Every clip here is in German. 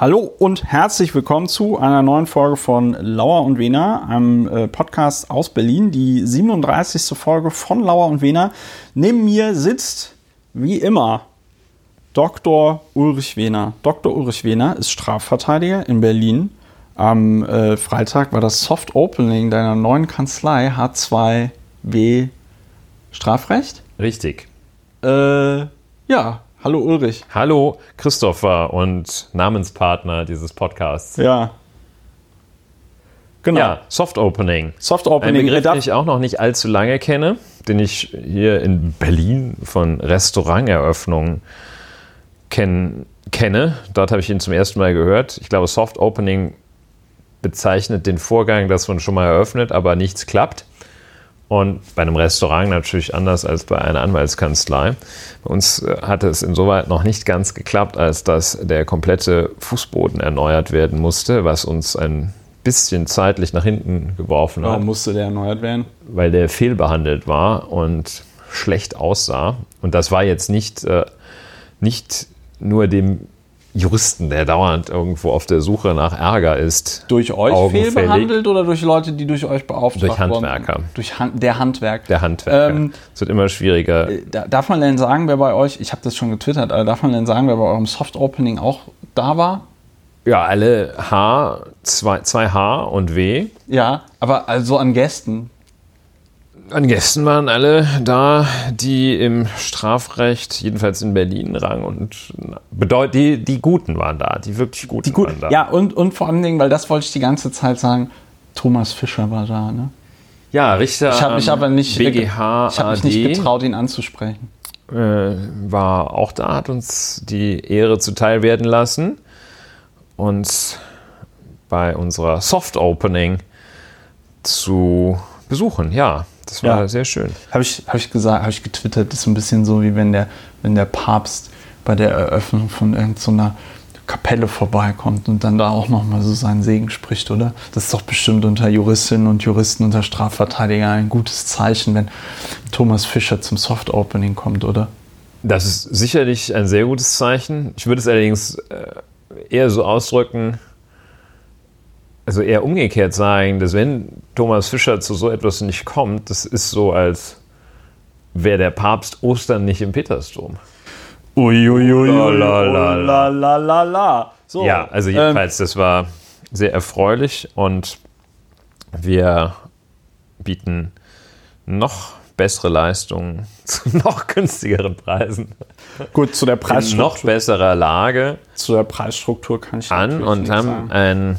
Hallo und herzlich willkommen zu einer neuen Folge von Lauer und Wena, einem äh, Podcast aus Berlin, die 37. Folge von Lauer und Wena. Neben mir sitzt, wie immer, Dr. Ulrich Wehner. Dr. Ulrich Wehner ist Strafverteidiger in Berlin. Am äh, Freitag war das Soft Opening deiner neuen Kanzlei H2W Strafrecht. Richtig. Äh, ja, hallo Ulrich. Hallo Christopher und Namenspartner dieses Podcasts. Ja. Genau. Ja, Soft Opening. Soft Ein Opening. Begriff, Darf- den ich auch noch nicht allzu lange kenne, den ich hier in Berlin von Restauranteröffnungen kenn, kenne. Dort habe ich ihn zum ersten Mal gehört. Ich glaube, Soft Opening bezeichnet den Vorgang, dass man schon mal eröffnet, aber nichts klappt. Und bei einem Restaurant natürlich anders als bei einer Anwaltskanzlei. Bei uns äh, hatte es insoweit noch nicht ganz geklappt, als dass der komplette Fußboden erneuert werden musste, was uns ein bisschen zeitlich nach hinten geworfen hat Warum musste der erneuert werden? weil der fehlbehandelt war und schlecht aussah. Und das war jetzt nicht, äh, nicht nur dem Juristen, der dauernd irgendwo auf der Suche nach Ärger ist. Durch euch fehlbehandelt oder durch Leute, die durch euch beauftragt Durch Handwerker. wurden? Durch Han der Handwerk. Der Handwerker. Ähm, es wird immer schwieriger. Äh, da, darf man denn sagen, wer bei euch, ich habe das schon getwittert, aber darf man denn sagen, wer bei eurem Soft Opening auch da war? Ja, alle H, zwei, zwei H und W. Ja, aber also an Gästen. An Gästen waren alle da, die im Strafrecht, jedenfalls in Berlin, Rang und bedeut die, die Guten waren da, die wirklich Guten Die gut, waren da. ja, und, und vor allen Dingen, weil das wollte ich die ganze Zeit sagen, Thomas Fischer war da, ne? Ja, Richter. Ich habe mich aber nicht, BGH ich habe mich nicht getraut, ihn anzusprechen. äh, war auch da, hat uns die Ehre zuteil werden lassen, uns bei unserer Soft Opening zu besuchen. Ja, das war Ja. sehr schön. Habe ich, hab ich gesagt, habe ich getwittert, das ist so ein bisschen so, wie wenn der, wenn der Papst bei der Eröffnung von irgendeiner Kapelle vorbeikommt und dann da auch nochmal so seinen Segen spricht, oder? Das ist doch bestimmt unter Juristinnen und Juristen, unter Strafverteidigern ein gutes Zeichen, wenn Thomas Fischer zum Soft Opening kommt, oder? Das ist sicherlich ein sehr gutes Zeichen. Ich würde es allerdings äh, eher so ausdrücken, also eher umgekehrt sagen, dass wenn Thomas Fischer zu so etwas nicht kommt, das ist so, als wäre der Papst Ostern nicht im Petersdom. Uiuiui, La, la, la, la. la, la, la. So, Ja, also ähm, jedenfalls, das war sehr erfreulich und wir bieten noch bessere Leistungen zu noch günstigeren Preisen gut, zu der in noch Preisstruktur, besserer Lage zu der Preisstruktur kann ich an und haben sagen. ein,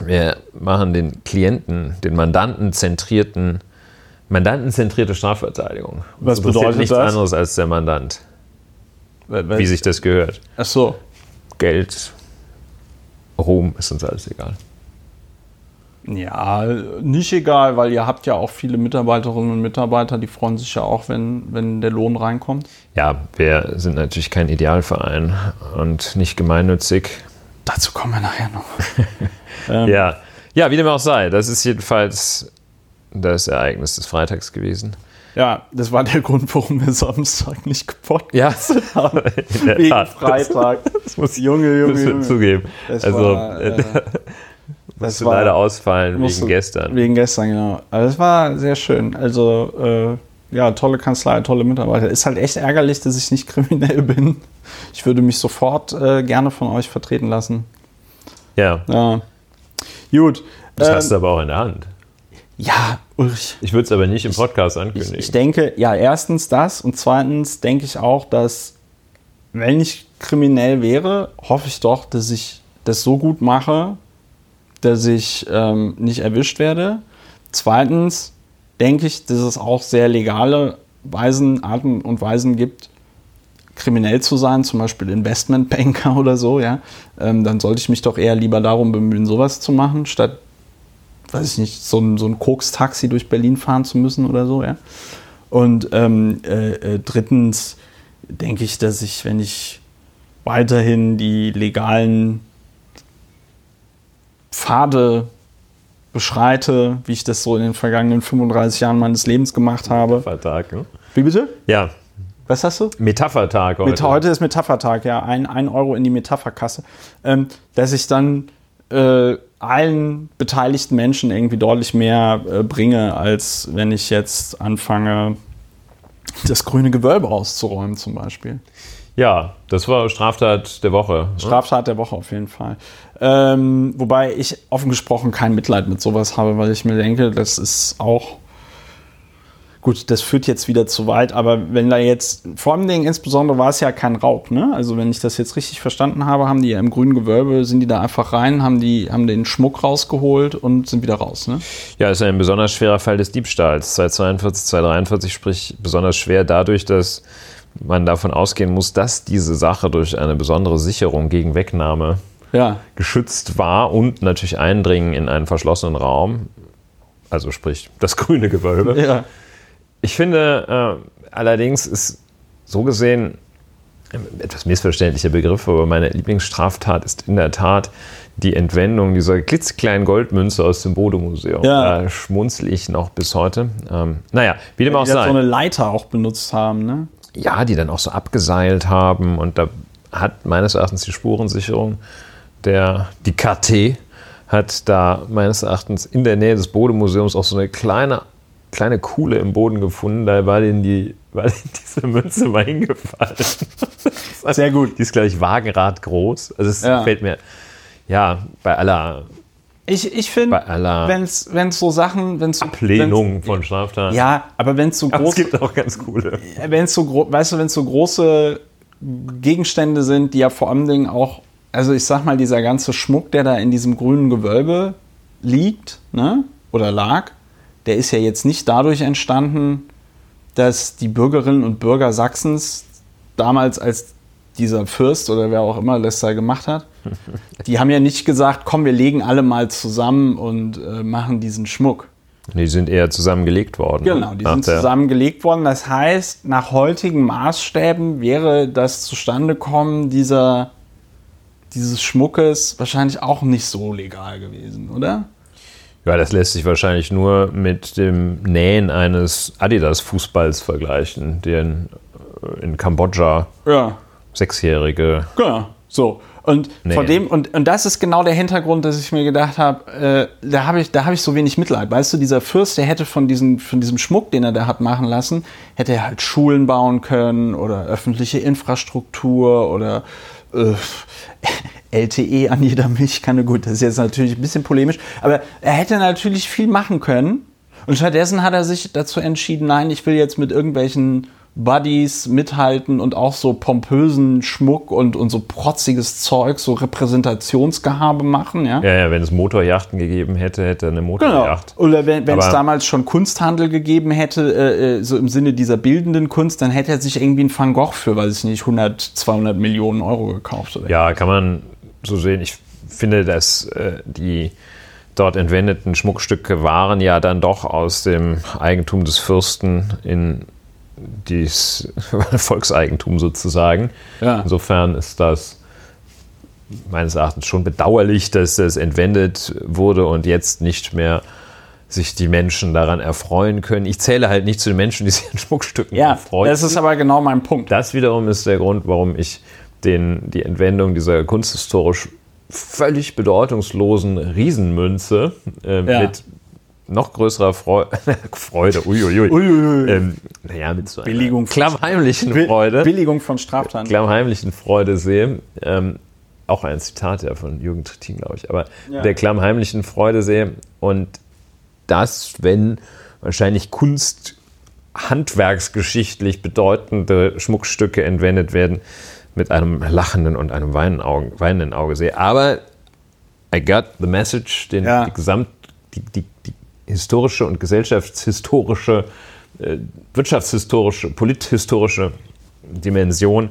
wir machen den Klienten, den Mandanten zentrierten, mandantenzentrierte Strafverteidigung. Was bedeutet nichts das? anderes als der Mandant, wie sich das gehört. Ach so. Geld, Ruhm ist uns alles egal. Ja, nicht egal, weil ihr habt ja auch viele Mitarbeiterinnen und Mitarbeiter, die freuen sich ja auch, wenn, wenn der Lohn reinkommt. Ja, wir sind natürlich kein Idealverein und nicht gemeinnützig. Dazu kommen wir nachher noch. Ähm, Ja. ja, wie dem auch sei. Das ist jedenfalls das Ereignis des Freitags gewesen. Ja, das war der Grund, warum wir Samstag nicht gepodcastet Ja, haben. in der Wegen Tat. Freitag. Das muss Junge, Junge, Junge. zugeben. Das also, war, äh, äh, musste leider ausfallen musste- wegen gestern. Wegen gestern, genau. Aber es war sehr schön. Also, äh, ja, tolle Kanzlei, tolle Mitarbeiter. Ist halt echt ärgerlich, dass ich nicht kriminell bin. Ich würde mich sofort äh, gerne von euch vertreten lassen. Ja, Ja. Gut. das Ähm, hast du aber auch in der Hand. ja, Ulrich. Ich würde es aber nicht im Podcast Ich, ankündigen. ich denke, ja, erstens das und zweitens denke ich auch, dass, wenn ich kriminell wäre, hoffe ich doch, dass ich das so gut mache, dass ich ähm, nicht erwischt werde. Zweitens denke ich, dass es auch sehr legale Weisen, Arten und Weisen gibt, kriminell zu sein, zum Beispiel Investmentbanker oder so, ja. Ähm, dann sollte ich mich doch eher lieber darum bemühen, sowas zu machen, statt weiß ich nicht, so ein, so ein Koks-Taxi durch Berlin fahren zu müssen oder so, ja. Und ähm, äh, äh, drittens denke ich, dass ich, wenn ich weiterhin die legalen Pfade beschreite, wie ich das so in den vergangenen 35 Jahren meines Lebens gemacht habe. Vertrag, ne? Wie bitte? Ja, Was hast du? Metaphertag heute. Mit, heute ist Metaphertag, ja. Ein, ein Euro in die Metapherkasse. Ähm, dass ich dann äh, allen beteiligten Menschen irgendwie deutlich mehr äh, bringe, als wenn ich jetzt anfange, das grüne Gewölbe auszuräumen zum Beispiel. Ja, das war Straftat der Woche. ne? Straftat der Woche auf jeden Fall. Ähm, wobei ich offen gesprochen kein Mitleid mit sowas habe, weil ich mir denke, das ist auch. Gut, das führt jetzt wieder zu weit, aber wenn da jetzt, vor allem Dingen, insbesondere war es ja kein Raub, ne? Also wenn ich das jetzt richtig verstanden habe, haben die ja im grünen Gewölbe, sind die da einfach rein, haben die, haben den Schmuck rausgeholt und sind wieder raus, ne? Ja, ist ein besonders schwerer Fall des Diebstahls. 242, 243 sprich besonders schwer dadurch, dass man davon ausgehen muss, dass diese Sache durch eine besondere Sicherung gegen Wegnahme Ja. geschützt war und natürlich Eindringen in einen verschlossenen Raum. Also sprich das grüne Gewölbe. Ja. Ich finde äh, allerdings ist so gesehen ein etwas missverständlicher Begriff, aber meine Lieblingsstraftat ist in der Tat die Entwendung dieser klitzekleinen Goldmünze aus dem Bode-Museum. Ja. Da schmunzel ich noch bis heute. Ähm, naja, wie dem auch Die da sei. so eine Leiter auch benutzt haben, ne? ja, die dann auch so abgeseilt haben und da hat meines Erachtens die Spurensicherung der, die KT hat da meines Erachtens in der Nähe des Bodemuseums auch so eine kleine, kleine Kuhle im Boden gefunden, da war denen, die, war denen diese Münze mal hingefallen. Sehr gut. Die ist, glaube ich, Wagenrad groß. Also es Ja. fällt mir, ja, bei aller Ich, ich finde, Bei aller wenn es so Sachen, wenn es Ablehnung von Straftaten. Ja, aber wenn es so Aber es groß, gibt auch ganz coole. wenn es so weißt du, wenn es so große Gegenstände sind, die ja vor allen Dingen auch, also ich sag mal, dieser ganze Schmuck, der da in diesem grünen Gewölbe liegt, ne, oder lag, der ist ja jetzt nicht dadurch entstanden, dass die Bürgerinnen und Bürger Sachsens damals als dieser Fürst oder wer auch immer das da gemacht hat, die haben ja nicht gesagt, komm, wir legen alle mal zusammen und äh, machen diesen Schmuck. Die sind eher zusammengelegt worden. Genau, die sind zusammengelegt worden. Das heißt, nach heutigen Maßstäben wäre das Zustandekommen dieser, dieses Schmuckes wahrscheinlich auch nicht so legal gewesen, oder? Ja, das lässt sich wahrscheinlich nur mit dem Nähen eines Adidas-Fußballs vergleichen, den äh, in Kambodscha Ja, Sechsjährige. genau. So. Und Nee. von dem, und, und das ist genau der Hintergrund, dass ich mir gedacht habe, äh, da habe ich, da habe ich so wenig Mitleid. Weißt du, dieser Fürst, der hätte von, diesen, von diesem Schmuck, den er da hat machen lassen, hätte er halt Schulen bauen können oder öffentliche Infrastruktur oder äh, LTE an jeder Milchkanne. Gut, das ist jetzt natürlich ein bisschen polemisch, aber er hätte natürlich viel machen können. Und stattdessen hat er sich dazu entschieden, nein, ich will jetzt mit irgendwelchen Buddies mithalten und auch so pompösen Schmuck und, und so protziges Zeug, so Repräsentationsgehabe machen, ja. Ja, ja, wenn es Motorjachten gegeben hätte, hätte er eine Genau. Motorjacht. Oder wenn es damals schon Kunsthandel gegeben hätte, äh, äh, so im Sinne dieser bildenden Kunst, dann hätte er sich irgendwie einen Van Gogh für, weiß ich nicht, 100, 200 Millionen Euro gekauft. Oder? Ja, kann man so sehen. Ich finde, dass äh, die dort entwendeten Schmuckstücke waren ja dann doch aus dem Eigentum des Fürsten in dies Volkseigentum sozusagen. Ja. Insofern ist das meines Erachtens schon bedauerlich, dass das entwendet wurde und jetzt nicht mehr sich die Menschen daran erfreuen können. Ich zähle halt nicht zu den Menschen, die sich an Schmuckstücken Ja, erfreuen. das ist aber genau mein Punkt. Das wiederum ist der Grund, warum ich den, die Entwendung dieser kunsthistorisch völlig bedeutungslosen Riesenmünze äh, Ja. mit noch größerer Freu Freude, uiuiui, Uiuiui. ähm, naja, mit so einer Billigung. klammheimlichen Bill- Freude, Billigung von Straftaten. klammheimlichen Freude sehe, ähm, auch ein Zitat ja von Jürgen Trittin, glaube ich, aber Ja. der klammheimlichen Freude sehe und das, wenn wahrscheinlich Kunst handwerksgeschichtlich bedeutende Schmuckstücke entwendet werden, mit einem lachenden und einem weinenden Auge, weinenden Auge sehe. Aber I got the message, den Ja. die Gesamt, die, die, die historische und gesellschaftshistorische, äh, wirtschaftshistorische, polithistorische Dimension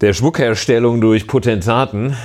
der Schmuckherstellung durch Potentaten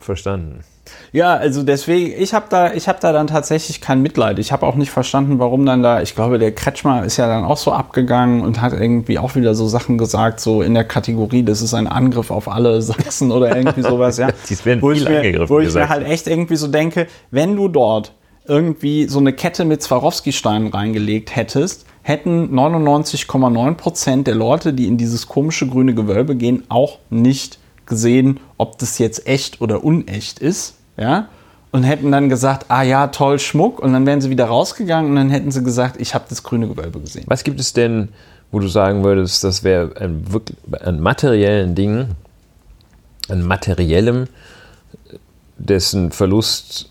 verstanden. Ja, also deswegen, ich habe da, ich habe da dann tatsächlich kein Mitleid. Ich habe auch nicht verstanden, warum dann da, ich glaube, der Kretschmer ist ja dann auch so abgegangen und hat irgendwie auch wieder so Sachen gesagt, so in der Kategorie, das ist ein Angriff auf alle Sachsen oder irgendwie sowas, ja. Dies werden wo ich viel mir, angegriffen, Wo ich gesagt. mir halt echt irgendwie so denke, wenn du dort irgendwie so eine Kette mit Swarovski-Steinen reingelegt hättest, hätten 99,9 Prozent der Leute, die in dieses komische grüne Gewölbe gehen, auch nicht gesehen, ob das jetzt echt oder unecht ist. Ja? Und hätten dann gesagt, ah ja, toll, Schmuck. Und dann wären sie wieder rausgegangen und dann hätten sie gesagt, ich habe das grüne Gewölbe gesehen. Was gibt es denn, wo du sagen würdest, das wäre ein, ein materiellen Ding, an materiellem, dessen Verlust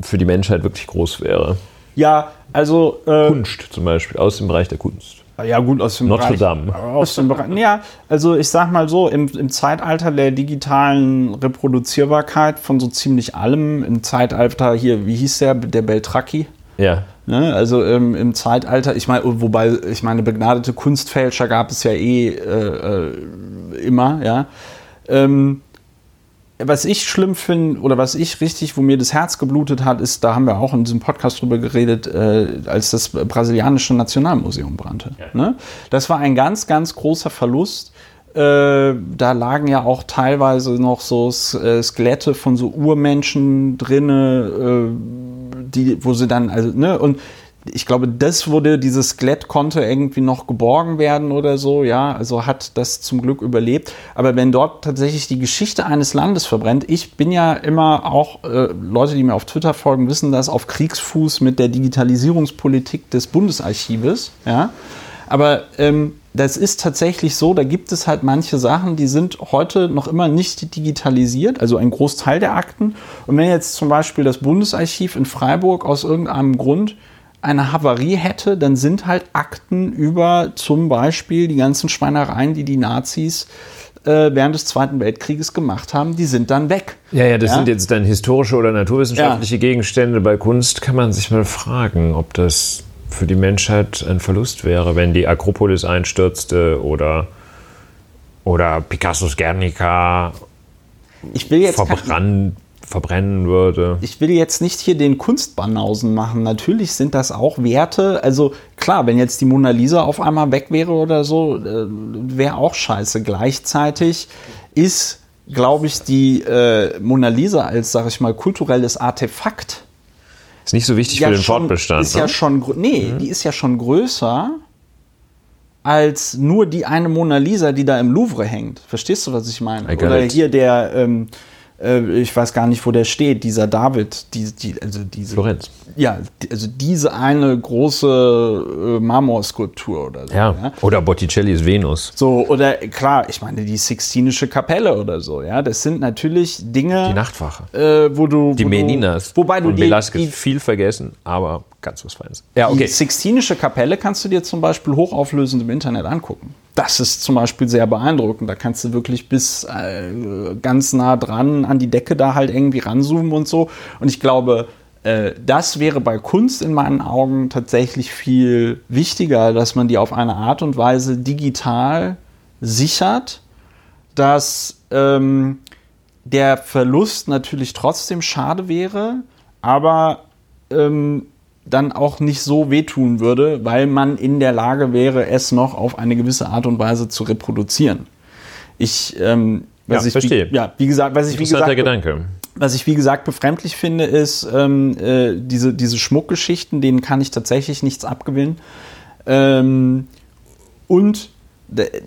für die Menschheit wirklich groß wäre? Ja, also. Äh, Kunst zum Beispiel, aus dem Bereich der Kunst. Ja, gut, aus dem Notre Dame. Aus dem Bereich, ja, also ich sag mal so, im, im Zeitalter der digitalen Reproduzierbarkeit von so ziemlich allem, im Zeitalter hier, wie hieß der, der Beltracchi? Ja. Ne, also ähm, im Zeitalter, ich meine, wobei, ich meine, begnadete Kunstfälscher gab es ja eh äh, äh, immer, ja. Ähm, was ich schlimm finde oder was ich richtig, wo mir das Herz geblutet hat, ist, da haben wir auch in diesem Podcast drüber geredet, äh, als das brasilianische Nationalmuseum brannte. Ja. Ne? Das war ein ganz, ganz großer Verlust. Äh, da lagen ja auch teilweise noch so äh, Skelette von so Urmenschen drinne, äh, die, wo sie dann, also, ne, und ich glaube, das wurde, dieses Skelett konnte irgendwie noch geborgen werden oder so, ja, also hat das zum Glück überlebt. Aber wenn dort tatsächlich die Geschichte eines Landes verbrennt, ich bin ja immer auch, äh, Leute, die mir auf Twitter folgen, wissen das, auf Kriegsfuß mit der Digitalisierungspolitik des Bundesarchives, ja. Aber ähm, das ist tatsächlich so, da gibt es halt manche Sachen, die sind heute noch immer nicht digitalisiert, also ein Großteil der Akten. Und wenn jetzt zum Beispiel das Bundesarchiv in Freiburg aus irgendeinem Grund eine Havarie hätte, dann sind halt Akten über zum Beispiel die ganzen Schweinereien, die die Nazis äh, während des Zweiten Weltkrieges gemacht haben, die sind dann weg. Ja, ja, das ja? sind jetzt dann historische oder naturwissenschaftliche ja. Gegenstände. Bei Kunst kann man sich mal fragen, ob das für die Menschheit ein Verlust wäre, wenn die Akropolis einstürzte oder, oder Picassos Guernica ich will jetzt verbrannt verbrennen würde. Ich will jetzt nicht hier den Kunstbanausen machen. Natürlich sind das auch Werte. Also klar, wenn jetzt die Mona Lisa auf einmal weg wäre oder so, äh, wäre auch scheiße. Gleichzeitig ist, glaube ich, die äh, Mona Lisa als, sag ich mal, kulturelles Artefakt. Ist nicht so wichtig ja für den schon, Fortbestand. Ist ne? ja schon, nee, mhm. die ist ja schon größer als nur die eine Mona Lisa, die da im Louvre hängt. Verstehst du, was ich meine? Oder hier der, ähm, äh, ich weiß gar nicht, wo der steht, dieser David, die, die, also diese. Florenz. Ja, also diese eine große äh, Marmorskulptur oder so. Ja, ja, oder Botticellis Venus. So, oder klar, ich meine, die Sixtinische Kapelle oder so, ja, das sind natürlich Dinge. Die Nachtwache. Äh, wo du. Die wo Meninas. Du, wobei du und die, Velasquez, die, viel vergessen, aber ganz was Feines. Ja, okay. Die Sixtinische Kapelle kannst du dir zum Beispiel hochauflösend im Internet angucken. Das ist zum Beispiel sehr beeindruckend. Da kannst du wirklich bis äh, ganz nah dran an die Decke da halt irgendwie ranzoomen und so. Und ich glaube, äh, das wäre bei Kunst in meinen Augen tatsächlich viel wichtiger, dass man die auf eine Art und Weise digital sichert, dass ähm, der Verlust natürlich trotzdem schade wäre, aber ähm, dann auch nicht so wehtun würde, weil man in der Lage wäre, es noch auf eine gewisse Art und Weise zu reproduzieren. Ich, ähm, was ja, ich, verstehe. Wie, ja, wie gesagt, was ich wie gesagt, Gedanke. was ich wie gesagt befremdlich finde, ist ähm, äh, diese diese Schmuckgeschichten, denen kann ich tatsächlich nichts abgewinnen. Ähm, und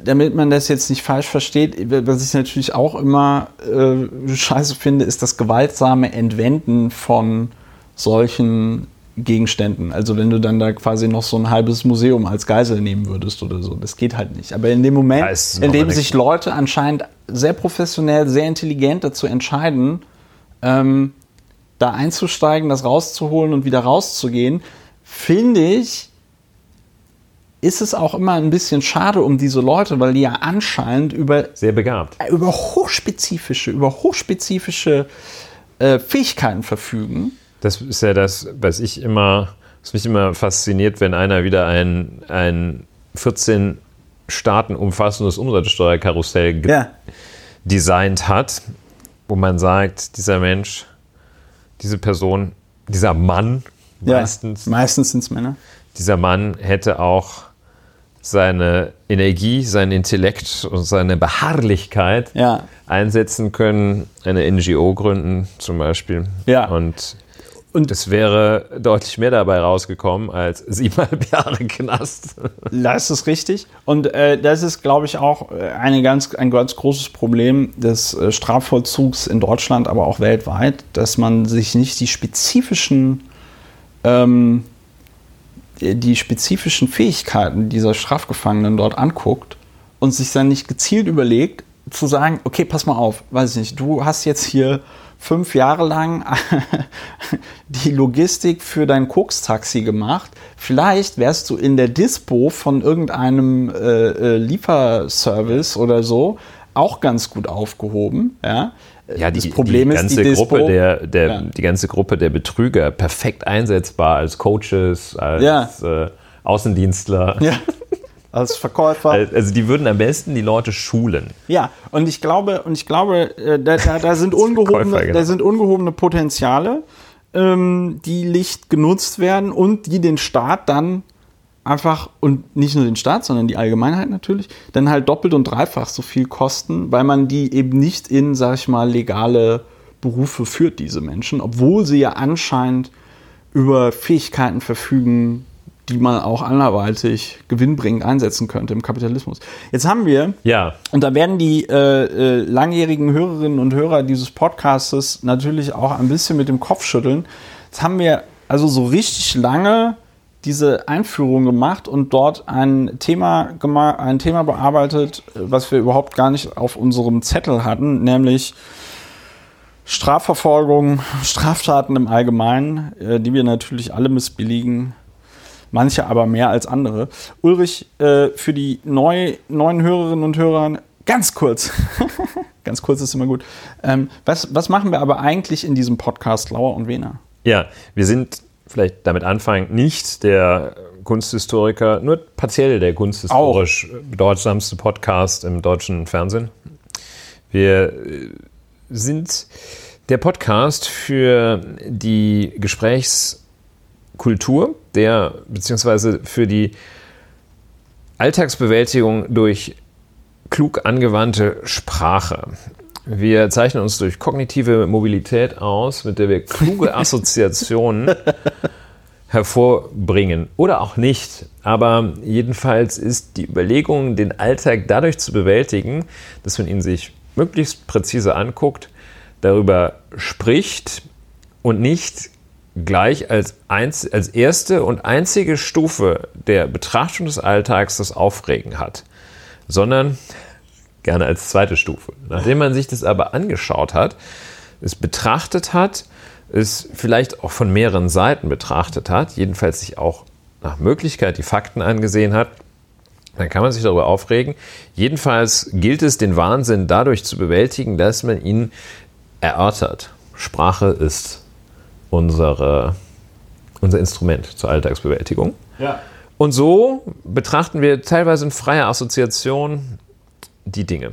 damit man das jetzt nicht falsch versteht, was ich natürlich auch immer äh, scheiße finde, ist das gewaltsame Entwenden von solchen Gegenständen. Also wenn du dann da quasi noch so ein halbes Museum als Geisel nehmen würdest oder so. Das geht halt nicht. Aber in dem Moment, in dem sich Leute anscheinend sehr professionell, sehr intelligent dazu entscheiden, ähm, da einzusteigen, das rauszuholen und wieder rauszugehen, finde ich, ist es auch immer ein bisschen schade um diese Leute, weil die ja anscheinend über sehr begabt über hochspezifische, über hochspezifische äh, Fähigkeiten verfügen das ist ja das, was ich immer, was mich immer fasziniert, wenn einer wieder ein, ein 14 Staaten umfassendes Umsatzsteuerkarussell ja. designt hat, wo man sagt, dieser Mensch, diese Person, dieser Mann, ja, meistens. Meistens sind es Männer. Dieser Mann hätte auch seine Energie, sein Intellekt und seine Beharrlichkeit ja. einsetzen können, eine NGO gründen zum Beispiel. Ja. Und Und es wäre deutlich mehr dabei rausgekommen als siebeneinhalb Jahre Knast. Das ist richtig. Und äh, das ist, glaube ich, auch äh, eine ganz, ein ganz großes Problem des äh, Strafvollzugs in Deutschland, aber auch weltweit, dass man sich nicht die spezifischen, ähm, die spezifischen Fähigkeiten dieser Strafgefangenen dort anguckt und sich dann nicht gezielt überlegt, zu sagen, okay, pass mal auf, weiß ich nicht, du hast jetzt hier fünf Jahre lang die Logistik für dein Koks-Taxi gemacht. Vielleicht wärst du in der Dispo von irgendeinem äh, äh, Lieferservice oder so auch ganz gut aufgehoben. Ja, ja die, das Problem die ganze ist, die, Gruppe Dispo, der, der, ja. die ganze Gruppe der Betrüger perfekt einsetzbar als Coaches, als ja. äh, Außendienstler. Ja. als Verkäufer. Also die würden am besten die Leute schulen. Ja, und ich glaube, und ich glaube, äh, da, da, da sind ungehobene, genau. da sind ungehobene Potenziale, ähm, die Licht genutzt werden und die den Staat dann einfach und nicht nur den Staat, sondern die Allgemeinheit natürlich, dann halt doppelt und dreifach so viel kosten, weil man die eben nicht in, sag ich mal, legale Berufe führt, diese Menschen, obwohl sie ja anscheinend über Fähigkeiten verfügen, die man auch anderweitig gewinnbringend einsetzen könnte im Kapitalismus. Jetzt haben wir, ja. und da werden die äh, äh, langjährigen Hörerinnen und Hörer dieses Podcastes natürlich auch ein bisschen mit dem Kopf schütteln. Jetzt haben wir also so richtig lange diese Einführung gemacht und dort ein Thema, ein Thema bearbeitet, was wir überhaupt gar nicht auf unserem Zettel hatten, nämlich Strafverfolgung, Straftaten im Allgemeinen, äh, die wir natürlich alle missbilligen manche aber mehr als andere. Ulrich, äh, für die neu, neuen Hörerinnen und Hörer ganz kurz. ganz kurz ist immer gut. Ähm, was, was machen wir aber eigentlich in diesem Podcast Lauer und Wehner? Ja, wir sind vielleicht damit anfangen, nicht der Kunsthistoriker, nur partiell der kunsthistorisch Auch. bedeutsamste Podcast im deutschen Fernsehen. Wir äh, sind der Podcast für die Gesprächs- Kultur, der beziehungsweise für die Alltagsbewältigung durch klug angewandte Sprache. Wir zeichnen uns durch kognitive Mobilität aus, mit der wir kluge Assoziationen hervorbringen. Oder auch nicht. Aber jedenfalls ist die Überlegung, den Alltag dadurch zu bewältigen, dass man ihn sich möglichst präzise anguckt, darüber spricht und nicht gleich als, einz als erste und einzige Stufe der Betrachtung des Alltags das Aufregen hat, sondern gerne als zweite Stufe. Nachdem man sich das aber angeschaut hat, es betrachtet hat, es vielleicht auch von mehreren Seiten betrachtet hat, jedenfalls sich auch nach Möglichkeit die Fakten angesehen hat, dann kann man sich darüber aufregen. Jedenfalls gilt es, den Wahnsinn dadurch zu bewältigen, dass man ihn erörtert. Sprache ist unsere, unser Instrument zur Alltagsbewältigung. Ja. Und so betrachten wir teilweise in freier Assoziation die Dinge.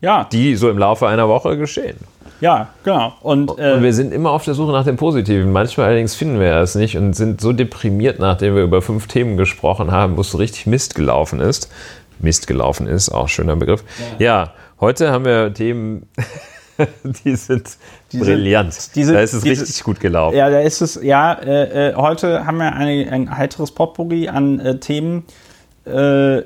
Ja. Die so im Laufe einer Woche geschehen. Ja, genau. Und, äh, und, wir sind immer auf der Suche nach dem Positiven. Manchmal allerdings finden wir es nicht und sind so deprimiert, nachdem wir über fünf Themen gesprochen haben, wo es so richtig Mist gelaufen ist. Mist gelaufen ist, auch schöner Begriff. Ja, ja heute haben wir Themen, die sind die brillant. Sind, die sind, da ist es die, richtig gut gelaufen. Ja, da ist es, ja, äh, äh, heute haben wir eine, ein heiteres Potpourri an äh, Themen. Äh,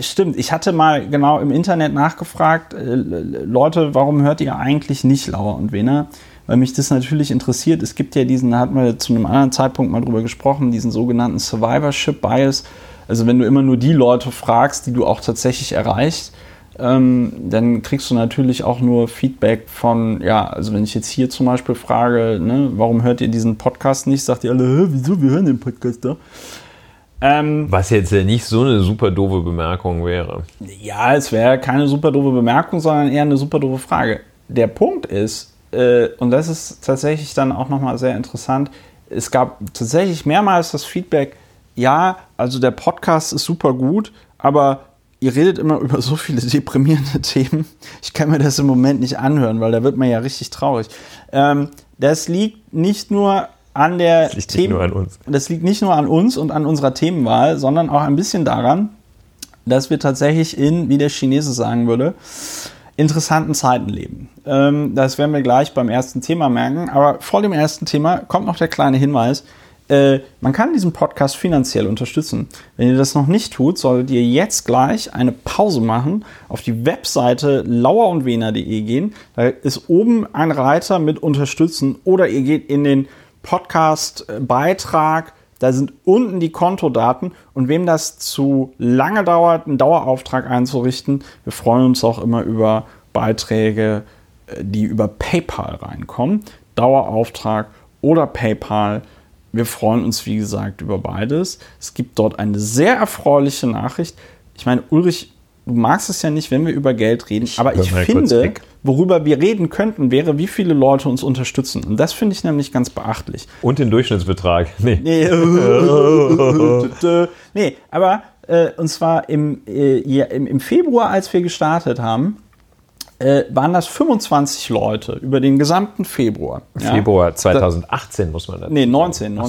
stimmt, ich hatte mal genau im Internet nachgefragt, äh, Leute, warum hört ihr eigentlich nicht Lauer und Wener? Weil mich das natürlich interessiert. Es gibt ja diesen, da hatten wir zu einem anderen Zeitpunkt mal drüber gesprochen, diesen sogenannten Survivorship Bias. Also wenn du immer nur die Leute fragst, die du auch tatsächlich erreichst, ähm, dann kriegst du natürlich auch nur Feedback von, ja, also wenn ich jetzt hier zum Beispiel frage, ne, warum hört ihr diesen Podcast nicht, sagt ihr alle, wieso, wir hören den Podcast da. Ähm, Was jetzt ja nicht so eine super doofe Bemerkung wäre. Ja, es wäre keine super doofe Bemerkung, sondern eher eine super doofe Frage. Der Punkt ist, äh, und das ist tatsächlich dann auch nochmal sehr interessant, es gab tatsächlich mehrmals das Feedback, ja, also der Podcast ist super gut, aber ihr redet immer über so viele deprimierende Themen. Ich kann mir das im Moment nicht anhören, weil da wird man ja richtig traurig. Ähm, das liegt nicht nur an der das liegt Themen, nicht nur an uns. Das liegt nicht nur an uns und an unserer Themenwahl, sondern auch ein bisschen daran, dass wir tatsächlich in, wie der Chinese sagen würde, interessanten Zeiten leben. Ähm, das werden wir gleich beim ersten Thema merken. Aber vor dem ersten Thema kommt noch der kleine Hinweis. Äh, man kann diesen Podcast finanziell unterstützen. Wenn ihr das noch nicht tut, solltet ihr jetzt gleich eine Pause machen, auf die Webseite lauerundwener.de gehen. Da ist oben ein Reiter mit Unterstützen oder ihr geht in den Podcast-Beitrag. Da sind unten die Kontodaten und wem das zu lange dauert, einen Dauerauftrag einzurichten, wir freuen uns auch immer über Beiträge, äh, die über PayPal reinkommen. Dauerauftrag oder PayPal wir freuen uns, wie gesagt, über beides. Es gibt dort eine sehr erfreuliche Nachricht. Ich meine, Ulrich, du magst es ja nicht, wenn wir über Geld reden, aber ich finde, worüber wir reden könnten, wäre, wie viele Leute uns unterstützen. Und das finde ich nämlich ganz beachtlich. Und den Durchschnittsbetrag. Nee. Nee, nee aber äh, und zwar im, äh, im, im Februar, als wir gestartet haben, äh, waren das 25 Leute über den gesamten Februar. Ja? Februar 2018 da, muss man dazu Nee, 19. 19.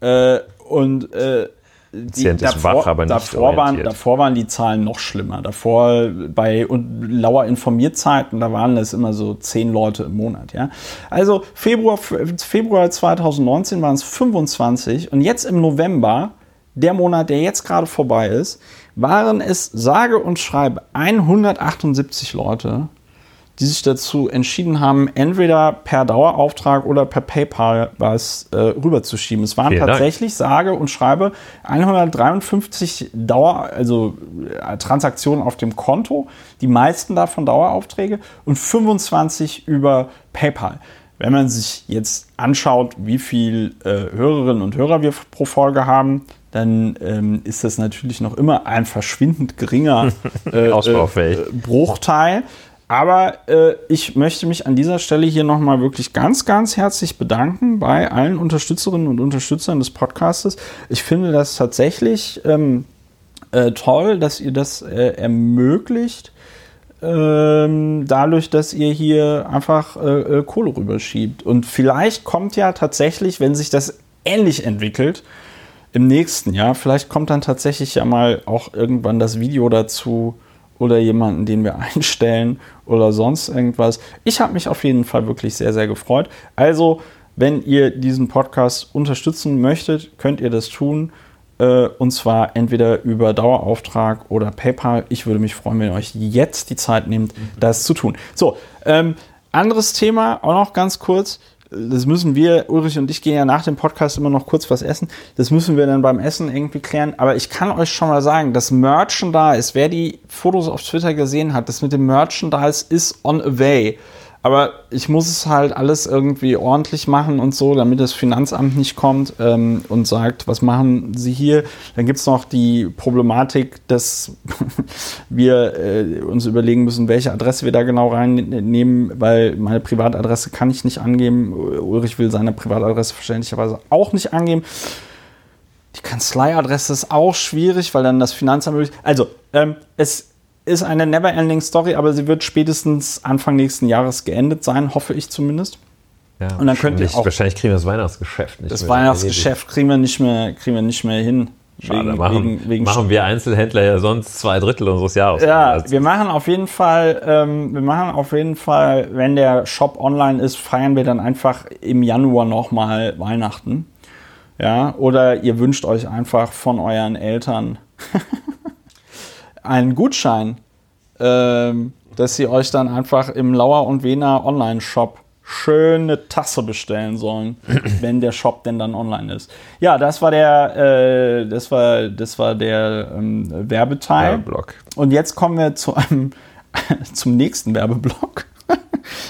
So. Äh, und äh, die, davor, wach, aber nicht davor, waren, davor waren die Zahlen noch schlimmer. Davor bei und Lauer Informierzeiten, da waren es immer so zehn Leute im Monat. Ja? Also Februar, Februar 2019 waren es 25 und jetzt im November, der Monat, der jetzt gerade vorbei ist, waren es sage und schreibe 178 Leute, die sich dazu entschieden haben, entweder per Dauerauftrag oder per PayPal was äh, rüberzuschieben. Es waren Vielen tatsächlich, Dank. sage und schreibe, 153 Dauer, also äh, Transaktionen auf dem Konto, die meisten davon Daueraufträge und 25 über PayPal. Wenn man sich jetzt anschaut, wie viele äh, Hörerinnen und Hörer wir pro Folge haben, dann ähm, ist das natürlich noch immer ein verschwindend geringer äh, äh, Bruchteil. Aber äh, ich möchte mich an dieser Stelle hier nochmal wirklich ganz, ganz herzlich bedanken bei allen Unterstützerinnen und Unterstützern des Podcastes. Ich finde das tatsächlich ähm, äh, toll, dass ihr das äh, ermöglicht, ähm, dadurch, dass ihr hier einfach äh, Kohle rüberschiebt. Und vielleicht kommt ja tatsächlich, wenn sich das ähnlich entwickelt, im nächsten Jahr. Vielleicht kommt dann tatsächlich ja mal auch irgendwann das Video dazu oder jemanden, den wir einstellen oder sonst irgendwas. Ich habe mich auf jeden Fall wirklich sehr, sehr gefreut. Also, wenn ihr diesen Podcast unterstützen möchtet, könnt ihr das tun. Äh, und zwar entweder über Dauerauftrag oder PayPal. Ich würde mich freuen, wenn ihr euch jetzt die Zeit nehmt, das zu tun. So, ähm, anderes Thema, auch noch ganz kurz das müssen wir, Ulrich und ich gehen ja nach dem Podcast immer noch kurz was essen. Das müssen wir dann beim Essen irgendwie klären. Aber ich kann euch schon mal sagen, das Merchandise, wer die Fotos auf Twitter gesehen hat, das mit dem Merchandise ist on a way. Aber ich muss es halt alles irgendwie ordentlich machen und so, damit das Finanzamt nicht kommt ähm, und sagt, was machen Sie hier? Dann gibt es noch die Problematik, dass wir äh, uns überlegen müssen, welche Adresse wir da genau reinnehmen, weil meine Privatadresse kann ich nicht angeben. Ulrich will seine Privatadresse verständlicherweise auch nicht angeben. Die Kanzleiadresse ist auch schwierig, weil dann das Finanzamt. Also, ähm, es ist eine never-ending Story, aber sie wird spätestens Anfang nächsten Jahres geendet sein, hoffe ich zumindest. Ja, und dann könnt ihr auch. Wahrscheinlich kriegen wir das Weihnachtsgeschäft nicht Das Weihnachtsgeschäft kriegen wir nicht mehr, kriegen wir nicht mehr hin. Schade, wegen, machen, wegen, wegen machen wir Einzelhändler ja sonst zwei Drittel unseres Jahres. Ja, wir machen auf jeden Fall, ähm, wir machen auf jeden Fall, wenn der Shop online ist, feiern wir dann einfach im Januar nochmal Weihnachten. Ja, oder ihr wünscht euch einfach von euren Eltern einen Gutschein, ähm, dass sie euch dann einfach im Lauer und Wiener Online-Shop schöne Tasse bestellen sollen, wenn der Shop denn dann online ist. Ja, das war der, äh, das war, das war der ähm, Werbeteil. Werbeblock. Und jetzt kommen wir zu einem, zum nächsten Werbeblock.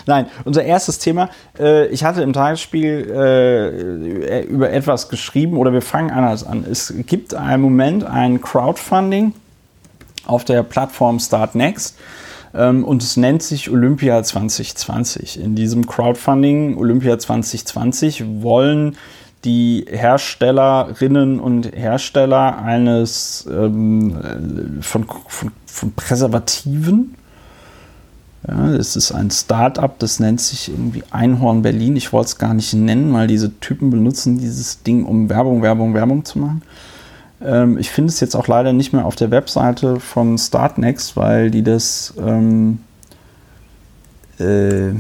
Nein, unser erstes Thema. Äh, ich hatte im Tagesspiel äh, über etwas geschrieben oder wir fangen anders an. Es gibt einen Moment ein Crowdfunding auf der Plattform Start Next ähm, und es nennt sich Olympia 2020. In diesem Crowdfunding Olympia 2020 wollen die Herstellerinnen und Hersteller eines ähm, von, von, von Präservativen ja, es ist ein Start-up, das nennt sich irgendwie Einhorn Berlin. Ich wollte es gar nicht nennen, weil diese Typen benutzen dieses Ding, um Werbung, Werbung, Werbung zu machen. Ähm, ich finde es jetzt auch leider nicht mehr auf der Webseite von Startnext, weil die das, ähm, äh,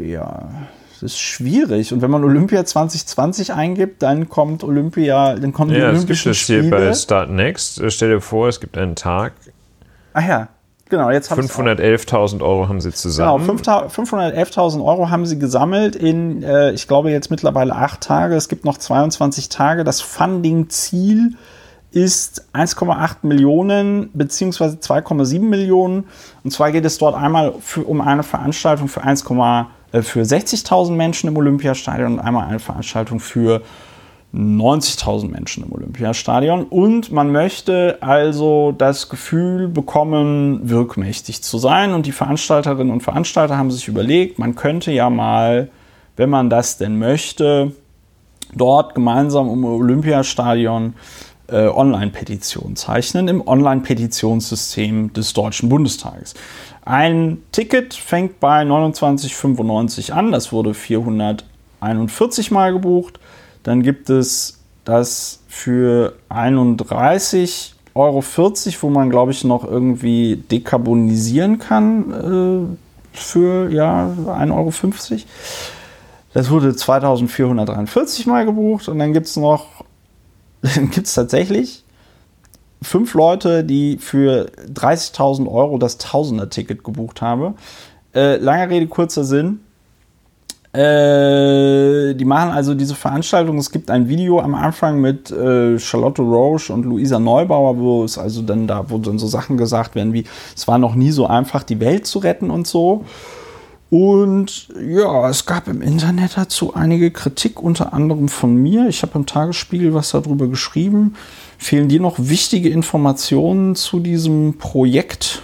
ja, das ist schwierig. Und wenn man Olympia 2020 eingibt, dann kommt Olympia, dann kommen ja, die es gibt Olympischen es hier Spiele. bei Start Next. Äh, Stell dir vor, es gibt einen Tag. Ach ja, genau. Jetzt habe 511.000 Euro haben sie Genau, zusammen. 511.000 Euro haben sie gesammelt in, äh, ich glaube, jetzt mittlerweile acht Tage. Es gibt noch 22 Tage. Das Funding-Ziel ist 1,8 Millionen beziehungsweise 2,7 Millionen. Und zwar geht es dort einmal für, um eine Veranstaltung für 1, äh, für 60.000 Menschen im Olympiastadion und einmal eine Veranstaltung für 90.000 Menschen im Olympiastadion. Und man möchte also das Gefühl bekommen, wirkmächtig zu sein. Und die Veranstalterinnen und Veranstalter haben sich überlegt, man könnte ja mal, wenn man das denn möchte, dort gemeinsam im Olympiastadion äh, Online-Petitionen zeichnen im Online-Petitionssystem des Deutschen Bundestages. Ein Ticket fängt bei 29,95 an, das wurde 441 Mal gebucht. Dann gibt es das für 31,40 Euro, wo man, glaube ich, noch irgendwie dekarbonisieren kann äh, für ja, 1,50 Euro. Das wurde 2443 Mal gebucht und dann gibt es noch, dann gibt es tatsächlich fünf Leute, die für 30.000 Euro das Tausender-Ticket gebucht haben. Äh, lange Rede, kurzer Sinn. Äh, die machen also diese Veranstaltung. Es gibt ein Video am Anfang mit äh, Charlotte Roche und Luisa Neubauer, wo es also dann da, wo dann so Sachen gesagt werden wie, es war noch nie so einfach, die Welt zu retten und so. Und ja, es gab im Internet dazu einige Kritik, unter anderem von mir. Ich habe im Tagesspiegel was darüber geschrieben. Fehlen dir noch wichtige Informationen zu diesem Projekt?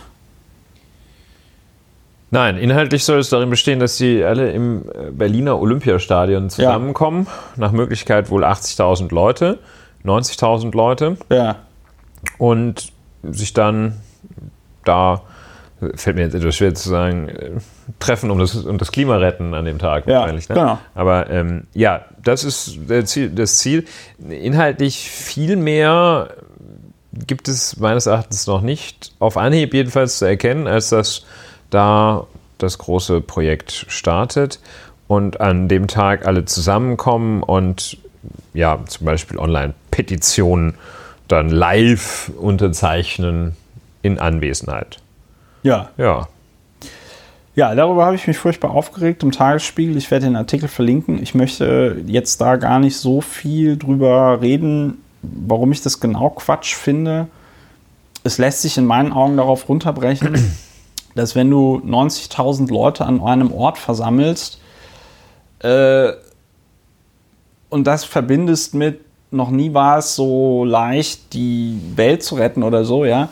Nein, inhaltlich soll es darin bestehen, dass sie alle im äh, Berliner Olympiastadion zusammenkommen. Nach Möglichkeit wohl 80.000 Leute, 90.000 Leute. Ja. Und sich dann da, fällt mir jetzt etwas schwer zu sagen, äh, treffen und das, um das Klima retten an dem Tag Ja, wahrscheinlich. Ne? genau. Aber ähm, ja, das ist Ziel, das Ziel. Inhaltlich viel mehr gibt es meines Erachtens noch nicht auf Anhieb jedenfalls zu erkennen, als dass da das große Projekt startet und an dem Tag alle zusammenkommen und ja, zum Beispiel Online-Petitionen dann live unterzeichnen in Anwesenheit. Ja. Ja. Ja, darüber habe ich mich furchtbar aufgeregt im Tagesspiegel. Ich werde den Artikel verlinken. Ich möchte jetzt da gar nicht so viel drüber reden, warum ich das genau Quatsch finde. Es lässt sich in meinen Augen darauf runterbrechen, dass wenn du 90.000 Leute an einem Ort versammelst äh, und das verbindest mit, noch nie war es so leicht, die Welt zu retten oder so, ja,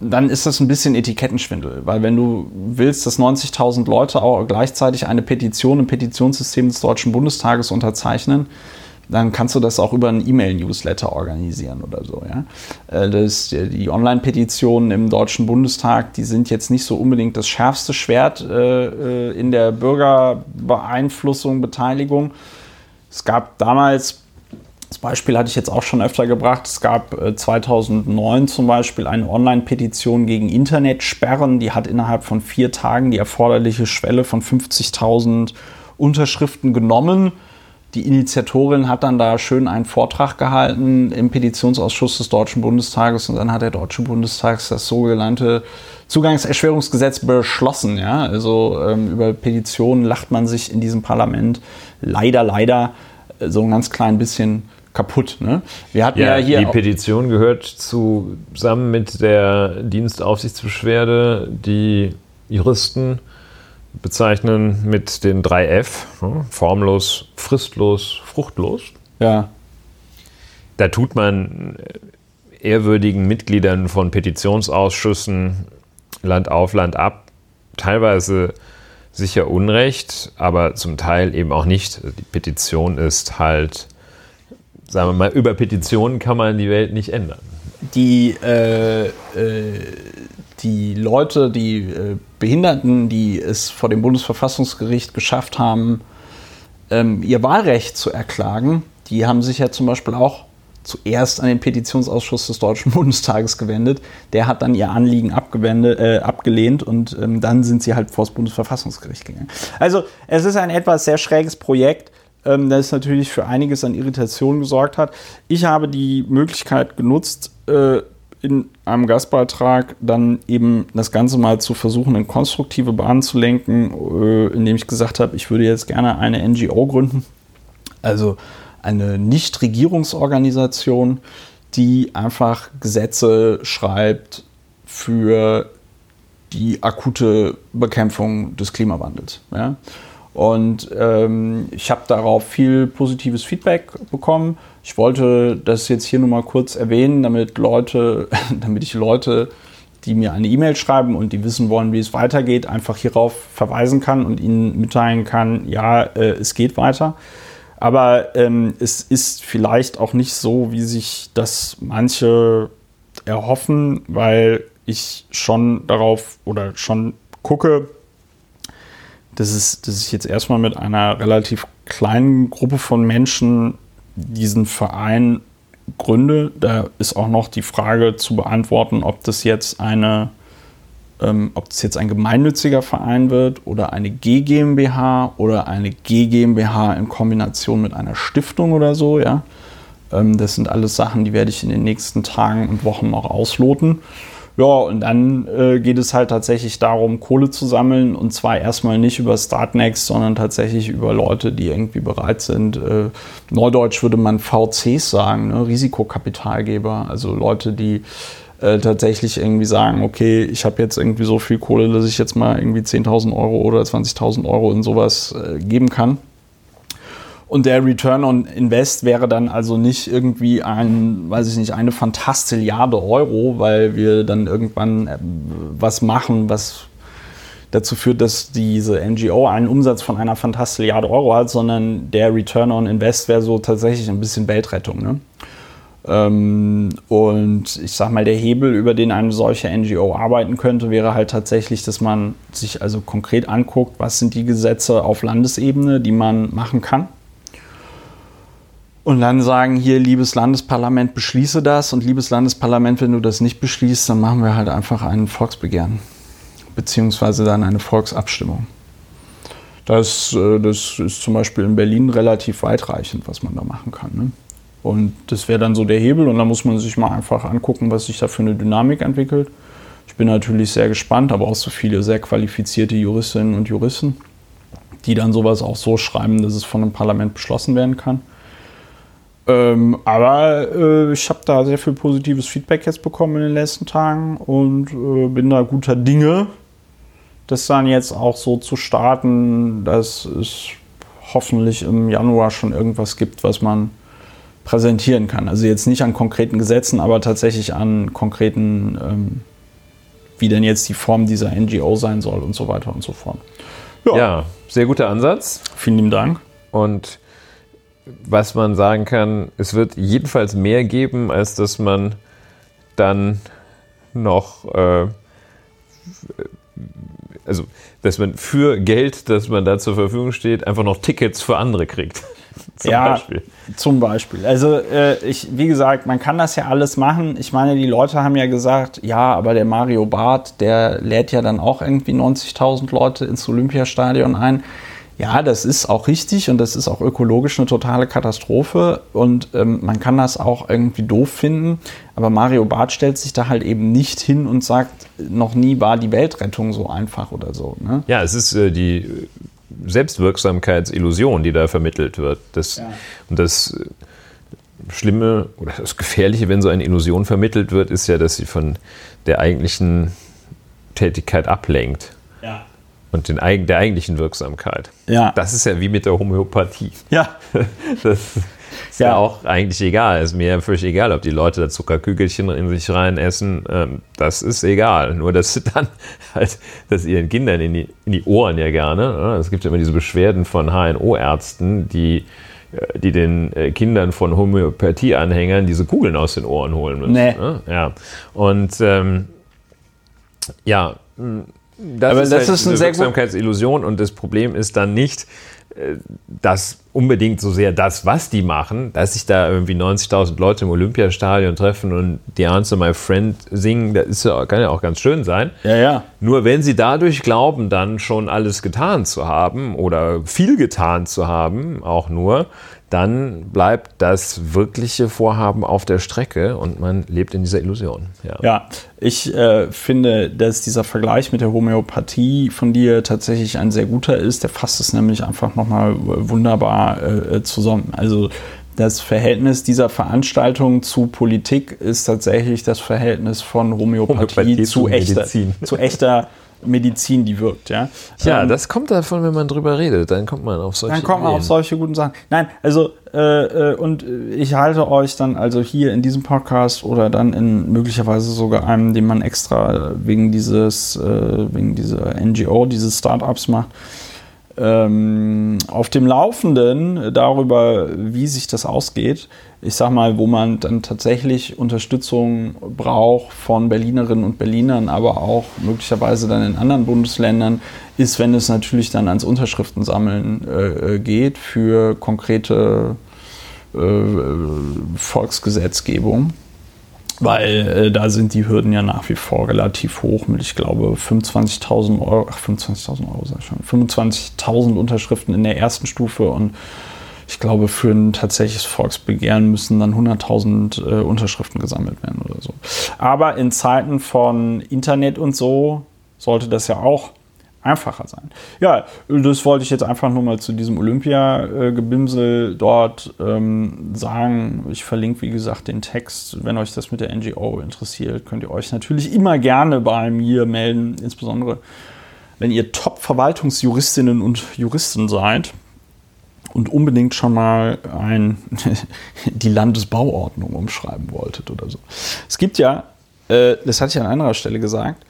dann ist das ein bisschen Etikettenschwindel. Weil wenn du willst, dass 90.000 Leute auch gleichzeitig eine Petition im Petitionssystem des Deutschen Bundestages unterzeichnen, dann kannst du das auch über einen E-Mail-Newsletter organisieren oder so. Ja? Äh, Das, die Online-Petitionen im Deutschen Bundestag, die sind jetzt nicht so unbedingt das schärfste Schwert äh, in der Bürgerbeeinflussung, Beteiligung. Es gab damals, das Beispiel hatte ich jetzt auch schon öfter gebracht, es gab äh, 2009 zum Beispiel eine Online-Petition gegen Internetsperren, die hat innerhalb von vier Tagen die erforderliche Schwelle von 50.000 Unterschriften genommen. Die Initiatorin hat dann da schön einen Vortrag gehalten im Petitionsausschuss des Deutschen Bundestages und dann hat der Deutsche Bundestag das sogenannte Zugangserschwerungsgesetz beschlossen. Ja? Also ähm, über Petitionen lacht man sich in diesem Parlament leider, leider äh, so ein ganz klein bisschen kaputt. Ne? Wir hatten ja, Ja, hier die Petition gehört zusammen mit der Dienstaufsichtsbeschwerde, die Juristen bezeichnen mit den drei F, ne? formlos, fristlos, fruchtlos. ja, Da tut man äh, ehrwürdigen Mitgliedern von Petitionsausschüssen Land auf, Land ab teilweise sicher Unrecht, aber zum Teil eben auch nicht. Die Petition ist halt, sagen wir mal, über Petitionen kann man die Welt nicht ändern. die, äh, äh, die Leute, die äh, Behinderten, die es vor dem Bundesverfassungsgericht geschafft haben, ähm, ihr Wahlrecht zu erklagen, die haben sich ja zum Beispiel auch zuerst an den Petitionsausschuss des Deutschen Bundestages gewendet. Der hat dann ihr Anliegen äh, abgelehnt und ähm, dann sind sie halt vor das Bundesverfassungsgericht gegangen. Also es ist ein etwas sehr schräges Projekt, ähm, das natürlich für einiges an Irritation gesorgt hat. Ich habe die Möglichkeit genutzt, äh, in einem Gastbeitrag dann eben das Ganze mal zu versuchen, in konstruktive Bahnen zu lenken, äh, indem ich gesagt habe, ich würde jetzt gerne eine NGO gründen. Also eine Nichtregierungsorganisation, die einfach Gesetze schreibt für die akute Bekämpfung des Klimawandels. Ja? Und ähm, ich habe darauf viel positives Feedback bekommen. Ich wollte das jetzt hier nur mal kurz erwähnen, damit Leute, damit ich Leute, die mir eine E-Mail schreiben und die wissen wollen, wie es weitergeht, einfach hierauf verweisen kann und ihnen mitteilen kann, ja, äh, es geht weiter. Aber ähm, es ist vielleicht auch nicht so, wie sich das manche erhoffen, weil ich schon darauf oder schon gucke, dass, es, dass ich jetzt erstmal mit einer relativ kleinen Gruppe von Menschen diesen Verein gründe. Da ist auch noch die Frage zu beantworten, ob das jetzt eine ähm, ob das jetzt ein gemeinnütziger Verein wird oder eine GmbH oder eine GmbH in Kombination mit einer Stiftung oder so, ja. Ähm, das sind alles Sachen, die werde ich in den nächsten Tagen und Wochen noch ausloten. Ja, und dann äh, geht es halt tatsächlich darum, Kohle zu sammeln und zwar erstmal nicht über Startnext, sondern tatsächlich über Leute, die irgendwie bereit sind. Äh, Neudeutsch würde man VCs sagen, ne? Risikokapitalgeber, also Leute, die äh, tatsächlich irgendwie sagen, okay, ich habe jetzt irgendwie so viel Kohle, dass ich jetzt mal irgendwie 10.000 Euro oder 20.000 Euro in sowas äh, geben kann. Und der Return on Invest wäre dann also nicht irgendwie ein, weiß ich nicht, eine Fantastilliarde Euro, weil wir dann irgendwann äh, was machen, was dazu führt, dass diese NGO einen Umsatz von einer Fantastilliarde Euro hat, sondern der Return on Invest wäre so tatsächlich ein bisschen Weltrettung. Ne? Ähm, und ich sag mal, der Hebel, über den eine solche NGO arbeiten könnte, wäre halt tatsächlich, dass man sich also konkret anguckt, was sind die Gesetze auf Landesebene, die man machen kann. Und dann sagen hier, liebes Landesparlament, beschließe das. Und liebes Landesparlament, wenn du das nicht beschließt, dann machen wir halt einfach einen Volksbegehren. Beziehungsweise dann eine Volksabstimmung. Das, äh, das ist zum Beispiel in Berlin relativ weitreichend, was man da machen kann. Ne? Und das wäre dann so der Hebel und da muss man sich mal einfach angucken, was sich da für eine Dynamik entwickelt. Ich bin natürlich sehr gespannt, aber auch so viele sehr qualifizierte Juristinnen und Juristen, die dann sowas auch so schreiben, dass es von einem Parlament beschlossen werden kann. Ähm, aber äh, ich habe da sehr viel positives Feedback jetzt bekommen in den letzten Tagen und äh, bin da guter Dinge, das dann jetzt auch so zu starten, dass es hoffentlich im Januar schon irgendwas gibt, was man präsentieren kann. Also jetzt nicht an konkreten Gesetzen, aber tatsächlich an konkreten, ähm, wie denn jetzt die Form dieser NGO sein soll und so weiter und so fort. Ja, ja sehr guter Ansatz. Vielen lieben Dank. Und was man sagen kann, es wird jedenfalls mehr geben, als dass man dann noch, äh, also dass man für Geld, das man da zur Verfügung steht, einfach noch Tickets für andere kriegt. Zum ja, Beispiel. Zum Beispiel. Also äh, ich, wie gesagt, man kann das ja alles machen. Ich meine, die Leute haben ja gesagt, ja, aber der Mario Barth, der lädt ja dann auch irgendwie 90.000 Leute ins Olympiastadion ein. Ja, das ist auch richtig und das ist auch ökologisch eine totale Katastrophe und ähm, man kann das auch irgendwie doof finden. Aber Mario Barth stellt sich da halt eben nicht hin und sagt, noch nie war die Weltrettung so einfach oder so. Ne? Ja, es ist äh, die Selbstwirksamkeitsillusion, die da vermittelt wird. Das, ja. Und das Schlimme oder das Gefährliche, wenn so eine Illusion vermittelt wird, ist ja, dass sie von der eigentlichen Tätigkeit ablenkt. Ja. Und den, der eigentlichen Wirksamkeit. Ja. Das ist ja wie mit der Homöopathie. Ja. Das ist ja. ja. auch eigentlich egal. Ist mir völlig egal, ob die Leute da Zuckerkügelchen in sich rein essen. Ähm, das ist egal. Nur, dass sie dann halt, dass ihren Kindern in die, in die Ohren ja gerne. Ne? Es gibt ja immer diese Beschwerden von HNO-Ärzten, die äh, die den äh, Kindern von Homöopathie-Anhängern diese Kugeln aus den Ohren holen müssen. Nee. Ne? Ja. Und ähm, ja, das Aber ist das halt ist eine Wirksamkeitsillusion und das Problem ist dann nicht, das unbedingt so sehr das, was die machen, dass sich da irgendwie 90.000 Leute im Olympiastadion treffen und die Answer My Friend singen, das ist ja, kann ja auch ganz schön sein. Ja, ja. Nur wenn sie dadurch glauben, dann schon alles getan zu haben oder viel getan zu haben, auch nur, dann bleibt das wirkliche Vorhaben auf der Strecke und man lebt in dieser Illusion. Ja, ja ich äh, finde, dass dieser Vergleich mit der Homöopathie von dir tatsächlich ein sehr guter ist. Der fasst es nämlich einfach nochmal wunderbar äh, zusammen. Also das Verhältnis dieser Veranstaltung zu Politik ist tatsächlich das Verhältnis von Homöopathie, Homöopathie zu, echter, zu echter Medizin, die wirkt. Ja, ja ähm, das kommt davon, wenn man drüber redet. Dann kommt man auf solche Dann kommt man Ideen. auf solche guten Sachen. Nein, also äh, äh, und ich halte euch dann also hier in diesem Podcast oder dann in möglicherweise sogar einem, den man extra wegen dieses, äh, wegen dieser NGO, dieses Startups macht, ähm, auf dem Laufenden darüber, wie sich das ausgeht. Ich sag mal, wo man dann tatsächlich Unterstützung braucht von Berlinerinnen und Berlinern, aber auch möglicherweise dann in anderen Bundesländern, ist, wenn es natürlich dann ans Unterschriftensammeln äh, geht für konkrete äh, Volksgesetzgebung weil äh, da sind die Hürden ja nach wie vor relativ hoch mit, ich glaube, 25.000 Euro, ach, 25.000 Euro, sag ich schon, 25.000 Unterschriften in der ersten Stufe und ich glaube, für ein tatsächliches Volksbegehren müssen dann 100.000 äh, Unterschriften gesammelt werden oder so. Aber in Zeiten von Internet und so sollte das ja auch einfacher sein. Ja, das wollte ich jetzt einfach nur mal zu diesem Olympia-Gebimsel dort ähm, sagen. Ich verlinke, wie gesagt, den Text. Wenn euch das mit der NGO interessiert, könnt ihr euch natürlich immer gerne bei mir melden, insbesondere wenn ihr Top-Verwaltungsjuristinnen und Juristen seid und unbedingt schon mal ein, die Landesbauordnung umschreiben wolltet oder so. Es gibt ja, äh, das hatte ich an anderer Stelle gesagt,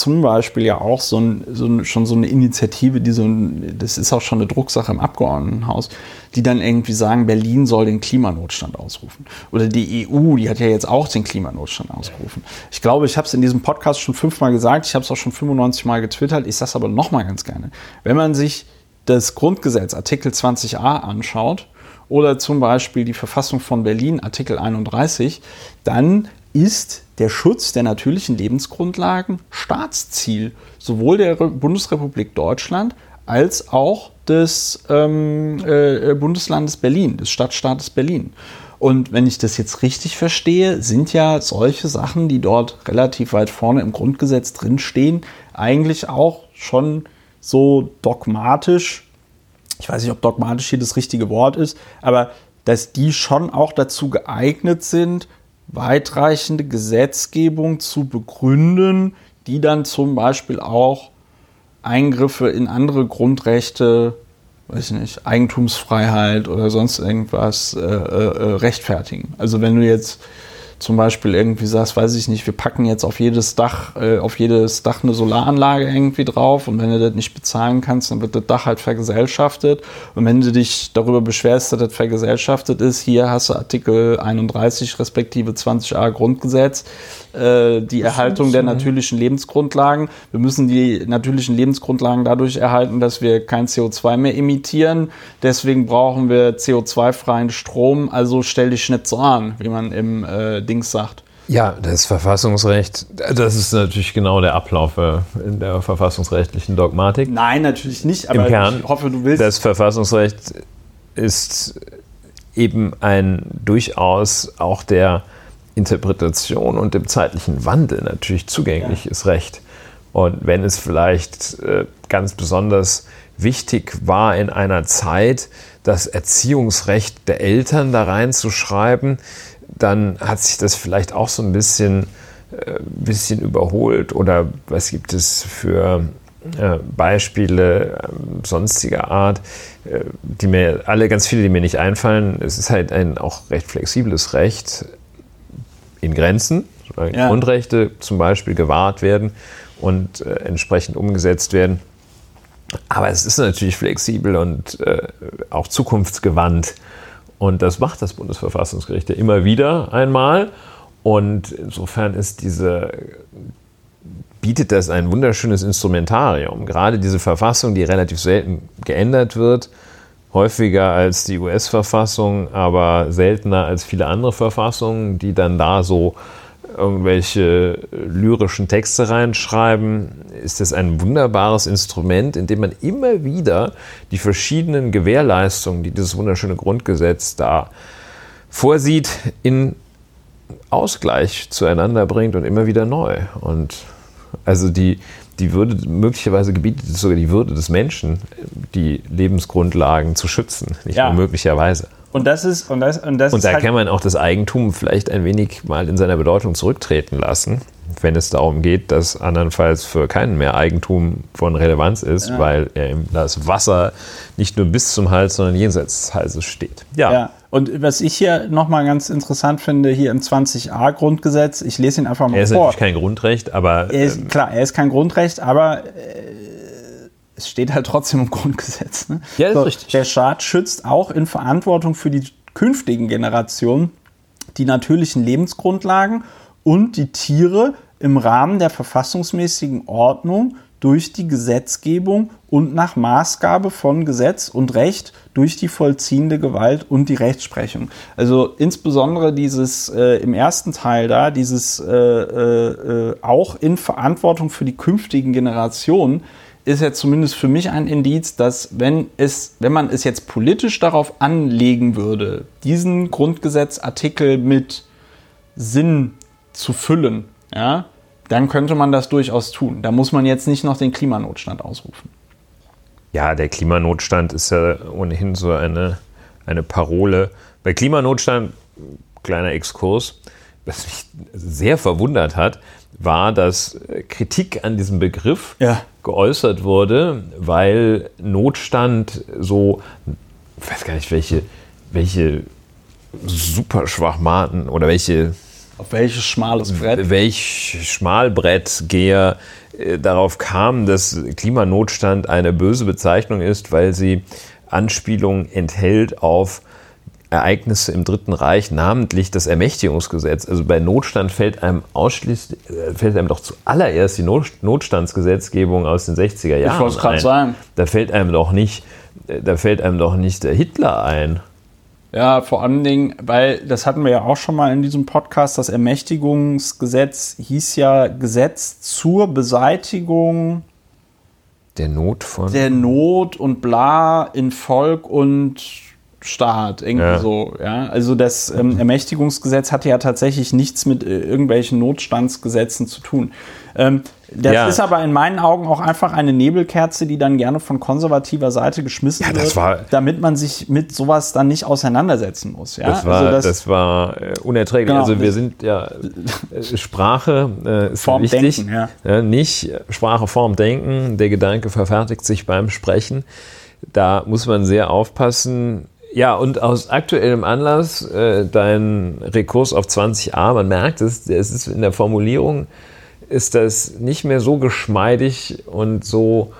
zum Beispiel ja auch so, ein, so ein, schon so eine Initiative, die so ein, das ist auch schon eine Drucksache im Abgeordnetenhaus, die dann irgendwie sagen, Berlin soll den Klimanotstand ausrufen. Oder die EU, die hat ja jetzt auch den Klimanotstand ausgerufen. Ich glaube, ich habe es in diesem Podcast schon fünfmal gesagt, ich habe es auch schon 95 Mal getwittert, ich sage es aber nochmal ganz gerne. Wenn man sich das Grundgesetz Artikel 20a anschaut oder zum Beispiel die Verfassung von Berlin Artikel 31, dann ist der Schutz der natürlichen Lebensgrundlagen Staatsziel sowohl der Bundesrepublik Deutschland als auch des ähm, äh, Bundeslandes Berlin, des Stadtstaates Berlin. Und wenn ich das jetzt richtig verstehe, sind ja solche Sachen, die dort relativ weit vorne im Grundgesetz drinstehen, eigentlich auch schon so dogmatisch, ich weiß nicht, ob dogmatisch hier das richtige Wort ist, aber dass die schon auch dazu geeignet sind, weitreichende Gesetzgebung zu begründen, die dann zum Beispiel auch Eingriffe in andere Grundrechte, weiß ich nicht, Eigentumsfreiheit oder sonst irgendwas äh, äh, rechtfertigen. Also wenn du jetzt zum Beispiel irgendwie sagst, weiß ich nicht, wir packen jetzt auf jedes Dach, äh, auf jedes Dach eine Solaranlage irgendwie drauf und wenn du das nicht bezahlen kannst, dann wird das Dach halt vergesellschaftet. Und wenn du dich darüber beschwerst, dass das vergesellschaftet ist, hier hast du Artikel 31 respektive 20a Grundgesetz, äh, die Erhaltung der natürlichen Lebensgrundlagen. Wir müssen die natürlichen Lebensgrundlagen dadurch erhalten, dass wir kein CO2 mehr emittieren. Deswegen brauchen wir CO2-freien Strom. Also stell dich nicht so an, wie man im äh, Dings sagt. Ja, das Verfassungsrecht, das ist natürlich genau der Ablauf äh, in der verfassungsrechtlichen Dogmatik. Nein, natürlich nicht, aber Im Kern, ich hoffe, du willst. Das Verfassungsrecht ist eben ein durchaus auch der Interpretation und dem zeitlichen Wandel natürlich zugängliches ja. Recht. Und wenn es vielleicht äh, ganz besonders wichtig war in einer Zeit, das Erziehungsrecht der Eltern da reinzuschreiben, dann hat sich das vielleicht auch so ein bisschen, äh, bisschen überholt. Oder was gibt es für äh, Beispiele äh, sonstiger Art, äh, die mir alle ganz viele, die mir nicht einfallen. Es ist halt ein auch recht flexibles Recht in Grenzen, ja. Grundrechte zum Beispiel gewahrt werden und äh, entsprechend umgesetzt werden. Aber es ist natürlich flexibel und äh, auch zukunftsgewandt. Und das macht das Bundesverfassungsgericht ja immer wieder einmal. Und insofern ist diese bietet das ein wunderschönes Instrumentarium. Gerade diese Verfassung, die relativ selten geändert wird, häufiger als die US-Verfassung, aber seltener als viele andere Verfassungen, die dann da so irgendwelche lyrischen Texte reinschreiben, ist das ein wunderbares Instrument, in dem man immer wieder die verschiedenen Gewährleistungen, die dieses wunderschöne Grundgesetz da vorsieht, in Ausgleich zueinander bringt und immer wieder neu. Und also die, die Würde, möglicherweise gebietet es sogar die Würde des Menschen, die Lebensgrundlagen zu schützen, nicht ja. nur möglicherweise. Und das ist und das und das und da halt kann man auch das Eigentum vielleicht ein wenig mal in seiner Bedeutung zurücktreten lassen, wenn es darum geht, dass andernfalls für keinen mehr Eigentum von Relevanz ist, ja. weil das Wasser nicht nur bis zum Hals, sondern jenseits des Halses steht. Ja. ja. Und was ich hier nochmal ganz interessant finde, hier im 20a Grundgesetz, ich lese ihn einfach mal vor. Er ist vor. natürlich kein Grundrecht, aber. Er ist, ähm, klar, er ist kein Grundrecht, aber äh, es steht halt trotzdem im Grundgesetz. Ne? Ja, das so, ist richtig. Der Staat schützt auch in Verantwortung für die künftigen Generationen die natürlichen Lebensgrundlagen und die Tiere im Rahmen der verfassungsmäßigen Ordnung durch die Gesetzgebung und nach Maßgabe von Gesetz und Recht durch die vollziehende Gewalt und die Rechtsprechung. Also insbesondere dieses äh, im ersten Teil da, dieses äh, äh, auch in Verantwortung für die künftigen Generationen, ist ja zumindest für mich ein Indiz, dass wenn es, wenn man es jetzt politisch darauf anlegen würde, diesen Grundgesetzartikel mit Sinn zu füllen, ja, dann könnte man das durchaus tun. Da muss man jetzt nicht noch den Klimanotstand ausrufen. Ja, der Klimanotstand ist ja ohnehin so eine, eine Parole. Bei Klimanotstand, kleiner Exkurs, was mich sehr verwundert hat, war, dass Kritik an diesem Begriff ja. geäußert wurde, weil Notstand so, ich weiß gar nicht, welche, welche Superschwachmaten oder welche auf welches schmales Brett? Welch Schmalbrettgeher äh, darauf kam, dass Klimanotstand eine böse Bezeichnung ist, weil sie Anspielungen enthält auf Ereignisse im Dritten Reich, namentlich das Ermächtigungsgesetz. Also bei Notstand fällt einem ausschließlich, äh, fällt einem doch zuallererst die Notstandsgesetzgebung aus den 60er Jahren. Ich wollte es gerade sagen. Da fällt einem doch nicht, äh, da fällt einem doch nicht der Hitler ein. Ja, vor allen Dingen, weil das hatten wir ja auch schon mal in diesem Podcast, das Ermächtigungsgesetz hieß ja Gesetz zur Beseitigung der Not von der Not und bla in Volk und Staat, irgendwie ja. so. Ja? Also das ähm, Ermächtigungsgesetz hatte ja tatsächlich nichts mit äh, irgendwelchen Notstandsgesetzen zu tun. Ähm, das ja. ist aber in meinen Augen auch einfach eine Nebelkerze, die dann gerne von konservativer Seite geschmissen ja, wird, war, damit man sich mit sowas dann nicht auseinandersetzen muss. Ja? Das war, also das, das war äh, unerträglich. Genau, also wir sind ja äh, Sprache äh, ist Form wichtig. Denken, ja. ja. nicht Sprache, Form, Denken. Der Gedanke verfertigt sich beim Sprechen. Da muss man sehr aufpassen. Ja, und aus aktuellem Anlass äh, dein Rekurs auf 20a, man merkt es, es ist in der Formulierung ist das nicht mehr so geschmeidig und so,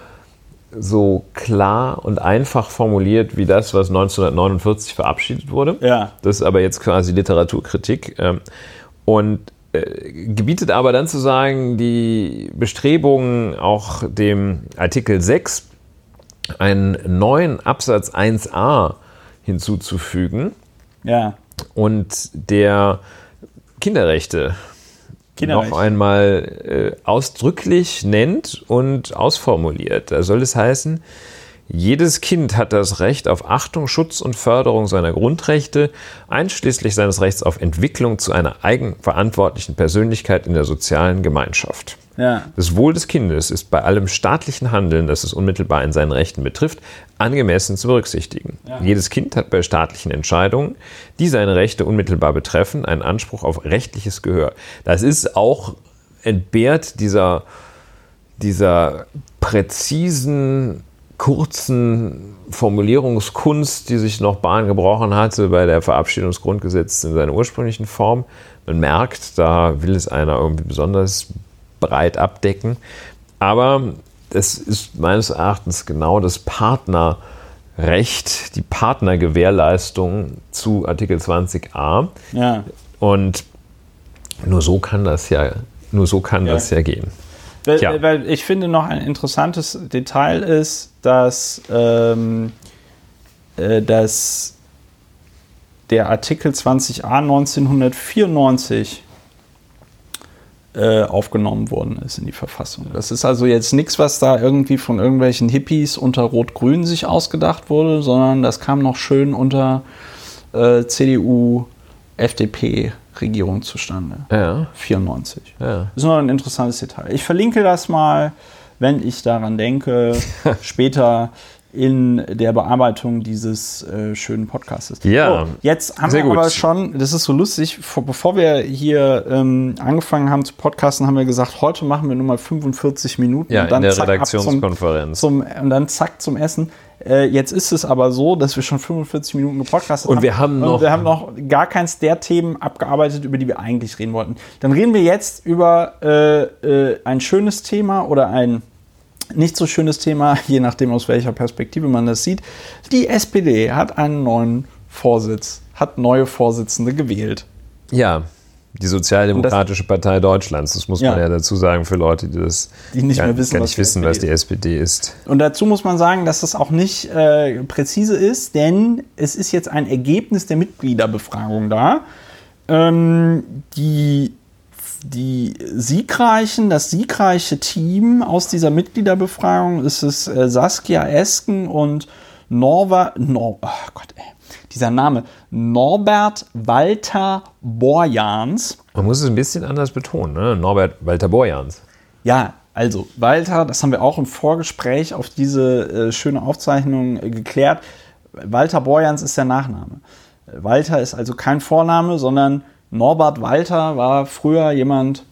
so klar und einfach formuliert wie das, was 1949 verabschiedet wurde. Ja. Das ist aber jetzt quasi Literaturkritik. Ähm, und äh, gebietet aber dann zu sagen, die Bestrebungen, auch dem Artikel 6 einen neuen Absatz 1a hinzuzufügen. Ja. Und der Kinderrechte noch einmal äh, ausdrücklich nennt und ausformuliert. Da soll es heißen, jedes Kind hat das Recht auf Achtung, Schutz und Förderung seiner Grundrechte, einschließlich seines Rechts auf Entwicklung zu einer eigenverantwortlichen Persönlichkeit in der sozialen Gemeinschaft. Ja. Das Wohl des Kindes ist bei allem staatlichen Handeln, das es unmittelbar in seinen Rechten betrifft, angemessen zu berücksichtigen. Ja. Jedes Kind hat bei staatlichen Entscheidungen, die seine Rechte unmittelbar betreffen, einen Anspruch auf rechtliches Gehör. Das ist auch entbehrt dieser, dieser präzisen kurzen Formulierungskunst, die sich noch Bahn gebrochen hatte bei der Verabschiedung des Grundgesetzes in seiner ursprünglichen Form. Man merkt, da will es einer irgendwie besonders breit abdecken. Aber das ist meines Erachtens genau das Partnerrecht, die Partnergewährleistung zu Artikel 20a. Ja. Und nur so kann das ja, nur so kann ja. das ja gehen. Weil, weil ich finde noch ein interessantes Detail ist, dass, ähm, äh, dass der Artikel 20a 1994 äh, aufgenommen worden ist in die Verfassung. Das ist also jetzt nichts, was da irgendwie von irgendwelchen Hippies unter Rot-Grün sich ausgedacht wurde, sondern das kam noch schön unter äh, CDU, FDP Regierung zustande. Ja, 94. ja. Das ist noch ein interessantes Detail. Ich verlinke das mal, wenn ich daran denke, später in der Bearbeitung dieses äh, schönen Podcastes. Ja, So, jetzt haben wir gut. aber schon, das ist so lustig, vor, bevor wir hier ähm, angefangen haben zu podcasten, haben wir gesagt, heute machen wir nur mal 45 Minuten. Ja, und dann in der zack, Redaktionskonferenz. Zum, zum, und dann zack zum Essen. Äh, jetzt ist es aber so, dass wir schon 45 Minuten gepodcastet Und wir haben noch- Und wir haben noch gar keins der Themen abgearbeitet, über die wir eigentlich reden wollten. Dann reden wir jetzt über äh, äh, ein schönes Thema oder ein nicht so schönes Thema, je nachdem aus welcher Perspektive man das sieht. Die SPD hat einen neuen Vorsitz, hat neue Vorsitzende gewählt. Ja, die Sozialdemokratische Partei Deutschlands, das muss man Ja. ja dazu sagen für Leute, die das Die nicht gar, mehr wissen, gar was nicht die wissen, was die SPD ist. Und dazu muss man sagen, dass das auch nicht äh, präzise ist, denn es ist jetzt ein Ergebnis der Mitgliederbefragung da. Ähm, die, die siegreichen, das siegreiche Team aus dieser Mitgliederbefragung ist es äh, Saskia Esken und Norva, Nor, oh Gott, ey, dieser Name, Norbert Walter Borjans. Man muss es ein bisschen anders betonen, ne? Norbert Walter Borjans. Ja, also Walter, das haben wir auch im Vorgespräch auf diese äh, schöne Aufzeichnung äh, geklärt. Walter Borjans ist der Nachname. Äh, Walter ist also kein Vorname, sondern Norbert Walter war früher jemand,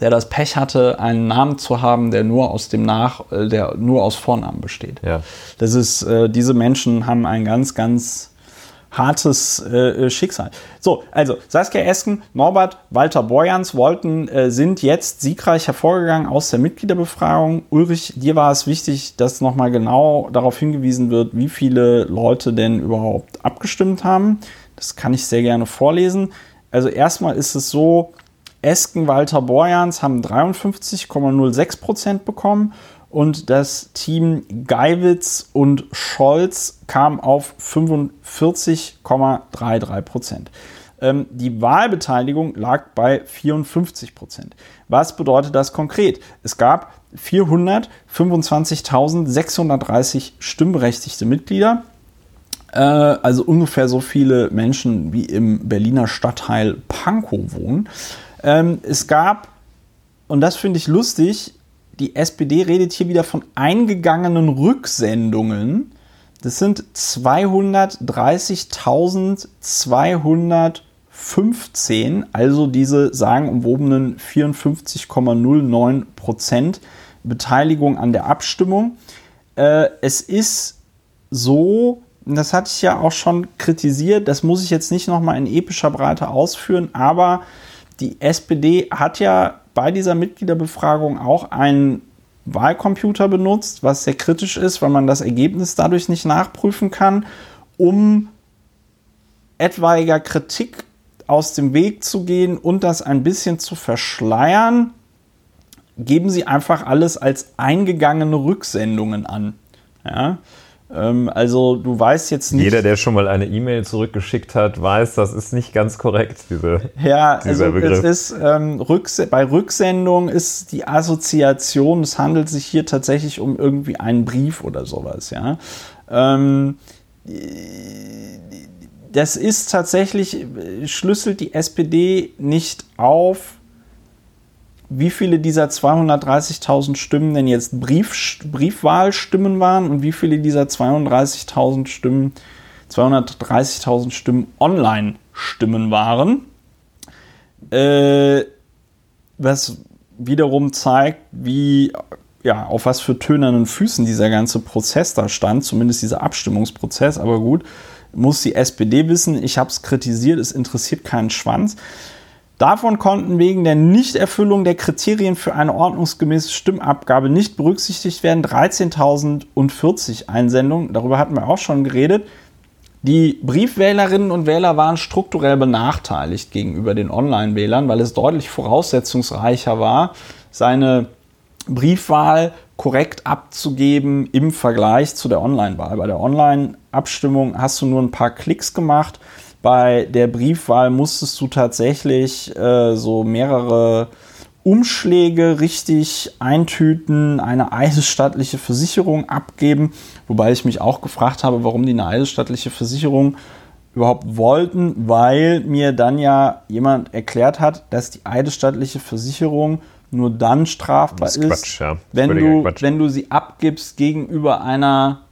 der das Pech hatte, einen Namen zu haben, der nur aus dem Nach, äh, der nur aus Vornamen besteht. Ja. Das ist, äh, diese Menschen haben ein ganz, ganz hartes äh, Schicksal. So, also Saskia Esken, Norbert, Walter Borjans wollten, äh, sind jetzt siegreich hervorgegangen aus der Mitgliederbefragung. Ulrich, dir war es wichtig, dass nochmal genau darauf hingewiesen wird, wie viele Leute denn überhaupt abgestimmt haben. Das kann ich sehr gerne vorlesen. Also erstmal ist es so, Esken, Walter Borjans haben 53,06 Prozent bekommen und das Team Geiwitz und Scholz kam auf 45,33 Prozent. Ähm, die Wahlbeteiligung lag bei 54 Prozent. Was bedeutet das konkret? Es gab 425.630 stimmberechtigte Mitglieder also ungefähr so viele Menschen wie im Berliner Stadtteil Pankow wohnen. Ähm, es gab, und das finde ich lustig, die SPD redet hier wieder von eingegangenen Rücksendungen. Das sind 230.215, also diese sagenumwobenen 54,09 Prozent Beteiligung an der Abstimmung. Äh, es ist so, das hatte ich ja auch schon kritisiert, das muss ich jetzt nicht nochmal in epischer Breite ausführen, aber die SPD hat ja bei dieser Mitgliederbefragung auch einen Wahlcomputer benutzt, was sehr kritisch ist, weil man das Ergebnis dadurch nicht nachprüfen kann, um etwaiger Kritik aus dem Weg zu gehen und das ein bisschen zu verschleiern, geben sie einfach alles als eingegangene Rücksendungen an. Ja? Ähm, also du weißt jetzt nicht. Jeder, der schon mal eine E-Mail zurückgeschickt hat, weiß, das ist nicht ganz korrekt, diese. Ja, dieser also Begriff. es ist ähm, Rückse bei Rücksendung ist die Assoziation, es handelt sich hier tatsächlich um irgendwie einen Brief oder sowas, ja. Ähm, das ist tatsächlich, äh, schlüsselt die SPD nicht auf, wie viele dieser 230.000 Stimmen denn jetzt Brief, Briefwahlstimmen waren und wie viele dieser 32.000 Stimmen, 230.000 Stimmen Online-Stimmen waren. Äh, was wiederum zeigt, wie, ja, auf was für tönernen Füßen dieser ganze Prozess da stand, zumindest dieser Abstimmungsprozess, aber gut, muss die SPD wissen, ich habe es kritisiert, es interessiert keinen Schwanz. Davon konnten wegen der Nichterfüllung der Kriterien für eine ordnungsgemäße Stimmabgabe nicht berücksichtigt werden 13.040 Einsendungen. Darüber hatten wir auch schon geredet. Die Briefwählerinnen und Wähler waren strukturell benachteiligt gegenüber den Online-Wählern, weil es deutlich voraussetzungsreicher war, seine Briefwahl korrekt abzugeben im Vergleich zu der Online-Wahl. Bei der Online-Abstimmung hast du nur ein paar Klicks gemacht. Bei der Briefwahl musstest du tatsächlich äh, so mehrere Umschläge richtig eintüten, eine eidesstattliche Versicherung abgeben, wobei ich mich auch gefragt habe, warum die eine eidesstattliche Versicherung überhaupt wollten, weil mir dann ja jemand erklärt hat, dass die eidesstattliche Versicherung nur dann strafbar ist, Quatsch, ja. wenn, du, Quatsch. wenn du sie abgibst gegenüber einer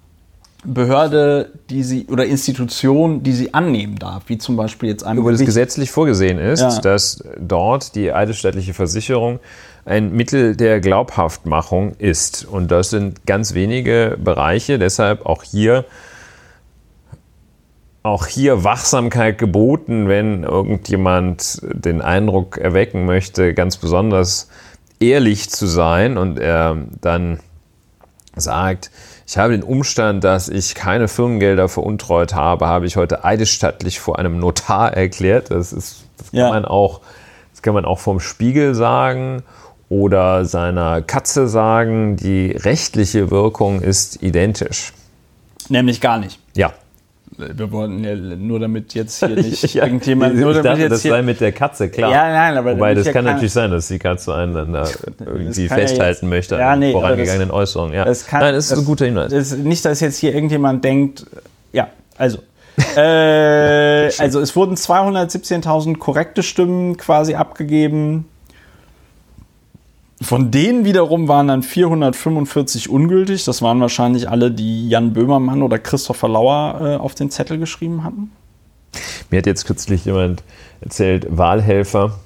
Behörde, die sie oder Institution, die sie annehmen darf, wie zum Beispiel jetzt Wo das Gericht. gesetzlich vorgesehen ist, Ja. dass dort die eidesstattliche Versicherung ein Mittel der Glaubhaftmachung ist. Und das sind ganz wenige Bereiche, deshalb auch hier auch hier Wachsamkeit geboten, wenn irgendjemand den Eindruck erwecken möchte, ganz besonders ehrlich zu sein und er dann sagt, ich habe den Umstand, dass ich keine Firmengelder veruntreut habe, habe ich heute eidesstattlich vor einem Notar erklärt. Das, ist, das, kann, Ja. man auch, das kann man auch vom Spiegel sagen oder seiner Katze sagen. Die rechtliche Wirkung ist identisch. Nämlich gar nicht. Ja. Wir wollten ja nur damit jetzt hier nicht Ja, irgendjemand. ich Nur damit dachte, jetzt das hier, sei mit der Katze, klar. Ja, nein, aber Wobei, das ja kann natürlich sein, dass die Katze einen dann da irgendwie ja festhalten jetzt- möchte Ja, an nee, vorangegangenen Äußerungen. Ja. das kann, Nein, das ist ein guter Hinweis. Das, nicht, dass jetzt hier irgendjemand denkt, ja, also. äh, also es wurden 217.000 korrekte Stimmen quasi abgegeben. Von denen wiederum waren dann 445 ungültig. Das waren wahrscheinlich alle, die Jan Böhmermann oder Christopher Lauer äh, auf den Zettel geschrieben hatten. Mir hat jetzt kürzlich jemand erzählt, Wahlhelfer,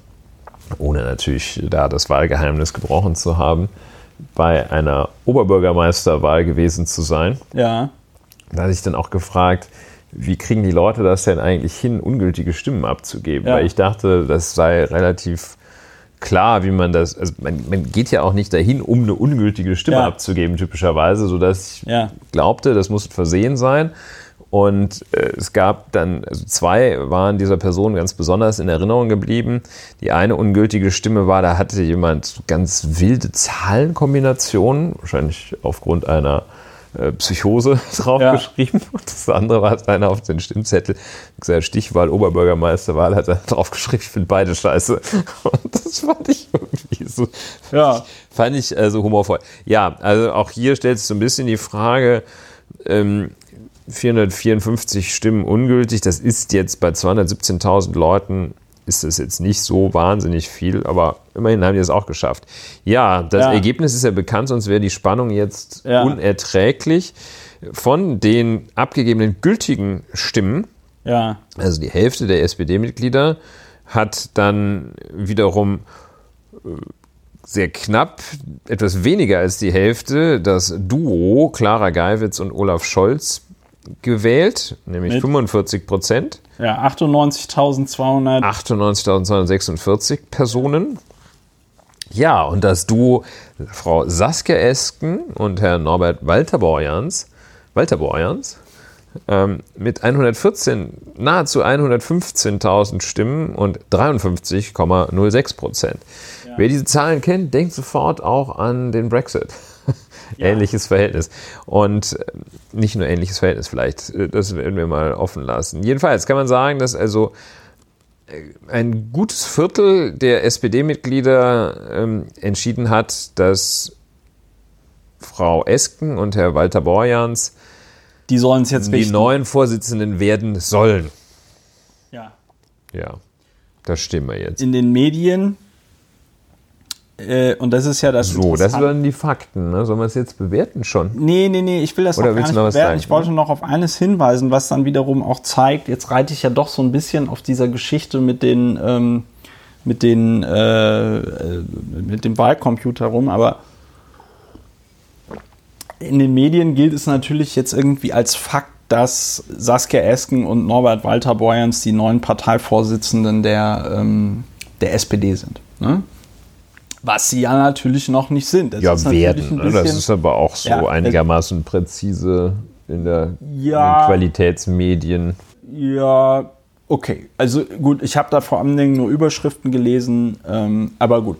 ohne natürlich da das Wahlgeheimnis gebrochen zu haben, bei einer Oberbürgermeisterwahl gewesen zu sein. Ja. Da hatte ich dann auch gefragt, wie kriegen die Leute das denn eigentlich hin, ungültige Stimmen abzugeben? Ja. Weil ich dachte, das sei relativ klar, wie man das, also man, man geht ja auch nicht dahin, um eine ungültige Stimme Ja. abzugeben, typischerweise, sodass ich Ja. glaubte, das muss versehen sein. Und äh, es gab dann, also zwei waren dieser Person ganz besonders in Erinnerung geblieben. Die eine ungültige Stimme war, da hatte jemand ganz wilde Zahlenkombinationen, wahrscheinlich aufgrund einer äh, Psychose draufgeschrieben. Und das andere war einer auf den Stimmzettel, gesagt, Stichwahl, Oberbürgermeisterwahl, hat er draufgeschrieben, ich finde beide scheiße. Und das fand ich irgendwie so, Ja. fand ich also humorvoll. Ja, also auch hier stellt sich so ein bisschen die Frage, ähm, 454 Stimmen ungültig, das ist jetzt bei 217.000 Leuten, ist das jetzt nicht so wahnsinnig viel, aber immerhin haben die es auch geschafft. Ja, das Ja. Ergebnis ist ja bekannt, sonst wäre die Spannung jetzt Ja. unerträglich. Von den abgegebenen gültigen Stimmen Ja. also die Hälfte der SPD-Mitglieder hat dann wiederum äh, sehr knapp, etwas weniger als die Hälfte, das Duo Clara Geiwitz und Olaf Scholz gewählt, nämlich Mit? 45 Prozent, Ja, 98.200. 98.246 Personen. Ja, und das Duo Frau Saskia Esken und Herr Norbert Walter-Borjans, Walter-Borjans, ähm, mit 114, nahezu 115.000 Stimmen und 53,06 Prozent. Wer diese Zahlen kennt, denkt sofort auch an den Brexit. Ähnliches Verhältnis. Und äh, nicht nur ähnliches Verhältnis vielleicht, äh, das werden wir mal offen lassen. Jedenfalls kann man sagen, dass also ein gutes Viertel der SPD-Mitglieder ähm, entschieden hat, dass Frau Esken und Herr Walter Borjans Die sollen es jetzt die richten. neuen Vorsitzenden werden sollen. Ja. Ja, das stimmen wir jetzt. In den Medien. Äh, und das ist ja das. So, das waren die Fakten. Ne? Sollen wir es jetzt bewerten schon? Nee, nee, nee, ich will das Oder noch gar nicht noch was bewerten. sagen? Ich wollte noch auf eines hinweisen, was dann wiederum auch zeigt, jetzt reite ich ja doch so ein bisschen auf dieser Geschichte mit den, ähm, mit den, äh, äh, mit dem Wahlcomputer rum, aber in den Medien gilt es natürlich jetzt irgendwie als Fakt, dass Saskia Esken und Norbert Walter Borjans die neuen Parteivorsitzenden der, ähm, der SPD sind. Ne? Was sie ja natürlich noch nicht sind. Das Ja, werden. Ne? Das bisschen- ist aber auch so Ja, einigermaßen präzise in, der, Ja. in den Qualitätsmedien. Ja, okay. Also gut, ich habe da vor allen Dingen nur Überschriften gelesen, ähm, aber gut.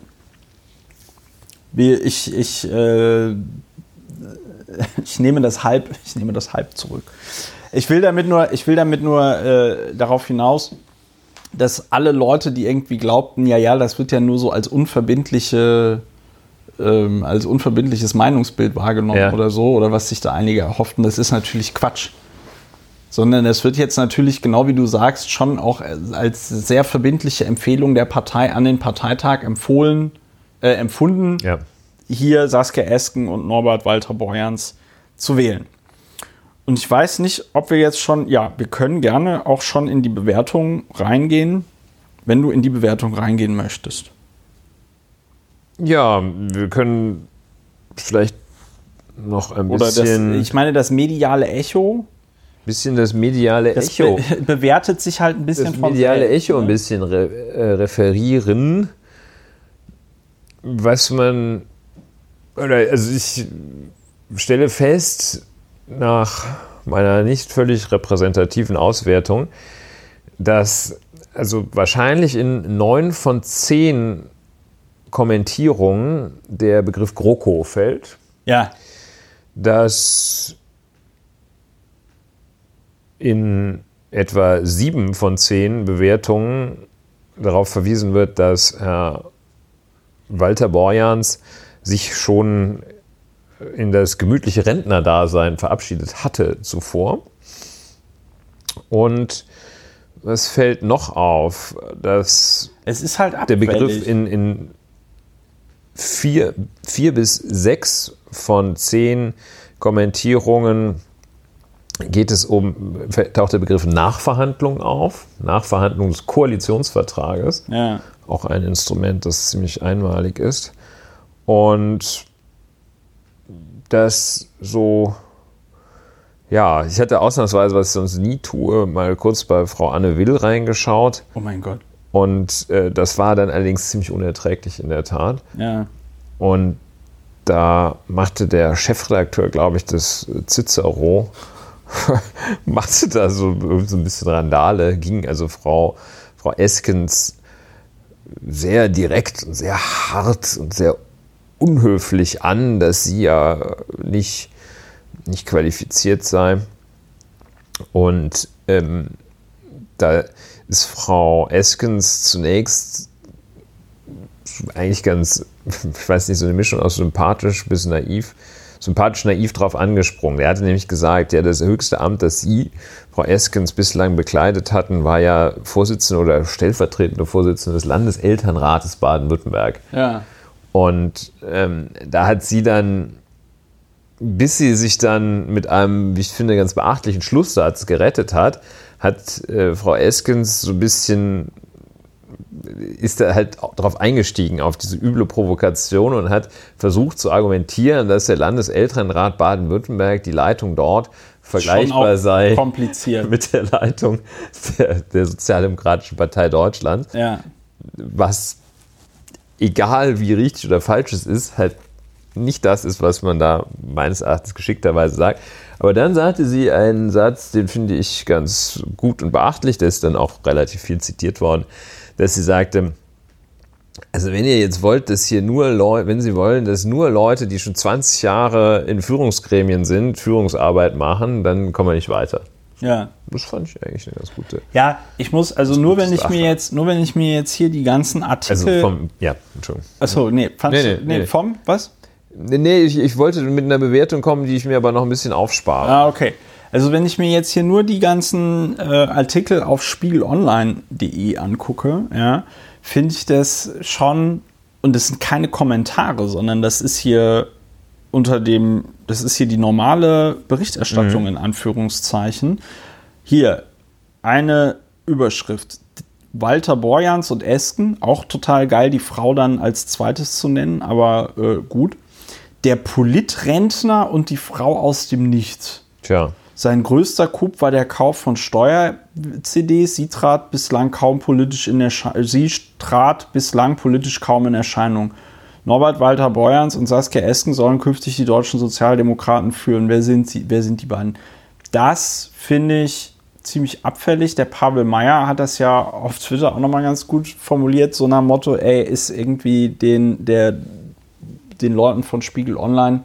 ich, ich, äh, ich nehme das halb, ich nehme das halb zurück. Ich will damit nur, ich will damit nur äh, darauf hinaus, dass alle Leute, die irgendwie glaubten, ja, ja, das wird ja nur so als unverbindliche, ähm, als unverbindliches Meinungsbild wahrgenommen ja. oder so, oder was sich da einige erhofften, das ist natürlich Quatsch. Sondern es wird jetzt natürlich, genau wie du sagst, schon auch als sehr verbindliche Empfehlung der Partei an den Parteitag empfohlen, äh, empfunden, ja. hier Saskia Esken und Norbert Walter Borjans zu wählen. Und ich weiß nicht, ob wir jetzt schon, ja, wir können gerne auch schon in die Bewertung reingehen, wenn du in die Bewertung reingehen möchtest. Ja, wir können vielleicht noch ein Oder bisschen. Das, ich meine, das mediale Echo. Bisschen das mediale das Echo. Be bewertet sich halt ein bisschen das von. Das mediale Echo ne? ein bisschen re äh, referieren. Was man. Oder, also ich stelle fest, nach meiner nicht völlig repräsentativen Auswertung, dass also wahrscheinlich in neun von zehn Kommentierungen der Begriff GroKo fällt. Ja. Dass in etwa sieben von zehn Bewertungen darauf verwiesen wird, dass Herr Walter Borjans sich schon in das gemütliche Rentnerdasein verabschiedet hatte zuvor. Und was fällt noch auf? Dass es ist halt der Begriff in, in vier, vier bis sechs von zehn Kommentierungen geht es um, taucht der Begriff Nachverhandlung auf, Nachverhandlung des Koalitionsvertrages. Ja. Auch ein Instrument, das ziemlich einmalig ist. Und das so, ja, ich hatte ausnahmsweise, was ich sonst nie tue, mal kurz bei Frau Anne Will reingeschaut. Oh mein Gott. Und äh, das war dann allerdings ziemlich unerträglich in der Tat. Ja. Und da machte der Chefredakteur, glaube ich, des Cicero, machte da so, so ein bisschen Randale, ging also Frau, Frau Eskens sehr direkt und sehr hart und sehr unhöflich an, dass sie ja nicht, nicht qualifiziert sei. Und ähm, da ist Frau Eskens zunächst eigentlich ganz, ich weiß nicht, so eine Mischung aus sympathisch bis naiv, sympathisch naiv drauf angesprungen. Er hatte nämlich gesagt, ja, das höchste Amt, das Sie, Frau Eskens, bislang bekleidet hatten, war ja Vorsitzende oder stellvertretende Vorsitzende des Landeselternrates Baden-Württemberg. Ja. Und ähm, da hat sie dann, bis sie sich dann mit einem, wie ich finde, ganz beachtlichen Schlusssatz gerettet hat, hat äh, Frau Eskens so ein bisschen ist er halt darauf eingestiegen, auf diese üble Provokation und hat versucht zu argumentieren, dass der Landeselternrat Baden-Württemberg, die Leitung dort, vergleichbar sei kompliziert. mit der Leitung der, der Sozialdemokratischen Partei Deutschland. Ja. Was egal wie richtig oder falsch es ist, halt nicht das ist, was man da meines Erachtens geschickterweise sagt. Aber dann sagte sie einen Satz, den finde ich ganz gut und beachtlich, der ist dann auch relativ viel zitiert worden, dass sie sagte, also wenn ihr jetzt wollt, dass hier nur Leute, wenn Sie wollen, dass nur Leute, die schon 20 Jahre in Führungsgremien sind, Führungsarbeit machen, dann kommen wir nicht weiter. Ja. Das fand ich eigentlich eine ganz gute. Ja, ich muss, also nur wenn ich mir jetzt, nur wenn ich mir jetzt hier die ganzen Artikel. Also vom, ja, Entschuldigung. Achso, nee, fandst nee, nee, nee, nee, vom, was? Nee, ich, ich wollte mit einer Bewertung kommen, die ich mir aber noch ein bisschen aufspare. Ah, okay. Also wenn ich mir jetzt hier nur die ganzen äh, Artikel auf spiegelonline.de angucke, ja, finde ich das schon, und das sind keine Kommentare, sondern das ist hier unter dem, das ist hier die normale Berichterstattung mhm. in Anführungszeichen. Hier eine Überschrift. Walter Borjans und Esken, auch total geil, die Frau dann als zweites zu nennen, aber äh, gut. Der Politrentner und die Frau aus dem Nichts. Tja. Sein größter Coup war der Kauf von Steuer-CDs. Sie trat bislang kaum politisch in Erscheinung. Sie trat bislang politisch kaum in Erscheinung. Norbert Walter Borjans und Saskia Esken sollen künftig die deutschen Sozialdemokraten führen. Wer sind sie? Wer sind die beiden? Das finde ich ziemlich abfällig. Der Pavel Meyer hat das ja auf Twitter auch nochmal ganz gut formuliert, so nach dem Motto, ey, ist irgendwie den, der, den Leuten von Spiegel Online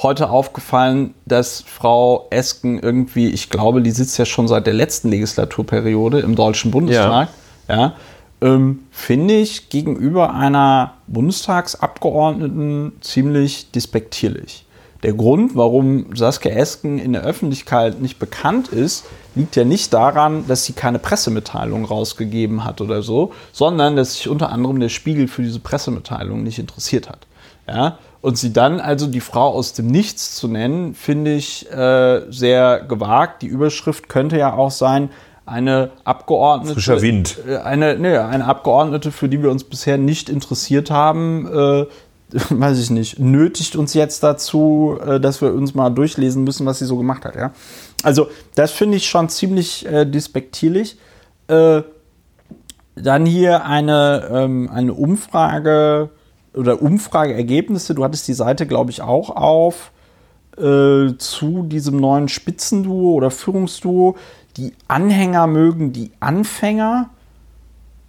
heute aufgefallen, dass Frau Esken irgendwie, ich glaube, die sitzt ja schon seit der letzten Legislaturperiode im Deutschen Bundestag, ja, ja ähm, finde ich gegenüber einer Bundestagsabgeordneten ziemlich despektierlich. Der Grund, warum Saskia Esken in der Öffentlichkeit nicht bekannt ist, liegt ja nicht daran, dass sie keine Pressemitteilung rausgegeben hat oder so, sondern dass sich unter anderem der Spiegel für diese Pressemitteilung nicht interessiert hat. Ja? Und sie dann also die Frau aus dem Nichts zu nennen, finde ich äh, sehr gewagt. Die Überschrift könnte ja auch sein, eine Abgeordnete. Frischer Wind. Äh, eine, nee, eine Abgeordnete, für die wir uns bisher nicht interessiert haben, äh, weiß ich nicht, nötigt uns jetzt dazu, äh, dass wir uns mal durchlesen müssen, was sie so gemacht hat. Ja? Also, das finde ich schon ziemlich äh, despektierlich. Äh, dann hier eine, ähm, eine Umfrage oder Umfrageergebnisse. Du hattest die Seite, glaube ich, auch auf äh, zu diesem neuen Spitzenduo oder Führungsduo. Die Anhänger mögen die Anfänger,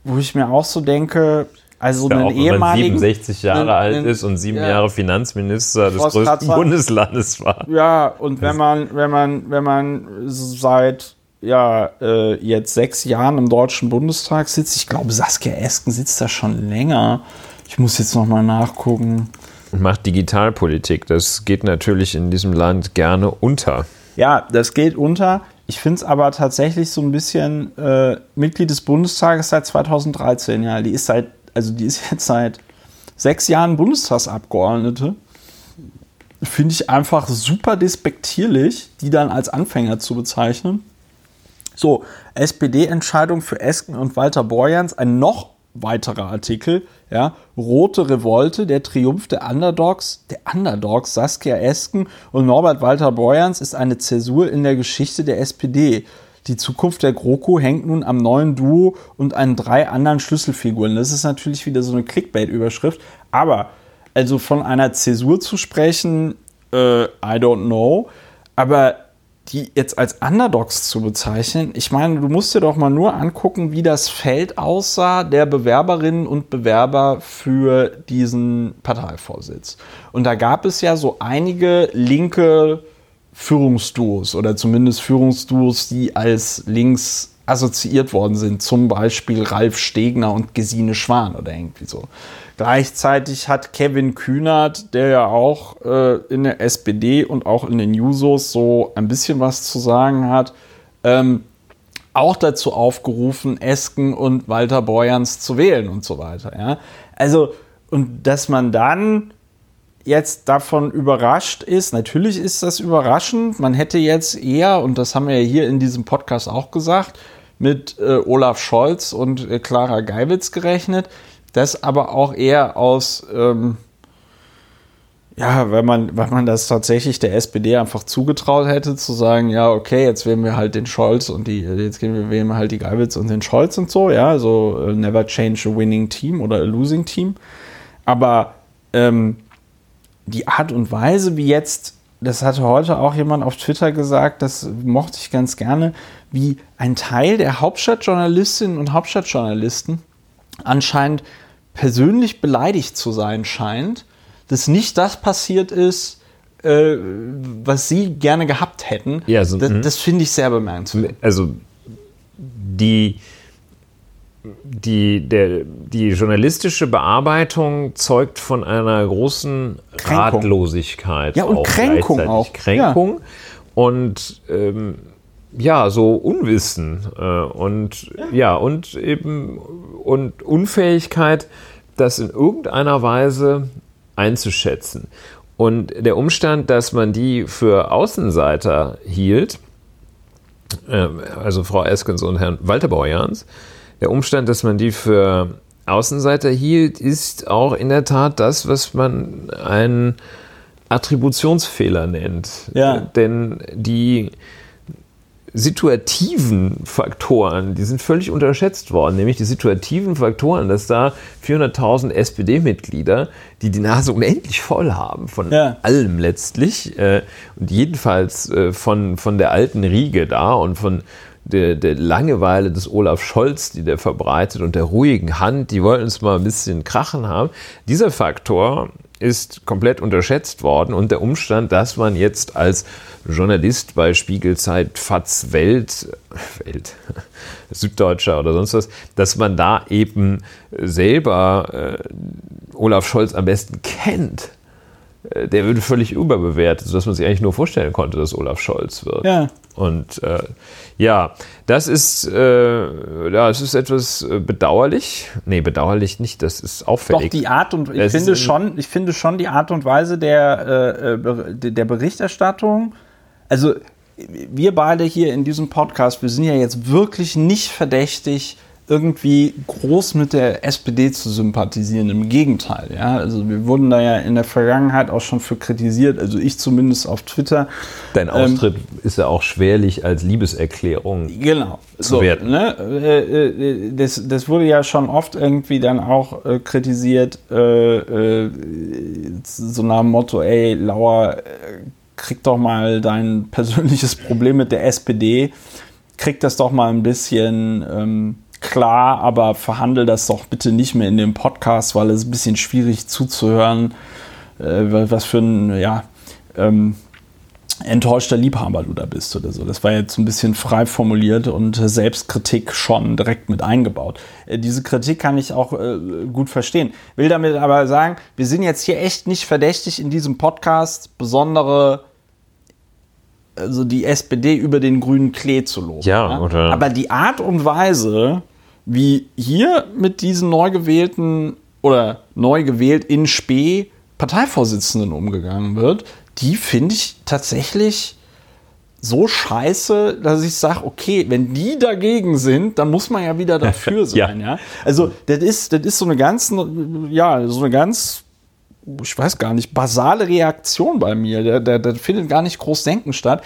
wo ich mir auch so denke, also ja, einen auch, ehemaligen. Wenn man 67 Jahre einen, alt ist und sieben ja, Jahre Finanzminister des größten Bundeslandes war. Ja, und wenn man, wenn man, wenn man seit ja, äh, jetzt sechs Jahren im Deutschen Bundestag sitzt, ich glaube, Saskia Esken sitzt da schon länger. Ich muss jetzt nochmal nachgucken. Und macht Digitalpolitik. Das geht natürlich in diesem Land gerne unter. Ja, das geht unter. Ich finde es aber tatsächlich so ein bisschen äh, Mitglied des Bundestages seit 2013. Ja, die ist seit also die ist jetzt seit sechs Jahren Bundestagsabgeordnete, finde ich einfach super despektierlich, die dann als Anfänger zu bezeichnen. So, SPD-Entscheidung für Esken und Walter Borjans, ein noch weiterer Artikel, ja, Rote Revolte, der Triumph der Underdogs, der Underdogs, Saskia Esken und Norbert Walter Borjans ist eine Zäsur in der Geschichte der SPD. Die Zukunft der GroKo hängt nun am neuen Duo und an drei anderen Schlüsselfiguren. Das ist natürlich wieder so eine Clickbait-Überschrift. Aber also von einer Zäsur zu sprechen, äh, I don't know. Aber die jetzt als Underdogs zu bezeichnen, ich meine, du musst dir doch mal nur angucken, wie das Feld aussah der Bewerberinnen und Bewerber für diesen Parteivorsitz. Und da gab es ja so einige linke Führungsduos oder zumindest Führungsduos, die als links assoziiert worden sind. Zum Beispiel Ralf Stegner und Gesine Schwan oder irgendwie so. Gleichzeitig hat Kevin Kühnert, der ja auch äh, in der SPD und auch in den Jusos so ein bisschen was zu sagen hat, ähm, auch dazu aufgerufen, Esken und Walter Borjans zu wählen und so weiter. Ja? Also, und dass man dann jetzt davon überrascht ist, natürlich ist das überraschend. Man hätte jetzt eher, und das haben wir ja hier in diesem Podcast auch gesagt, mit äh, Olaf Scholz und äh, Clara Geiwitz gerechnet. Das aber auch eher aus, ähm, ja, wenn man, wenn man das tatsächlich der SPD einfach zugetraut hätte, zu sagen, ja, okay, jetzt wählen wir halt den Scholz und die, jetzt gehen wir, wählen wir halt die Geiwitz und den Scholz und so, ja, so uh, never change a winning team oder a losing team. Aber ähm, die Art und Weise, wie jetzt, das hatte heute auch jemand auf Twitter gesagt, das mochte ich ganz gerne, wie ein Teil der Hauptstadtjournalistinnen und Hauptstadtjournalisten anscheinend persönlich beleidigt zu sein scheint, dass nicht das passiert ist, äh, was sie gerne gehabt hätten. Ja, so, das, mhm. das finde ich sehr bemerkenswert. Also die die, der, die journalistische Bearbeitung zeugt von einer großen Kränkung. Ratlosigkeit. Ja, und auch Kränkung auch. Kränkung ja. und ähm, ja, so Unwissen äh, und ja. ja. und eben und Unfähigkeit, das in irgendeiner Weise einzuschätzen. Und der Umstand, dass man die für Außenseiter hielt, äh, also Frau Eskens und Herrn Walter Borjans, der Umstand, dass man die für Außenseiter hielt, ist auch in der Tat das, was man einen Attributionsfehler nennt. Ja. Denn die situativen Faktoren, die sind völlig unterschätzt worden, nämlich die situativen Faktoren, dass da 400.000 SPD-Mitglieder, die die Nase unendlich voll haben von ja. allem letztlich äh, und jedenfalls äh, von, von der alten Riege da und von der, der Langeweile des Olaf Scholz, die der verbreitet und der ruhigen Hand, die wollten es mal ein bisschen krachen haben. Dieser Faktor ist komplett unterschätzt worden und der Umstand, dass man jetzt als Journalist bei Spiegelzeit, FATS, Welt, Welt, Süddeutscher oder sonst was, dass man da eben selber äh, Olaf Scholz am besten kennt. Äh, der würde völlig überbewertet, sodass man sich eigentlich nur vorstellen konnte, dass Olaf Scholz wird. Ja. Und äh, ja, das ist, äh, ja, es ist etwas äh, bedauerlich. Nee, bedauerlich nicht, das ist auffällig. Doch, die Art und ich finde, schon, ich finde schon die Art und Weise der, äh, der Berichterstattung, also wir beide hier in diesem Podcast, wir sind ja jetzt wirklich nicht verdächtig, irgendwie groß mit der SPD zu sympathisieren. Im Gegenteil, ja. Also wir wurden da ja in der Vergangenheit auch schon für kritisiert, also ich zumindest auf Twitter. Dein Austritt ähm, ist ja auch schwerlich als Liebeserklärung genau, zu so, werden. Ne? Äh, äh, das, das wurde ja schon oft irgendwie dann auch äh, kritisiert, äh, so nach dem Motto, ey, Lauer, krieg doch mal dein persönliches Problem mit der SPD, krieg das doch mal ein bisschen ähm, klar, aber verhandel das doch bitte nicht mehr in dem Podcast, weil es ein bisschen schwierig zuzuhören, äh, was für ein, ja, ähm, enttäuschter Liebhaber du da bist oder so. Das war jetzt ein bisschen frei formuliert und Selbstkritik schon direkt mit eingebaut. Äh, diese Kritik kann ich auch äh, gut verstehen. Will damit aber sagen, wir sind jetzt hier echt nicht verdächtig in diesem Podcast, besondere also die SPD über den grünen Klee zu loben. Ja, oder? Aber die Art und Weise, wie hier mit diesen neu gewählten oder neu gewählt in Spee Parteivorsitzenden umgegangen wird, die finde ich tatsächlich so scheiße, dass ich sage, okay, wenn die dagegen sind, dann muss man ja wieder dafür sein. ja. ja. Also das ist, das ist so eine ganz, ja, so eine ganz, ich weiß gar nicht, basale Reaktion bei mir. Da, da, da findet gar nicht groß Denken statt.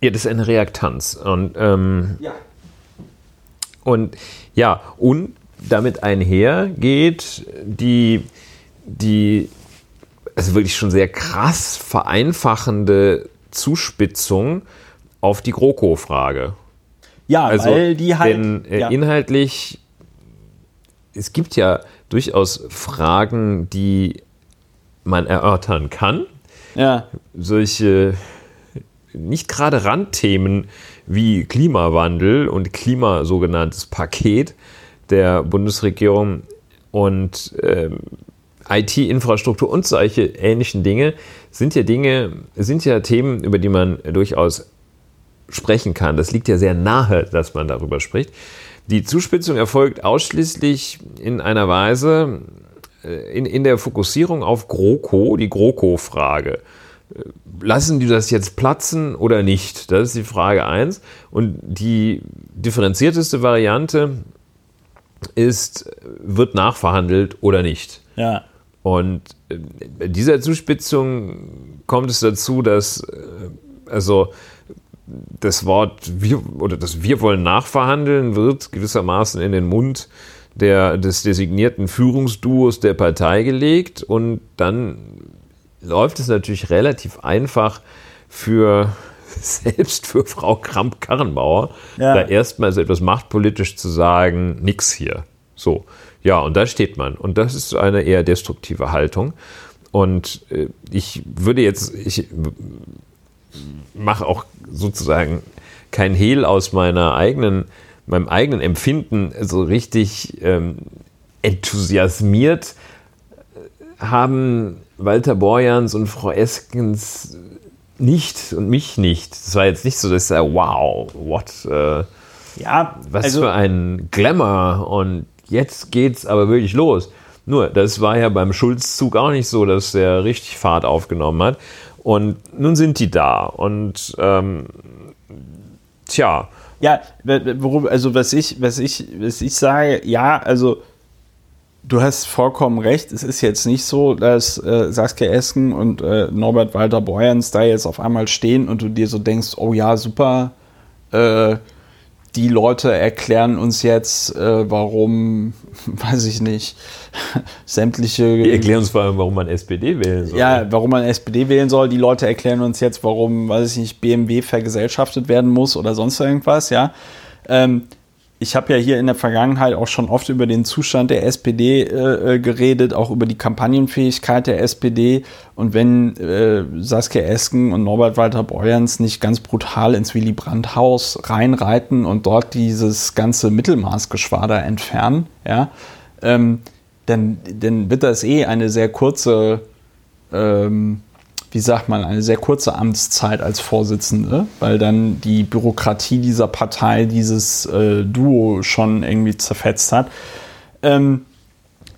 Ja, das ist eine Reaktanz. Und, ähm, ja. Und ja, und damit einher geht die, die also wirklich schon sehr krass vereinfachende Zuspitzung auf die GroKo-Frage. Ja, also, weil die halt. Denn äh, ja. inhaltlich, es gibt ja durchaus Fragen, die man erörtern kann. Ja. Solche nicht gerade Randthemen wie Klimawandel und Klima sogenanntes Paket der Bundesregierung und ähm, IT-Infrastruktur und solche ähnlichen Dinge sind ja Dinge, sind ja Themen, über die man durchaus sprechen kann. Das liegt ja sehr nahe, dass man darüber spricht. Die Zuspitzung erfolgt ausschließlich in einer Weise, äh, in, in der Fokussierung auf GroKo, die GroKo-Frage lassen die das jetzt platzen oder nicht? Das ist die Frage 1. Und die differenzierteste Variante ist, wird nachverhandelt oder nicht? Ja. Und bei dieser Zuspitzung kommt es dazu, dass äh, also das Wort wir oder das wir wollen nachverhandeln wird gewissermaßen in den Mund der, des designierten Führungsduos der Partei gelegt und dann läuft es natürlich relativ einfach für selbst für Frau Kramp-Karrenbauer, ja. da erstmal so etwas machtpolitisch zu sagen, nix hier. So. Ja, und da steht man. Und das ist eine eher destruktive Haltung. Und äh, ich würde jetzt, ich mache auch sozusagen kein Hehl aus meiner eigenen, meinem eigenen Empfinden so richtig ähm, enthusiasmiert haben Walter Borjans und Frau Eskens nicht und mich nicht. Das war jetzt nicht so, dass ich sage, wow, what, äh, ja, was also, für ein Glamour und jetzt geht's aber wirklich los. Nur, das war ja beim Schulzzug auch nicht so, dass der richtig Fahrt aufgenommen hat. Und nun sind die da. Und ähm, tja. Ja, worum, also was ich, was ich, was ich sage, ja, also du hast vollkommen recht. Es ist jetzt nicht so, dass äh, Saskia Esken und äh, Norbert Walter Borjans da jetzt auf einmal stehen und du dir so denkst, oh ja, super, äh, die Leute erklären uns jetzt, äh, warum, weiß ich nicht, sämtliche. Die erklären uns vor allem, warum man SPD wählen soll. Ja, warum man SPD wählen soll. Die Leute erklären uns jetzt, warum, weiß ich nicht, BMW vergesellschaftet werden muss oder sonst irgendwas, ja. Ähm, ich habe ja hier in der Vergangenheit auch schon oft über den Zustand der SPD äh, äh, geredet, auch über die Kampagnenfähigkeit der SPD. Und wenn äh, Saskia Esken und Norbert Walter Borjans nicht ganz brutal ins Willy Brandt-Haus reinreiten und dort dieses ganze Mittelmaßgeschwader entfernen, ja, ähm, dann, dann wird das eh eine sehr kurze ähm, wie sagt man, eine sehr kurze Amtszeit als Vorsitzende, weil dann die Bürokratie dieser Partei dieses äh, Duo schon irgendwie zerfetzt hat. Ähm,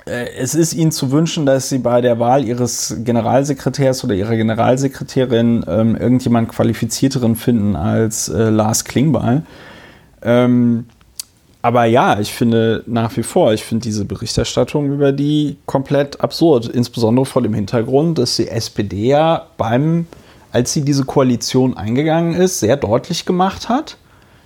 äh, es ist Ihnen zu wünschen, dass Sie bei der Wahl Ihres Generalsekretärs oder Ihrer Generalsekretärin ähm, irgendjemand qualifizierteren finden als äh, Lars Klingbeil. Ähm, aber ja, ich finde nach wie vor, ich finde diese Berichterstattung über die komplett absurd. Insbesondere vor dem Hintergrund, dass die SPD ja beim, als sie diese Koalition eingegangen ist, sehr deutlich gemacht hat,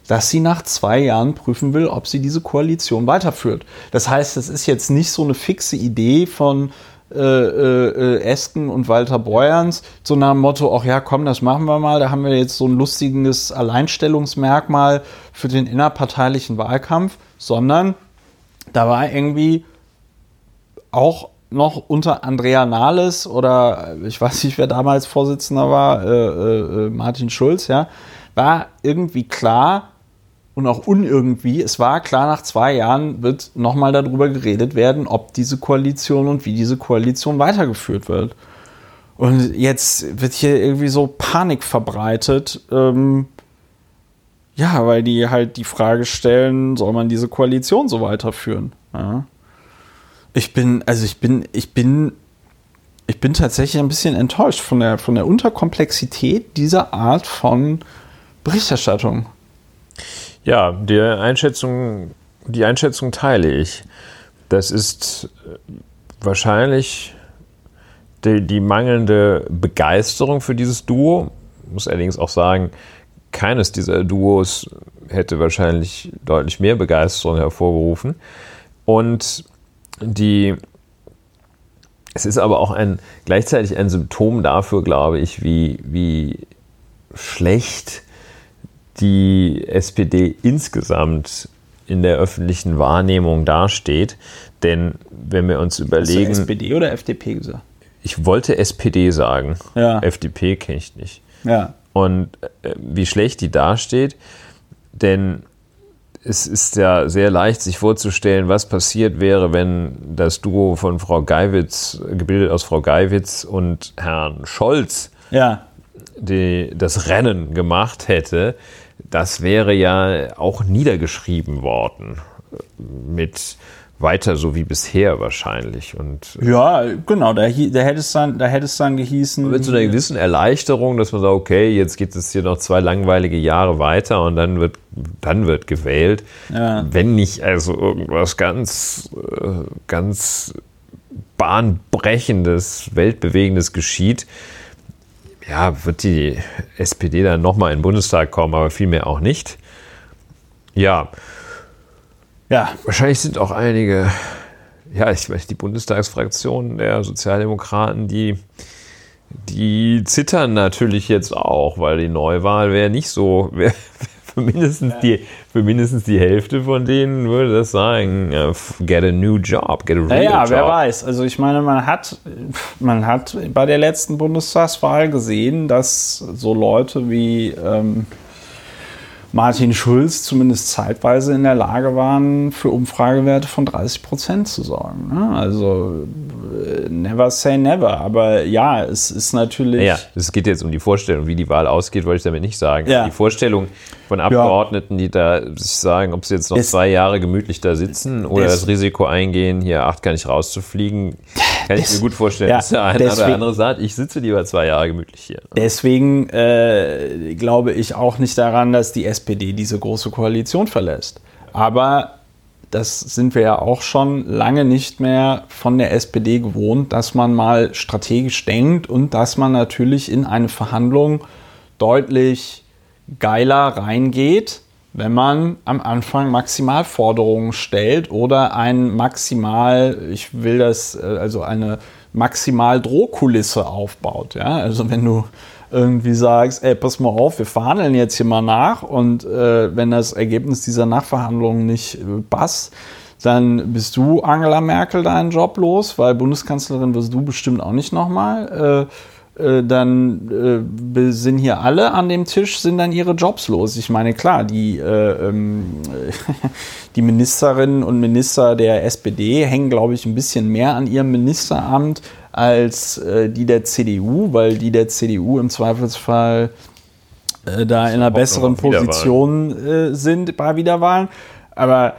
dass sie nach zwei Jahren prüfen will, ob sie diese Koalition weiterführt. Das heißt, es ist jetzt nicht so eine fixe Idee von, äh, äh, Esken und Walter Beuerns, so nach dem Motto, ach ja, komm, das machen wir mal, da haben wir jetzt so ein lustiges Alleinstellungsmerkmal für den innerparteilichen Wahlkampf, sondern da war irgendwie auch noch unter Andrea Nahles oder ich weiß nicht, wer damals Vorsitzender war, äh, äh, äh Martin Schulz, ja, war irgendwie klar, und auch unirgendwie. Es war klar, nach zwei Jahren wird nochmal darüber geredet werden, ob diese Koalition und wie diese Koalition weitergeführt wird. Und jetzt wird hier irgendwie so Panik verbreitet. Ähm, ja, weil die halt die Frage stellen, soll man diese Koalition so weiterführen? Ja. Ich bin, also ich bin, ich bin, ich bin tatsächlich ein bisschen enttäuscht von der, von der Unterkomplexität dieser Art von Berichterstattung. Ja, die Einschätzung, die Einschätzung teile ich. Das ist äh, wahrscheinlich die, die mangelnde Begeisterung für dieses Duo. Ich muss allerdings auch sagen, keines dieser Duos hätte wahrscheinlich deutlich mehr Begeisterung hervorgerufen. Und die, es ist aber auch ein, gleichzeitig ein Symptom dafür, glaube ich, wie, wie schlecht die SPD insgesamt in der öffentlichen Wahrnehmung dasteht. Denn wenn wir uns überlegen. Hast du SPD oder FDP gesagt? Ich wollte SPD sagen. Ja. FDP kenne ich nicht. Ja. Und äh, wie schlecht die dasteht, denn es ist ja sehr leicht, sich vorzustellen, was passiert wäre, wenn das Duo von Frau Geiwitz, gebildet aus Frau Geiwitz und Herrn Scholz, ja. die, das Rennen gemacht hätte das wäre ja auch niedergeschrieben worden mit weiter so wie bisher wahrscheinlich. Und ja, genau, da, da, hätte es dann, da hätte es dann gehießen. Mit so einer gewissen Erleichterung, dass man sagt, okay, jetzt geht es hier noch zwei langweilige Jahre weiter und dann wird, dann wird gewählt. Ja. Wenn nicht also irgendwas ganz, äh, ganz bahnbrechendes, weltbewegendes geschieht, ja, wird die SPD dann nochmal in den Bundestag kommen, aber vielmehr auch nicht. Ja. Ja. Wahrscheinlich sind auch einige, ja, ich weiß, die Bundestagsfraktion der Sozialdemokraten, die, die zittern natürlich jetzt auch, weil die Neuwahl wäre nicht so, wäre für mindestens, die, für mindestens die Hälfte von denen würde das sagen, get a new job, get a real ja, ja, job. wer weiß. Also ich meine, man hat, man hat bei der letzten Bundestagswahl gesehen, dass so Leute wie ähm, Martin Schulz zumindest zeitweise in der Lage waren, für Umfragewerte von 30 Prozent zu sorgen. Ne? Also äh, never say never. Aber ja, es ist natürlich. Ja, es geht jetzt um die Vorstellung, wie die Wahl ausgeht, wollte ich damit nicht sagen. Ja. Die Vorstellung von Abgeordneten, die da sich sagen, ob sie jetzt noch es zwei Jahre gemütlich da sitzen oder das Risiko eingehen, hier acht gar nicht rauszufliegen, kann ich mir gut vorstellen, ja, dass der eine deswegen, oder andere sagt, ich sitze lieber zwei Jahre gemütlich hier. Deswegen äh, glaube ich auch nicht daran, dass die SPD diese große Koalition verlässt. Aber das sind wir ja auch schon lange nicht mehr von der SPD gewohnt, dass man mal strategisch denkt und dass man natürlich in eine Verhandlung deutlich geiler reingeht, wenn man am Anfang Maximalforderungen stellt oder ein Maximal, ich will das, äh, also eine Maximal-Drohkulisse aufbaut. Ja? Also wenn du irgendwie sagst, ey, pass mal auf, wir verhandeln jetzt hier mal nach und äh, wenn das Ergebnis dieser Nachverhandlungen nicht äh, passt, dann bist du Angela Merkel deinen Job los, weil Bundeskanzlerin wirst du bestimmt auch nicht nochmal. Äh, äh, dann äh, sind hier alle an dem Tisch, sind dann ihre Jobs los. Ich meine, klar, die, äh, ähm, die Ministerinnen und Minister der SPD hängen, glaube ich, ein bisschen mehr an ihrem Ministeramt als äh, die der CDU, weil die der CDU im Zweifelsfall äh, da in einer besseren Position sind bei Wiederwahlen. Aber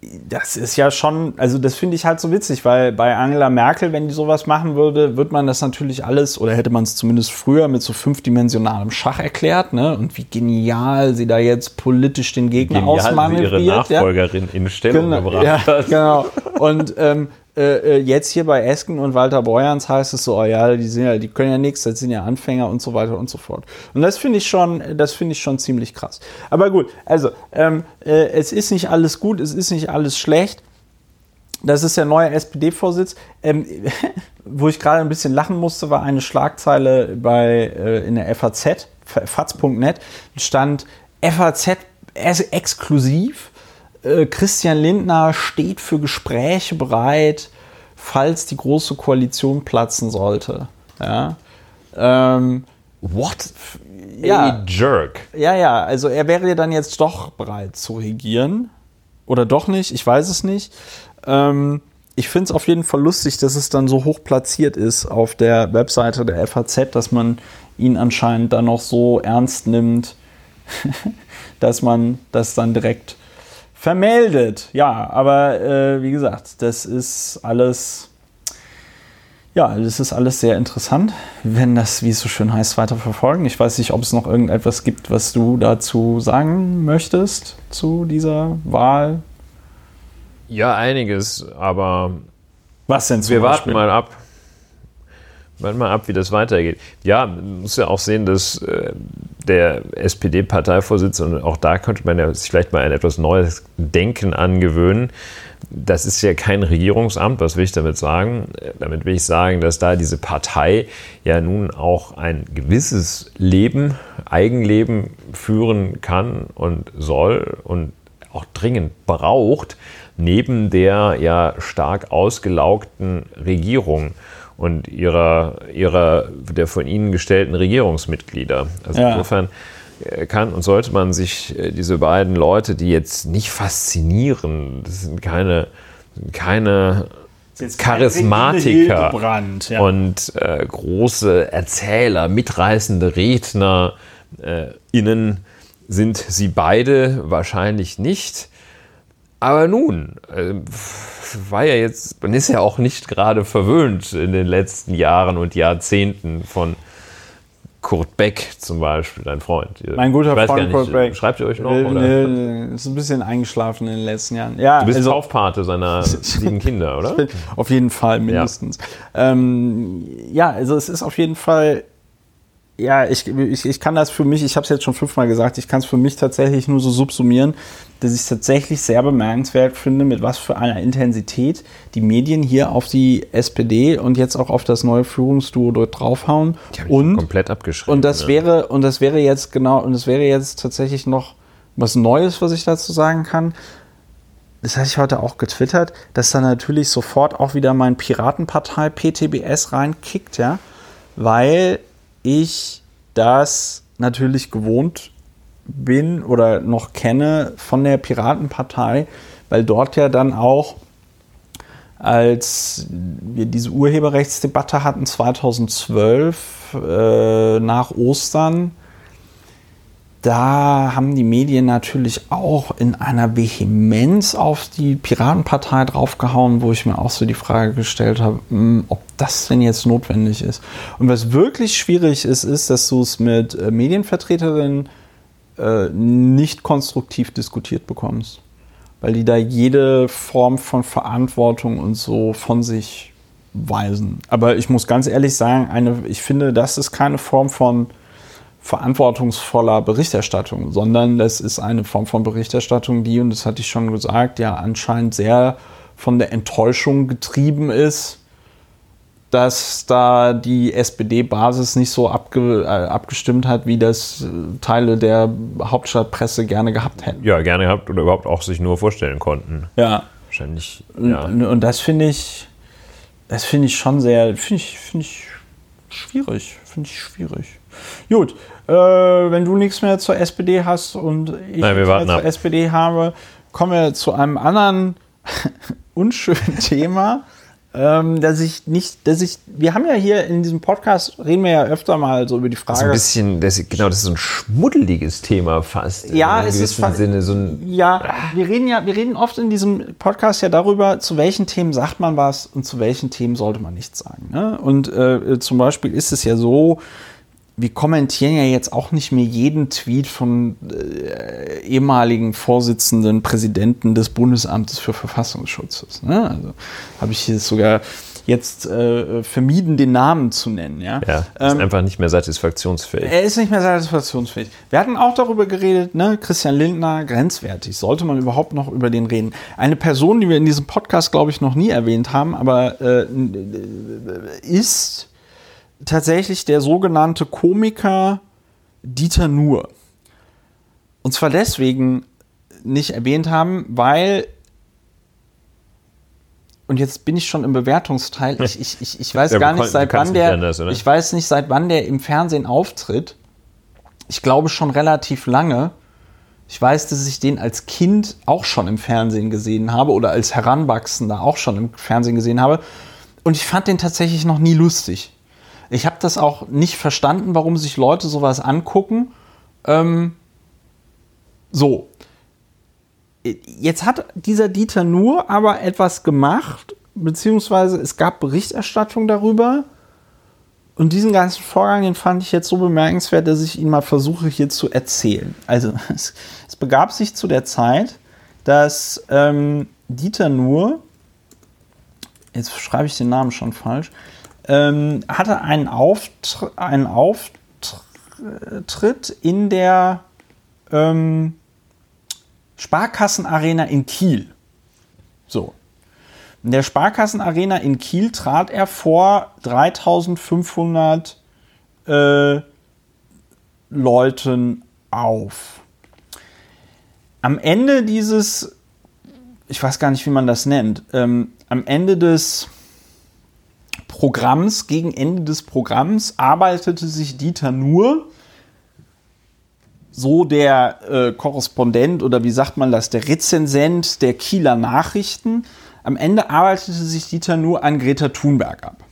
das ist ja schon, also das finde ich halt so witzig, weil bei Angela Merkel, wenn die sowas machen würde, wird man das natürlich alles, oder hätte man es zumindest früher mit so fünfdimensionalem Schach erklärt, ne? Und wie genial sie da jetzt politisch den Gegner genial ausmanövriert. Sie ihre Nachfolgerin ja? in Stellung genau, gebracht ja, hat. Genau. Und ähm, äh, äh, jetzt hier bei Esken und Walter Beuerns heißt es so, oh ja, die sind ja, die können ja nichts, das sind ja Anfänger und so weiter und so fort. Und das finde ich schon, das finde ich schon ziemlich krass. Aber gut, also ähm, äh, es ist nicht alles gut, es ist nicht alles schlecht. Das ist der neue SPD-Vorsitz. Ähm, wo ich gerade ein bisschen lachen musste, war eine Schlagzeile bei, äh, in der FAZ, faz.net, stand FAZ exklusiv äh, Christian Lindner steht für Gespräche bereit, falls die große Koalition platzen sollte. Ja. Ähm, What? Ja. A jerk. Ja, ja, also er wäre ja dann jetzt doch bereit zu regieren. Oder doch nicht, ich weiß es nicht. Ähm, ich finde es auf jeden Fall lustig, dass es dann so hoch platziert ist auf der Webseite der FAZ, dass man ihn anscheinend dann noch so ernst nimmt, dass man das dann direkt vermeldet. Ja, aber äh, wie gesagt, das ist alles, ja, das ist alles sehr interessant, wenn das, wie es so schön heißt, weiter verfolgen. Ich weiß nicht, ob es noch irgendetwas gibt, was du dazu sagen möchtest zu dieser Wahl. Ja, einiges, aber was denn zum Wir Beispiel? warten mal ab. Warten mal ab, wie das weitergeht. Ja, man muss ja auch sehen, dass äh, der SPD-Parteivorsitzende, und auch da könnte man ja sich vielleicht mal ein etwas neues Denken angewöhnen. Das ist ja kein Regierungsamt, was will ich damit sagen? Damit will ich sagen, dass da diese Partei ja nun auch ein gewisses Leben, Eigenleben führen kann und soll und auch dringend braucht, neben der ja stark ausgelaugten Regierung und ihrer, ihrer der von ihnen gestellten Regierungsmitglieder. Also ja. insofern äh, kann und sollte man sich äh, diese beiden Leute, die jetzt nicht faszinieren, das sind keine, keine Charismatiker ja. und äh, große Erzähler, mitreißende Redner äh, innen sind sie beide wahrscheinlich nicht. Aber nun, äh, war ja jetzt, man ist ja auch nicht gerade verwöhnt in den letzten Jahren und Jahrzehnten von Kurt Beck zum Beispiel, dein Freund. Mein guter Freund Kurt Beck. Schreibt ihr euch noch? Äh, oder? Ist ein bisschen eingeschlafen in den letzten Jahren. Ja, du bist also, Taufpate seiner sieben Kinder, oder? Auf jeden Fall, mindestens. Ja. Ähm, ja, also es ist auf jeden Fall ja, ich, ich, ich kann das für mich, ich habe es jetzt schon fünfmal gesagt, ich kann es für mich tatsächlich nur so subsumieren, dass ich es tatsächlich sehr bemerkenswert finde, mit was für einer Intensität die Medien hier auf die SPD und jetzt auch auf das neue Führungsduo dort draufhauen. Die haben und komplett abgeschrieben. Und das ja. wäre und das wäre jetzt genau und das wäre jetzt tatsächlich noch was Neues, was ich dazu sagen kann. Das hatte ich heute auch getwittert, dass da natürlich sofort auch wieder mein Piratenpartei PTBS reinkickt, ja, weil ich das natürlich gewohnt bin oder noch kenne von der Piratenpartei, weil dort ja dann auch, als wir diese Urheberrechtsdebatte hatten 2012 äh, nach Ostern, da haben die Medien natürlich auch in einer Vehemenz auf die Piratenpartei draufgehauen, wo ich mir auch so die Frage gestellt habe, hm, ob das denn jetzt notwendig ist. Und was wirklich schwierig ist, ist, dass du es mit äh, Medienvertreterinnen äh, nicht konstruktiv diskutiert bekommst. Weil die da jede Form von Verantwortung und so von sich weisen. Aber ich muss ganz ehrlich sagen, eine, ich finde, das ist keine Form von verantwortungsvoller Berichterstattung, sondern das ist eine Form von Berichterstattung, die, und das hatte ich schon gesagt, ja anscheinend sehr von der Enttäuschung getrieben ist, dass da die SPD-Basis nicht so abge, äh, abgestimmt hat, wie das äh, Teile der Hauptstadtpresse gerne gehabt hätten. Ja, gerne gehabt oder überhaupt auch sich nur vorstellen konnten. Ja. Wahrscheinlich. Ja. Und, und das finde ich, das finde ich schon sehr, finde ich, finde ich schwierig. Finde ich schwierig. Gut, äh, wenn du nichts mehr zur SPD hast und ich Nein, nichts mehr ab. zur SPD habe, kommen wir zu einem anderen unschönen Thema. Ähm, dass ich nicht, dass ich, wir haben ja hier in diesem Podcast, reden wir ja öfter mal so über die Frage. ein bisschen, das, genau, das ist so ein schmuddeliges Thema fast. Ja, in es ist gewissen fa- Sinne so ein. Ja, wir reden ja, wir reden oft in diesem Podcast ja darüber, zu welchen Themen sagt man was und zu welchen Themen sollte man nichts sagen. Ne? Und äh, zum Beispiel ist es ja so, wir kommentieren ja jetzt auch nicht mehr jeden Tweet von äh, ehemaligen Vorsitzenden, Präsidenten des Bundesamtes für Verfassungsschutz. Ne? Also habe ich hier sogar jetzt äh, vermieden, den Namen zu nennen. Ja, Ja, ist Ähm, einfach nicht mehr satisfaktionsfähig. er ist nicht mehr satisfaktionsfähig. Wir hatten auch darüber geredet, ne? Christian Lindner, grenzwertig. Sollte man überhaupt noch über den reden? Eine Person, die wir in diesem Podcast, glaube ich, noch nie erwähnt haben, aber äh, ist tatsächlich der sogenannte Komiker Dieter Nuhr. Und zwar deswegen nicht erwähnt haben, weil und jetzt bin ich schon im Bewertungsteil. Ich, ich, ich, ich weiß Ja, gar nicht, seit wann der. oder? ich weiß nicht, seit wann der im Fernsehen auftritt. Ich glaube schon relativ lange. Ich weiß, dass ich den als Kind auch schon im Fernsehen gesehen habe oder als Heranwachsender auch schon im Fernsehen gesehen habe. Und ich fand den tatsächlich noch nie lustig. Ich habe das auch nicht verstanden, warum sich Leute sowas angucken. Ähm, so. Jetzt hat dieser Dieter nur aber etwas gemacht, beziehungsweise es gab Berichterstattung darüber. Und diesen ganzen Vorgang, den fand ich jetzt so bemerkenswert, dass ich ihn mal versuche hier zu erzählen. Also es, es begab sich zu der Zeit, dass ähm, Dieter Nuhr, jetzt schreibe ich den Namen schon falsch, ähm, hatte einen, Auftr einen Auftritt in der ähm, Sparkassenarena in Kiel. So. In der Sparkassenarena in Kiel trat er vor 3500 äh, Leuten auf. Am Ende dieses, ich weiß gar nicht, wie man das nennt, ähm, am Ende des Programms, gegen Ende des Programms, arbeitete sich Dieter nur, so der äh, Korrespondent oder wie sagt man das, der Rezensent der Kieler Nachrichten, am Ende arbeitete sich Dieter nur an Greta Thunberg ab.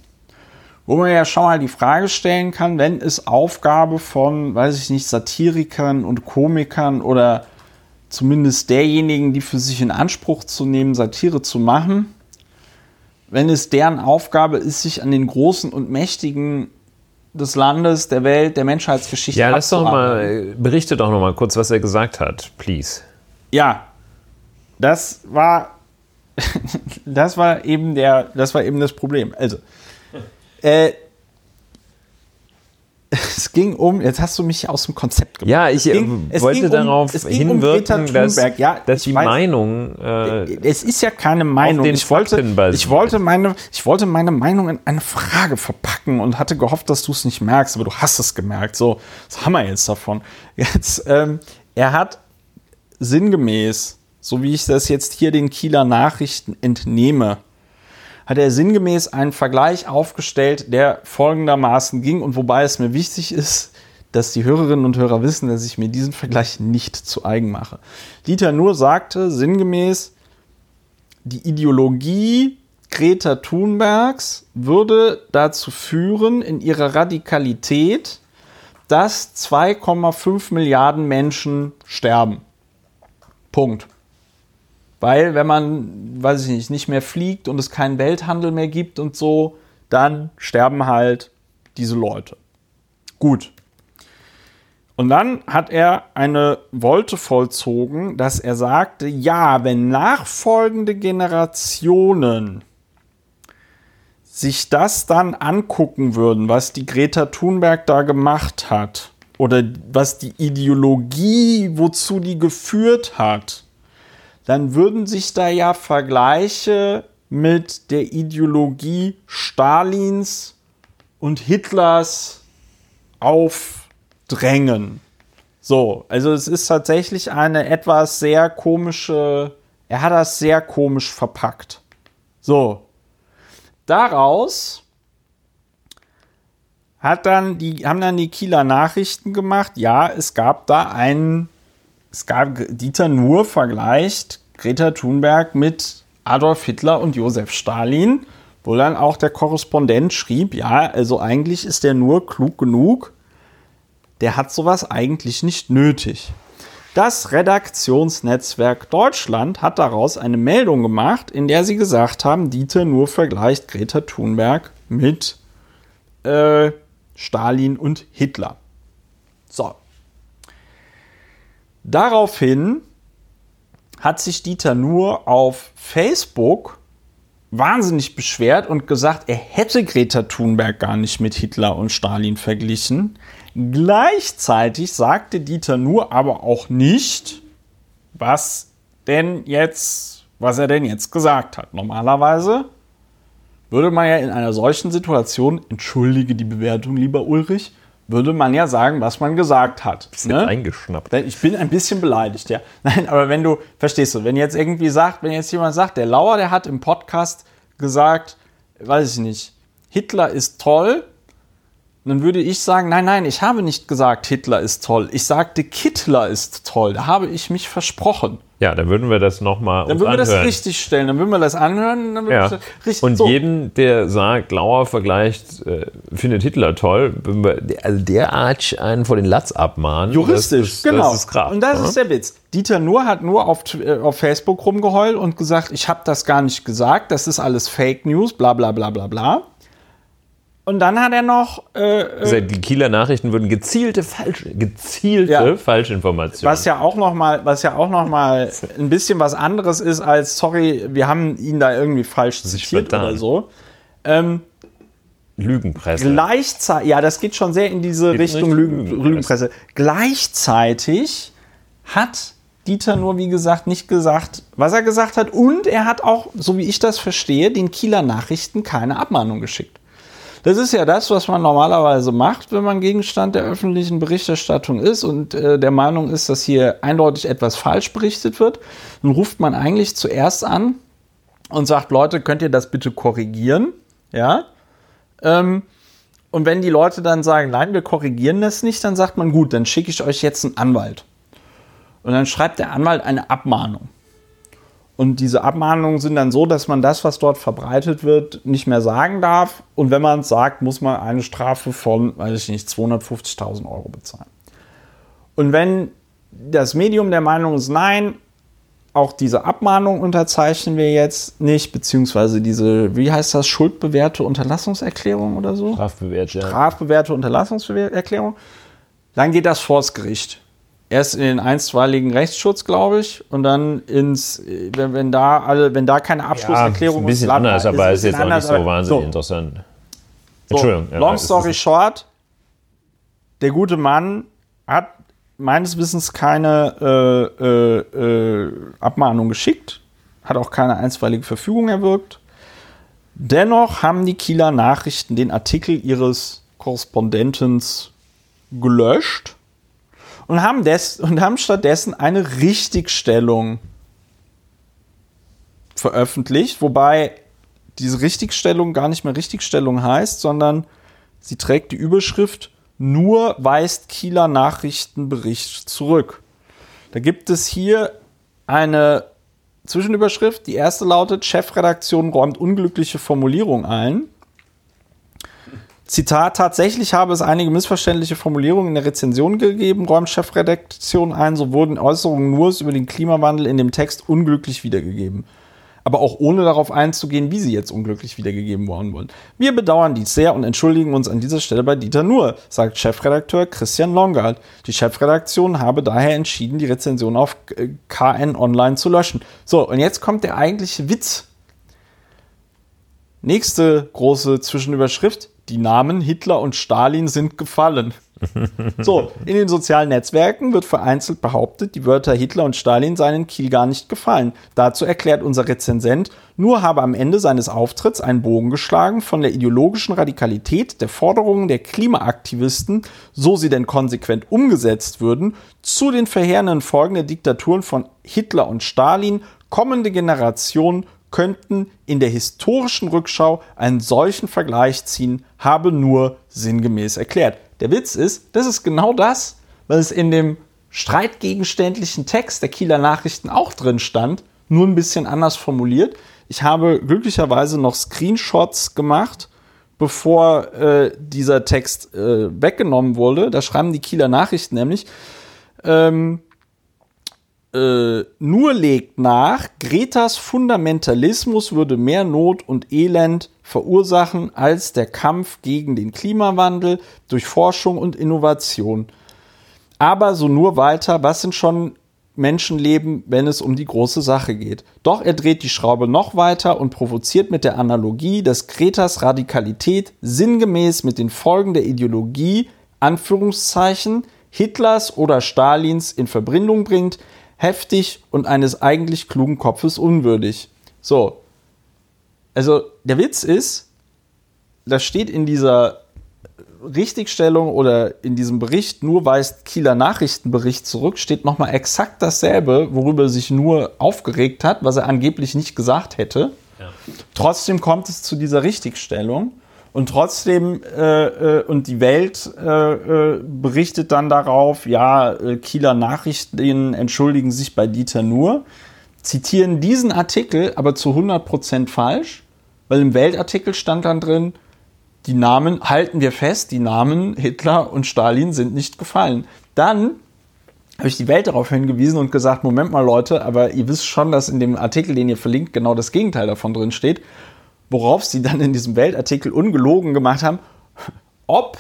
Wo man ja schon mal die Frage stellen kann, wenn es Aufgabe von, weiß ich nicht, Satirikern und Komikern oder zumindest derjenigen, die für sich in Anspruch zu nehmen, Satire zu machen, wenn es deren Aufgabe ist, sich an den Großen und Mächtigen des Landes, der Welt, der Menschheitsgeschichte Ja, lass doch mal, berichte doch noch mal kurz, was er gesagt hat, please. Ja, das war, das war eben der, das war eben das Problem. Also, äh, ging um, jetzt hast du mich aus dem Konzept gemacht. Ja, ich äh, ging- es wollte um- darauf um hinwirken, Greta dass. Ja, dass die weiß- Meinung äh, es ist ja keine Meinung. den ich wollte, ich wollte meine, ich wollte meine Meinung in eine Frage verpacken und hatte gehofft, dass du es nicht merkst, aber du hast es gemerkt. So, was haben wir jetzt davon? Jetzt, ähm, er hat sinngemäß, so wie ich das jetzt hier den Kieler Nachrichten entnehme, hat er sinngemäß einen Vergleich aufgestellt, der folgendermaßen ging und wobei es mir wichtig ist, dass die Hörerinnen und Hörer wissen, dass ich mir diesen Vergleich nicht zu eigen mache. Dieter Nur sagte sinngemäß, die Ideologie Greta Thunbergs würde dazu führen, in ihrer Radikalität, dass 2,5 Milliarden Menschen sterben. Punkt. Weil wenn man, weiß ich nicht, nicht mehr fliegt und es keinen Welthandel mehr gibt und so, dann sterben halt diese Leute. Gut. Und dann hat er eine Wolte vollzogen, dass er sagte, ja, wenn nachfolgende Generationen sich das dann angucken würden, was die Greta Thunberg da gemacht hat, oder was die Ideologie, wozu die geführt hat, dann würden sich da ja Vergleiche mit der Ideologie Stalins und Hitlers aufdrängen. So, also es ist tatsächlich eine etwas sehr komische, er hat das sehr komisch verpackt. So, daraus hat dann die, haben dann die Kieler Nachrichten gemacht, ja, es gab da einen, es gab, Dieter Nuhr vergleicht Greta Thunberg mit Adolf Hitler und Josef Stalin, wo dann auch der Korrespondent schrieb, ja, also eigentlich ist der nur klug genug, der hat sowas eigentlich nicht nötig. Das Redaktionsnetzwerk Deutschland hat daraus eine Meldung gemacht, in der sie gesagt haben, Dieter nur vergleicht Greta Thunberg mit äh, Stalin und Hitler. So. Daraufhin hat sich Dieter nur auf Facebook wahnsinnig beschwert und gesagt, er hätte Greta Thunberg gar nicht mit Hitler und Stalin verglichen. Gleichzeitig sagte Dieter nur aber auch nicht, was denn jetzt, was er denn jetzt gesagt hat. Normalerweise würde man ja in einer solchen Situation, entschuldige die Bewertung, lieber Ulrich, würde man ja sagen, was man gesagt hat. Bisschen ne? eingeschnappt. Ich bin ein bisschen beleidigt, ja. Nein, aber wenn du, verstehst du, wenn jetzt irgendwie sagt, wenn jetzt jemand sagt, der Lauer, der hat im Podcast gesagt, weiß ich nicht, Hitler ist toll, dann würde ich sagen, nein, nein, ich habe nicht gesagt, Hitler ist toll. Ich sagte, Kittler ist toll. Da habe ich mich versprochen. Ja, dann würden wir das nochmal Dann würden wir das richtig stellen. Dann würden wir das anhören. Dann ja. das richtig, und so. jeden, der sagt, Lauer vergleicht, äh, findet Hitler toll, wir, also derart einen vor den Latz abmahnen. Juristisch, das, genau. Das ist krass, und das ja? ist der Witz. Dieter Nuhr hat nur auf, äh, auf Facebook rumgeheult und gesagt, ich habe das gar nicht gesagt, das ist alles Fake News, bla bla bla bla bla. Und dann hat er noch. Äh, also die Kieler Nachrichten würden gezielte falsche, gezielte ja. Falschinformationen. Was ja auch noch mal, was ja auch noch mal ein bisschen was anderes ist als sorry, wir haben ihn da irgendwie falsch zitiert oder so. Ähm, Lügenpresse. Gleichzeitig, ja, das geht schon sehr in diese geht Richtung Lügen, Lügenpresse. Lügenpresse. Gleichzeitig hat Dieter nur, wie gesagt, nicht gesagt, was er gesagt hat. Und er hat auch, so wie ich das verstehe, den Kieler Nachrichten keine Abmahnung geschickt. Das ist ja das, was man normalerweise macht, wenn man Gegenstand der öffentlichen Berichterstattung ist und äh, der Meinung ist, dass hier eindeutig etwas falsch berichtet wird. Dann ruft man eigentlich zuerst an und sagt, Leute, könnt ihr das bitte korrigieren? Ja. Ähm, und wenn die Leute dann sagen, nein, wir korrigieren das nicht, dann sagt man, gut, dann schicke ich euch jetzt einen Anwalt. Und dann schreibt der Anwalt eine Abmahnung. Und diese Abmahnungen sind dann so, dass man das, was dort verbreitet wird, nicht mehr sagen darf. Und wenn man es sagt, muss man eine Strafe von, weiß ich nicht, 250.000 Euro bezahlen. Und wenn das Medium der Meinung ist, nein, auch diese Abmahnung unterzeichnen wir jetzt nicht, beziehungsweise diese, wie heißt das, schuldbewährte Unterlassungserklärung oder so? Strafbewährte. Strafbewährte Unterlassungserklärung. Dann geht das vors Gericht erst in den einstweiligen Rechtsschutz, glaube ich, und dann ins, wenn, wenn da alle, wenn da keine Abschlusserklärung ja, ist. Ein bisschen anders, ist, aber ist, jetzt auch nicht so wahnsinnig so. interessant. Entschuldigung. So, long story short, der gute Mann hat meines Wissens keine äh, äh, äh, Abmahnung geschickt, hat auch keine einstweilige Verfügung erwirkt. Dennoch haben die Kieler Nachrichten den Artikel ihres Korrespondentens gelöscht und haben, des, und haben stattdessen eine Richtigstellung veröffentlicht, wobei diese Richtigstellung gar nicht mehr Richtigstellung heißt, sondern sie trägt die Überschrift Nur weist Kieler Nachrichtenbericht zurück. Da gibt es hier eine Zwischenüberschrift. Die erste lautet, Chefredaktion räumt unglückliche Formulierung ein. Zitat, tatsächlich habe es einige missverständliche Formulierungen in der Rezension gegeben, räumt Chefredaktion ein, so wurden Äußerungen nur über den Klimawandel in dem Text unglücklich wiedergegeben. Aber auch ohne darauf einzugehen, wie sie jetzt unglücklich wiedergegeben worden wollen. Wir bedauern dies sehr und entschuldigen uns an dieser Stelle bei Dieter Nuhr, sagt Chefredakteur Christian Longard. Die Chefredaktion habe daher entschieden, die Rezension auf KN Online zu löschen. So, und jetzt kommt der eigentliche Witz. Nächste große Zwischenüberschrift die Namen Hitler und Stalin sind gefallen. So, in den sozialen Netzwerken wird vereinzelt behauptet, die Wörter Hitler und Stalin seien in Kiel gar nicht gefallen. Dazu erklärt unser Rezensent, nur habe am Ende seines Auftritts einen Bogen geschlagen von der ideologischen Radikalität der Forderungen der Klimaaktivisten, so sie denn konsequent umgesetzt würden, zu den verheerenden Folgen der Diktaturen von Hitler und Stalin. Kommende Generationen könnten in der historischen Rückschau einen solchen Vergleich ziehen, habe nur sinngemäß erklärt. Der Witz ist, das ist genau das, was in dem streitgegenständlichen Text der Kieler Nachrichten auch drin stand, nur ein bisschen anders formuliert. Ich habe glücklicherweise noch Screenshots gemacht, bevor äh, dieser Text äh, weggenommen wurde. Da schreiben die Kieler Nachrichten nämlich, ähm, äh, nur legt nach, Gretas Fundamentalismus würde mehr Not und Elend verursachen als der Kampf gegen den Klimawandel durch Forschung und Innovation. Aber so nur weiter, was sind schon Menschenleben, wenn es um die große Sache geht. Doch er dreht die Schraube noch weiter und provoziert mit der Analogie, dass Kretas Radikalität sinngemäß mit den Folgen der Ideologie, Anführungszeichen, Hitlers oder Stalins in Verbindung bringt, heftig und eines eigentlich klugen Kopfes unwürdig. So. Also, der Witz ist, das steht in dieser Richtigstellung oder in diesem Bericht, nur weist Kieler Nachrichtenbericht zurück, steht nochmal exakt dasselbe, worüber sich nur aufgeregt hat, was er angeblich nicht gesagt hätte. Ja. Trotzdem kommt es zu dieser Richtigstellung. Und trotzdem, äh, äh, und die Welt äh, äh berichtet dann darauf, ja, äh, Kieler Nachrichten entschuldigen sich bei Dieter nur, zitieren diesen Artikel aber zu 100% falsch, weil im Weltartikel stand dann drin, die Namen, halten wir fest, die Namen Hitler und Stalin sind nicht gefallen. Dann habe ich die Welt darauf hingewiesen und gesagt, Moment mal Leute, aber ihr wisst schon, dass in dem Artikel, den ihr verlinkt, genau das Gegenteil davon drin steht worauf sie dann in diesem Weltartikel ungelogen gemacht haben, ob,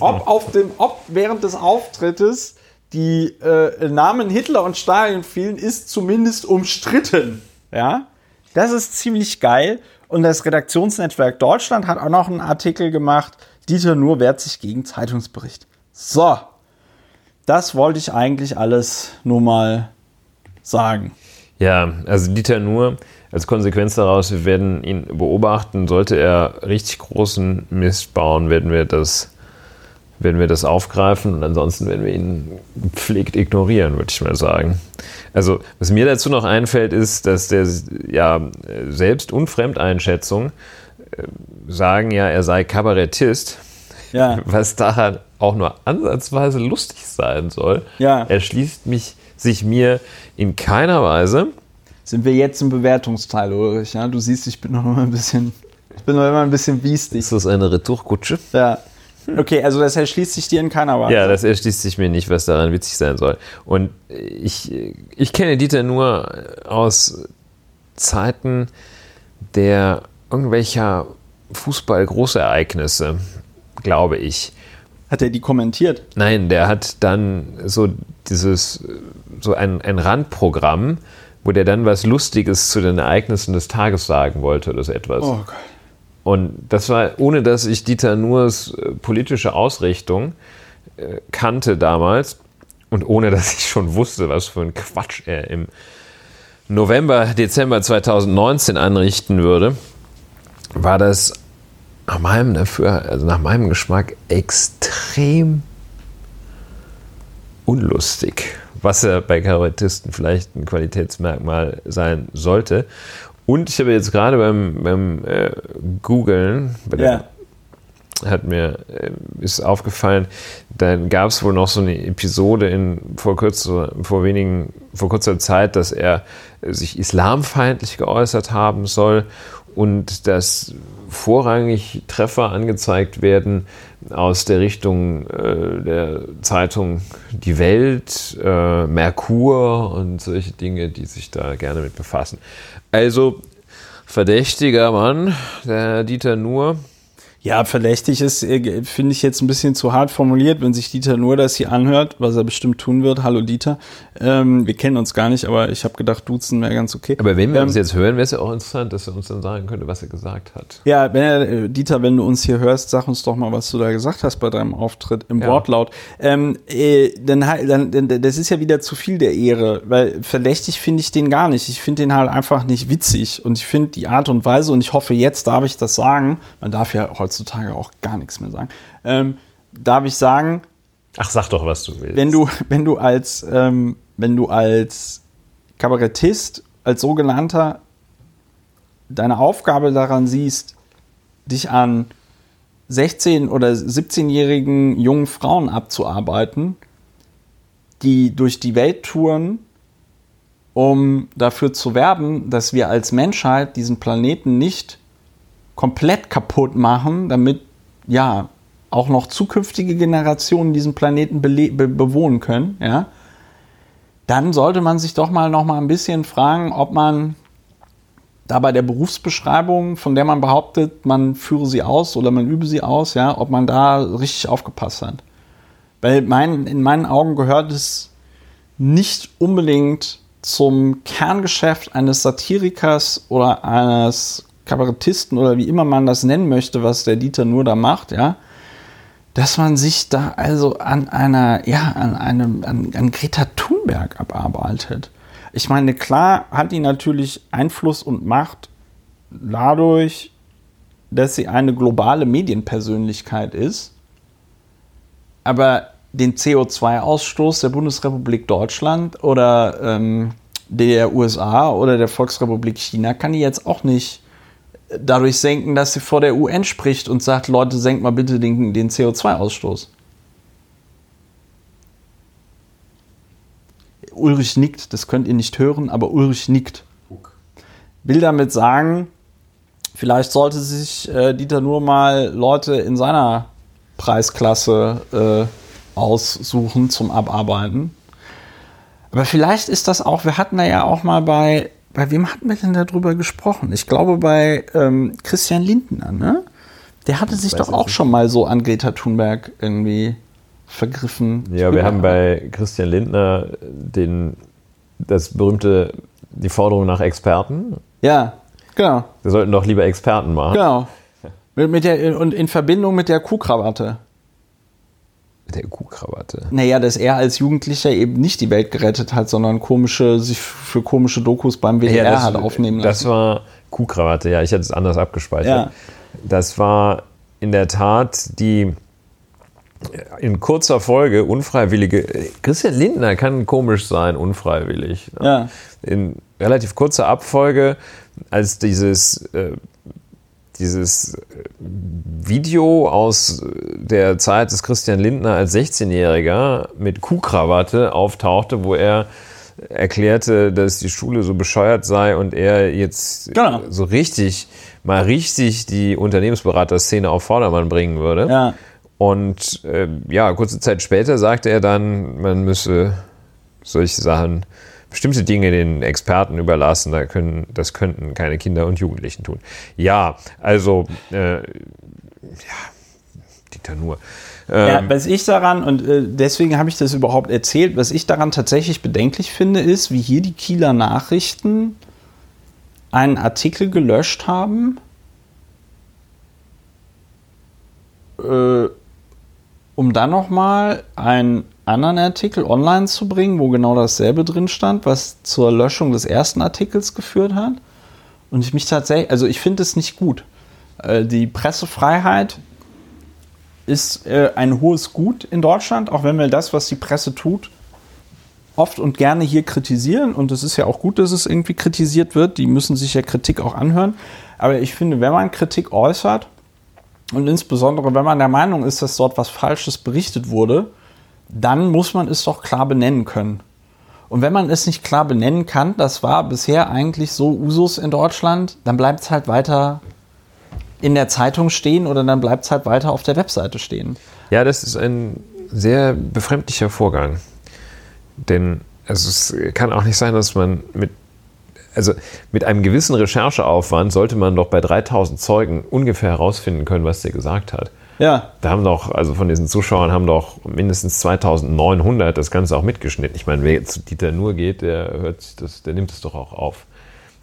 ob, auf dem, ob während des Auftrittes die äh, Namen Hitler und Stalin fielen, ist zumindest umstritten. Ja, das ist ziemlich geil. Und das Redaktionsnetzwerk Deutschland hat auch noch einen Artikel gemacht. Dieter Nur wehrt sich gegen Zeitungsbericht. So, das wollte ich eigentlich alles nur mal sagen. Ja, also Dieter Nur, als Konsequenz daraus, wir werden ihn beobachten. Sollte er richtig großen Mist bauen, werden wir das, werden wir das aufgreifen und ansonsten werden wir ihn gepflegt ignorieren, würde ich mal sagen. Also, was mir dazu noch einfällt, ist, dass der ja Selbst- und Fremdeinschätzung äh, sagen ja, er sei Kabarettist. Ja. Was daran auch nur ansatzweise lustig sein soll. Ja. Erschließt mich sich mir in keiner Weise sind wir jetzt im Bewertungsteil, Ulrich. Ja? Du siehst, ich bin noch immer ein bisschen, ich bin noch immer ein bisschen biestig. Ist das eine Retourkutsche? Ja. Okay, also das erschließt sich dir in keiner Weise. Ja, das erschließt sich mir nicht, was daran witzig sein soll. Und ich, ich kenne Dieter nur aus Zeiten der irgendwelcher Fußball-Großereignisse, glaube ich. Hat er die kommentiert? Nein, der hat dann so dieses, so ein, ein Randprogramm, wo der dann was Lustiges zu den Ereignissen des Tages sagen wollte oder so etwas. Oh Gott. Und das war, ohne dass ich Dieter Nuhrs äh, politische Ausrichtung äh, kannte damals und ohne dass ich schon wusste, was für ein Quatsch er im November, Dezember 2019 anrichten würde, war das nach meinem dafür, also nach meinem Geschmack extrem unlustig was ja bei Kabarettisten vielleicht ein Qualitätsmerkmal sein sollte. Und ich habe jetzt gerade beim, beim äh, Googlen, bei ja. hat mir äh, ist aufgefallen, dann gab es wohl noch so eine Episode in vor kurzer, vor wenigen, vor kurzer Zeit, dass er sich islamfeindlich geäußert haben soll und dass vorrangig Treffer angezeigt werden aus der Richtung äh, der Zeitung Die Welt, äh, Merkur und solche Dinge, die sich da gerne mit befassen. Also verdächtiger Mann, der Dieter Nuhr. Ja, verdächtig ist, äh, finde ich jetzt ein bisschen zu hart formuliert, wenn sich Dieter nur das hier anhört, was er bestimmt tun wird. Hallo Dieter. Ähm, wir kennen uns gar nicht, aber ich habe gedacht, duzen wäre ganz okay. Aber wenn wir Ähm, uns jetzt hören, wäre es ja auch interessant, dass er uns dann sagen könnte, was er gesagt hat. Ja, wenn er, äh, Dieter, wenn du uns hier hörst, sag uns doch mal, was du da gesagt hast bei deinem Auftritt im Ja. Wortlaut. Ähm, äh, dann, dann, dann, das ist ja wieder zu viel der Ehre, weil verdächtig finde ich den gar nicht. Ich finde den halt einfach nicht witzig und ich finde die Art und Weise und ich hoffe, jetzt darf ich das sagen. Man darf ja heutzutage auch gar nichts mehr sagen. Ähm, darf ich sagen, Ach, sag doch, was du willst. wenn du, wenn du als, ähm, wenn du als Kabarettist, als sogenannter, deine Aufgabe daran siehst, dich an 16- oder 17-jährigen jungen Frauen abzuarbeiten, die durch die Welt touren, um dafür zu werben, dass wir als Menschheit diesen Planeten nicht komplett kaputt machen, damit ja auch noch zukünftige Generationen diesen Planeten be bewohnen können, ja, dann sollte man sich doch mal noch mal ein bisschen fragen, ob man da bei der Berufsbeschreibung, von der man behauptet, man führe sie aus oder man übe sie aus, ja, ob man da richtig aufgepasst hat. Weil mein, in meinen Augen gehört es nicht unbedingt zum Kerngeschäft eines Satirikers oder eines Kabarettisten oder wie immer man das nennen möchte, was der Dieter nur da macht, ja, dass man sich da also an einer, ja, an einem, an, an Greta Thunberg abarbeitet. Ich meine, klar hat die natürlich Einfluss und Macht dadurch, dass sie eine globale Medienpersönlichkeit ist. Aber den CO2-Ausstoß der Bundesrepublik Deutschland oder ähm, der USA oder der Volksrepublik China kann die jetzt auch nicht dadurch senken, dass sie vor der UN spricht und sagt, Leute, senkt mal bitte den, den CO2-Ausstoß. Ulrich nickt, das könnt ihr nicht hören, aber Ulrich nickt. Will damit sagen, vielleicht sollte sich äh, Dieter nur mal Leute in seiner Preisklasse äh, aussuchen zum Abarbeiten. Aber vielleicht ist das auch, wir hatten da ja auch mal bei, bei wem hatten wir denn darüber gesprochen? Ich glaube bei ähm, Christian Lindner, ne? Der hatte sich doch auch nicht. schon mal so an Greta Thunberg irgendwie vergriffen. Ja, wir haben bei Christian Lindner den, das berühmte, die Forderung nach Experten. Ja, genau, Wir sollten doch lieber Experten machen. genau. Mit, mit der, und in Verbindung mit der Kuhkrawatte. Der Kuhkrawatte. Naja, dass er als Jugendlicher eben nicht die Welt gerettet hat, sondern komische, sich für komische Dokus beim WDR hat aufnehmen lassen. Das war Kuhkrawatte, ja, ich hatte es anders abgespeichert. Ja. Das war in der Tat die in kurzer Folge unfreiwillige. Christian Lindner kann komisch sein, unfreiwillig. Ja. In relativ kurzer Abfolge, als dieses, äh, dieses äh, Video aus der Zeit des Christian Lindner als 16-Jähriger mit Kuhkrawatte auftauchte, wo er erklärte, dass die Schule so bescheuert sei und er jetzt Genau. so richtig, mal richtig die Unternehmensberater-Szene auf Vordermann bringen würde. Ja. Und äh, ja, kurze Zeit später sagte er dann, man müsse solche Sachen, bestimmte Dinge den Experten überlassen, da können, das könnten keine Kinder und Jugendlichen tun. Ja, also, äh, ja, Dieter nur. Ja, Ähm, was ich daran, und äh, deswegen habe ich das überhaupt erzählt, was ich daran tatsächlich bedenklich finde, ist, wie hier die Kieler Nachrichten einen Artikel gelöscht haben, äh, um dann nochmal einen anderen Artikel online zu bringen, wo genau dasselbe drin stand, was zur Löschung des ersten Artikels geführt hat. Und ich mich tatsächlich, also ich finde es nicht gut. Äh, die Pressefreiheit ist äh, ein hohes Gut in Deutschland, auch wenn wir das, was die Presse tut, oft und gerne hier kritisieren. Und es ist ja auch gut, dass es irgendwie kritisiert wird. Die müssen sich ja Kritik auch anhören. Aber ich finde, wenn man Kritik äußert und insbesondere wenn man der Meinung ist, dass dort was Falsches berichtet wurde, dann muss man es doch klar benennen können. Und wenn man es nicht klar benennen kann, das war bisher eigentlich so Usus in Deutschland, dann bleibt es halt weiter in der Zeitung stehen oder dann bleibt es halt weiter auf der Webseite stehen. Ja, das ist ein sehr befremdlicher Vorgang. Denn also es kann auch nicht sein, dass man mit also mit einem gewissen Rechercheaufwand sollte man doch bei 3000 Zeugen ungefähr herausfinden können, was der gesagt hat. Ja. Da haben doch, also von diesen Zuschauern haben doch mindestens 2900 das Ganze auch mitgeschnitten. Ich meine, wer jetzt zu Dieter Nur geht, der hört das, der nimmt es doch auch auf.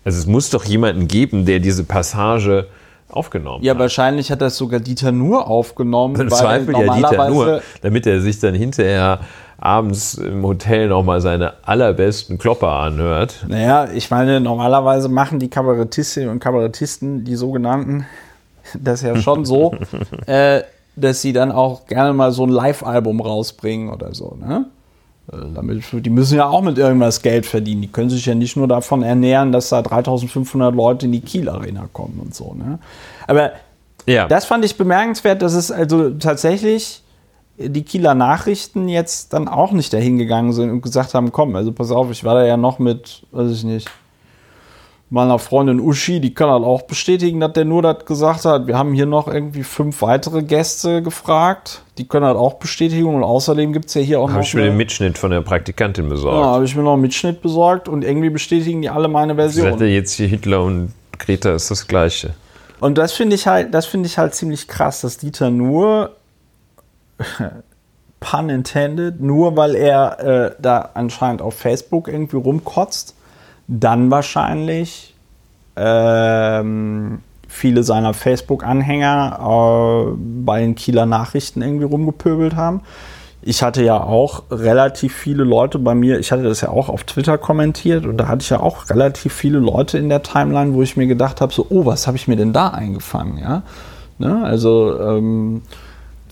Also es muss doch jemanden geben, der diese Passage aufgenommen Ja, hat. wahrscheinlich hat das sogar Dieter Nur aufgenommen. Im Zweifel ja Dieter nur, damit er sich dann hinterher abends im Hotel nochmal seine allerbesten Klopper anhört. Naja, ich meine, normalerweise machen die Kabarettistinnen und Kabarettisten, die sogenannten, das ja schon so, äh, dass sie dann auch gerne mal so ein Live-Album rausbringen oder so, ne? Äh, Damit, die müssen ja auch mit irgendwas Geld verdienen. Die können sich ja nicht nur davon ernähren, dass da 3500 Leute in die Kiel Arena kommen und so. Ne? Aber Ja, das fand ich bemerkenswert, dass es also tatsächlich die Kieler Nachrichten jetzt dann auch nicht dahin gegangen sind und gesagt haben, komm, also pass auf, ich war da ja noch mit, weiß ich nicht, meiner Freundin Uschi, die kann halt auch bestätigen, dass der nur das gesagt hat. Wir haben hier noch irgendwie fünf weitere Gäste gefragt, die können halt auch bestätigen und außerdem gibt es ja hier auch habe noch ich mir eine- den Mitschnitt von der Praktikantin ja, besorgt. habe ich mir noch einen Mitschnitt besorgt und irgendwie bestätigen die alle meine Version. Sagt er jetzt hier Hitler und Greta ist das Gleiche. Und das finde ich halt, das finde ich halt ziemlich krass, dass Dieter nur, pun intended, nur weil er äh, da anscheinend auf Facebook irgendwie rumkotzt, dann wahrscheinlich ähm, viele seiner Facebook-Anhänger äh, bei den Kieler Nachrichten irgendwie rumgepöbelt haben. Ich hatte ja auch relativ viele Leute bei mir, ich hatte das ja auch auf Twitter kommentiert und da hatte ich ja auch relativ viele Leute in der Timeline, wo ich mir gedacht habe, so, oh, was habe ich mir denn da eingefangen, ja? Ne? Also ähm,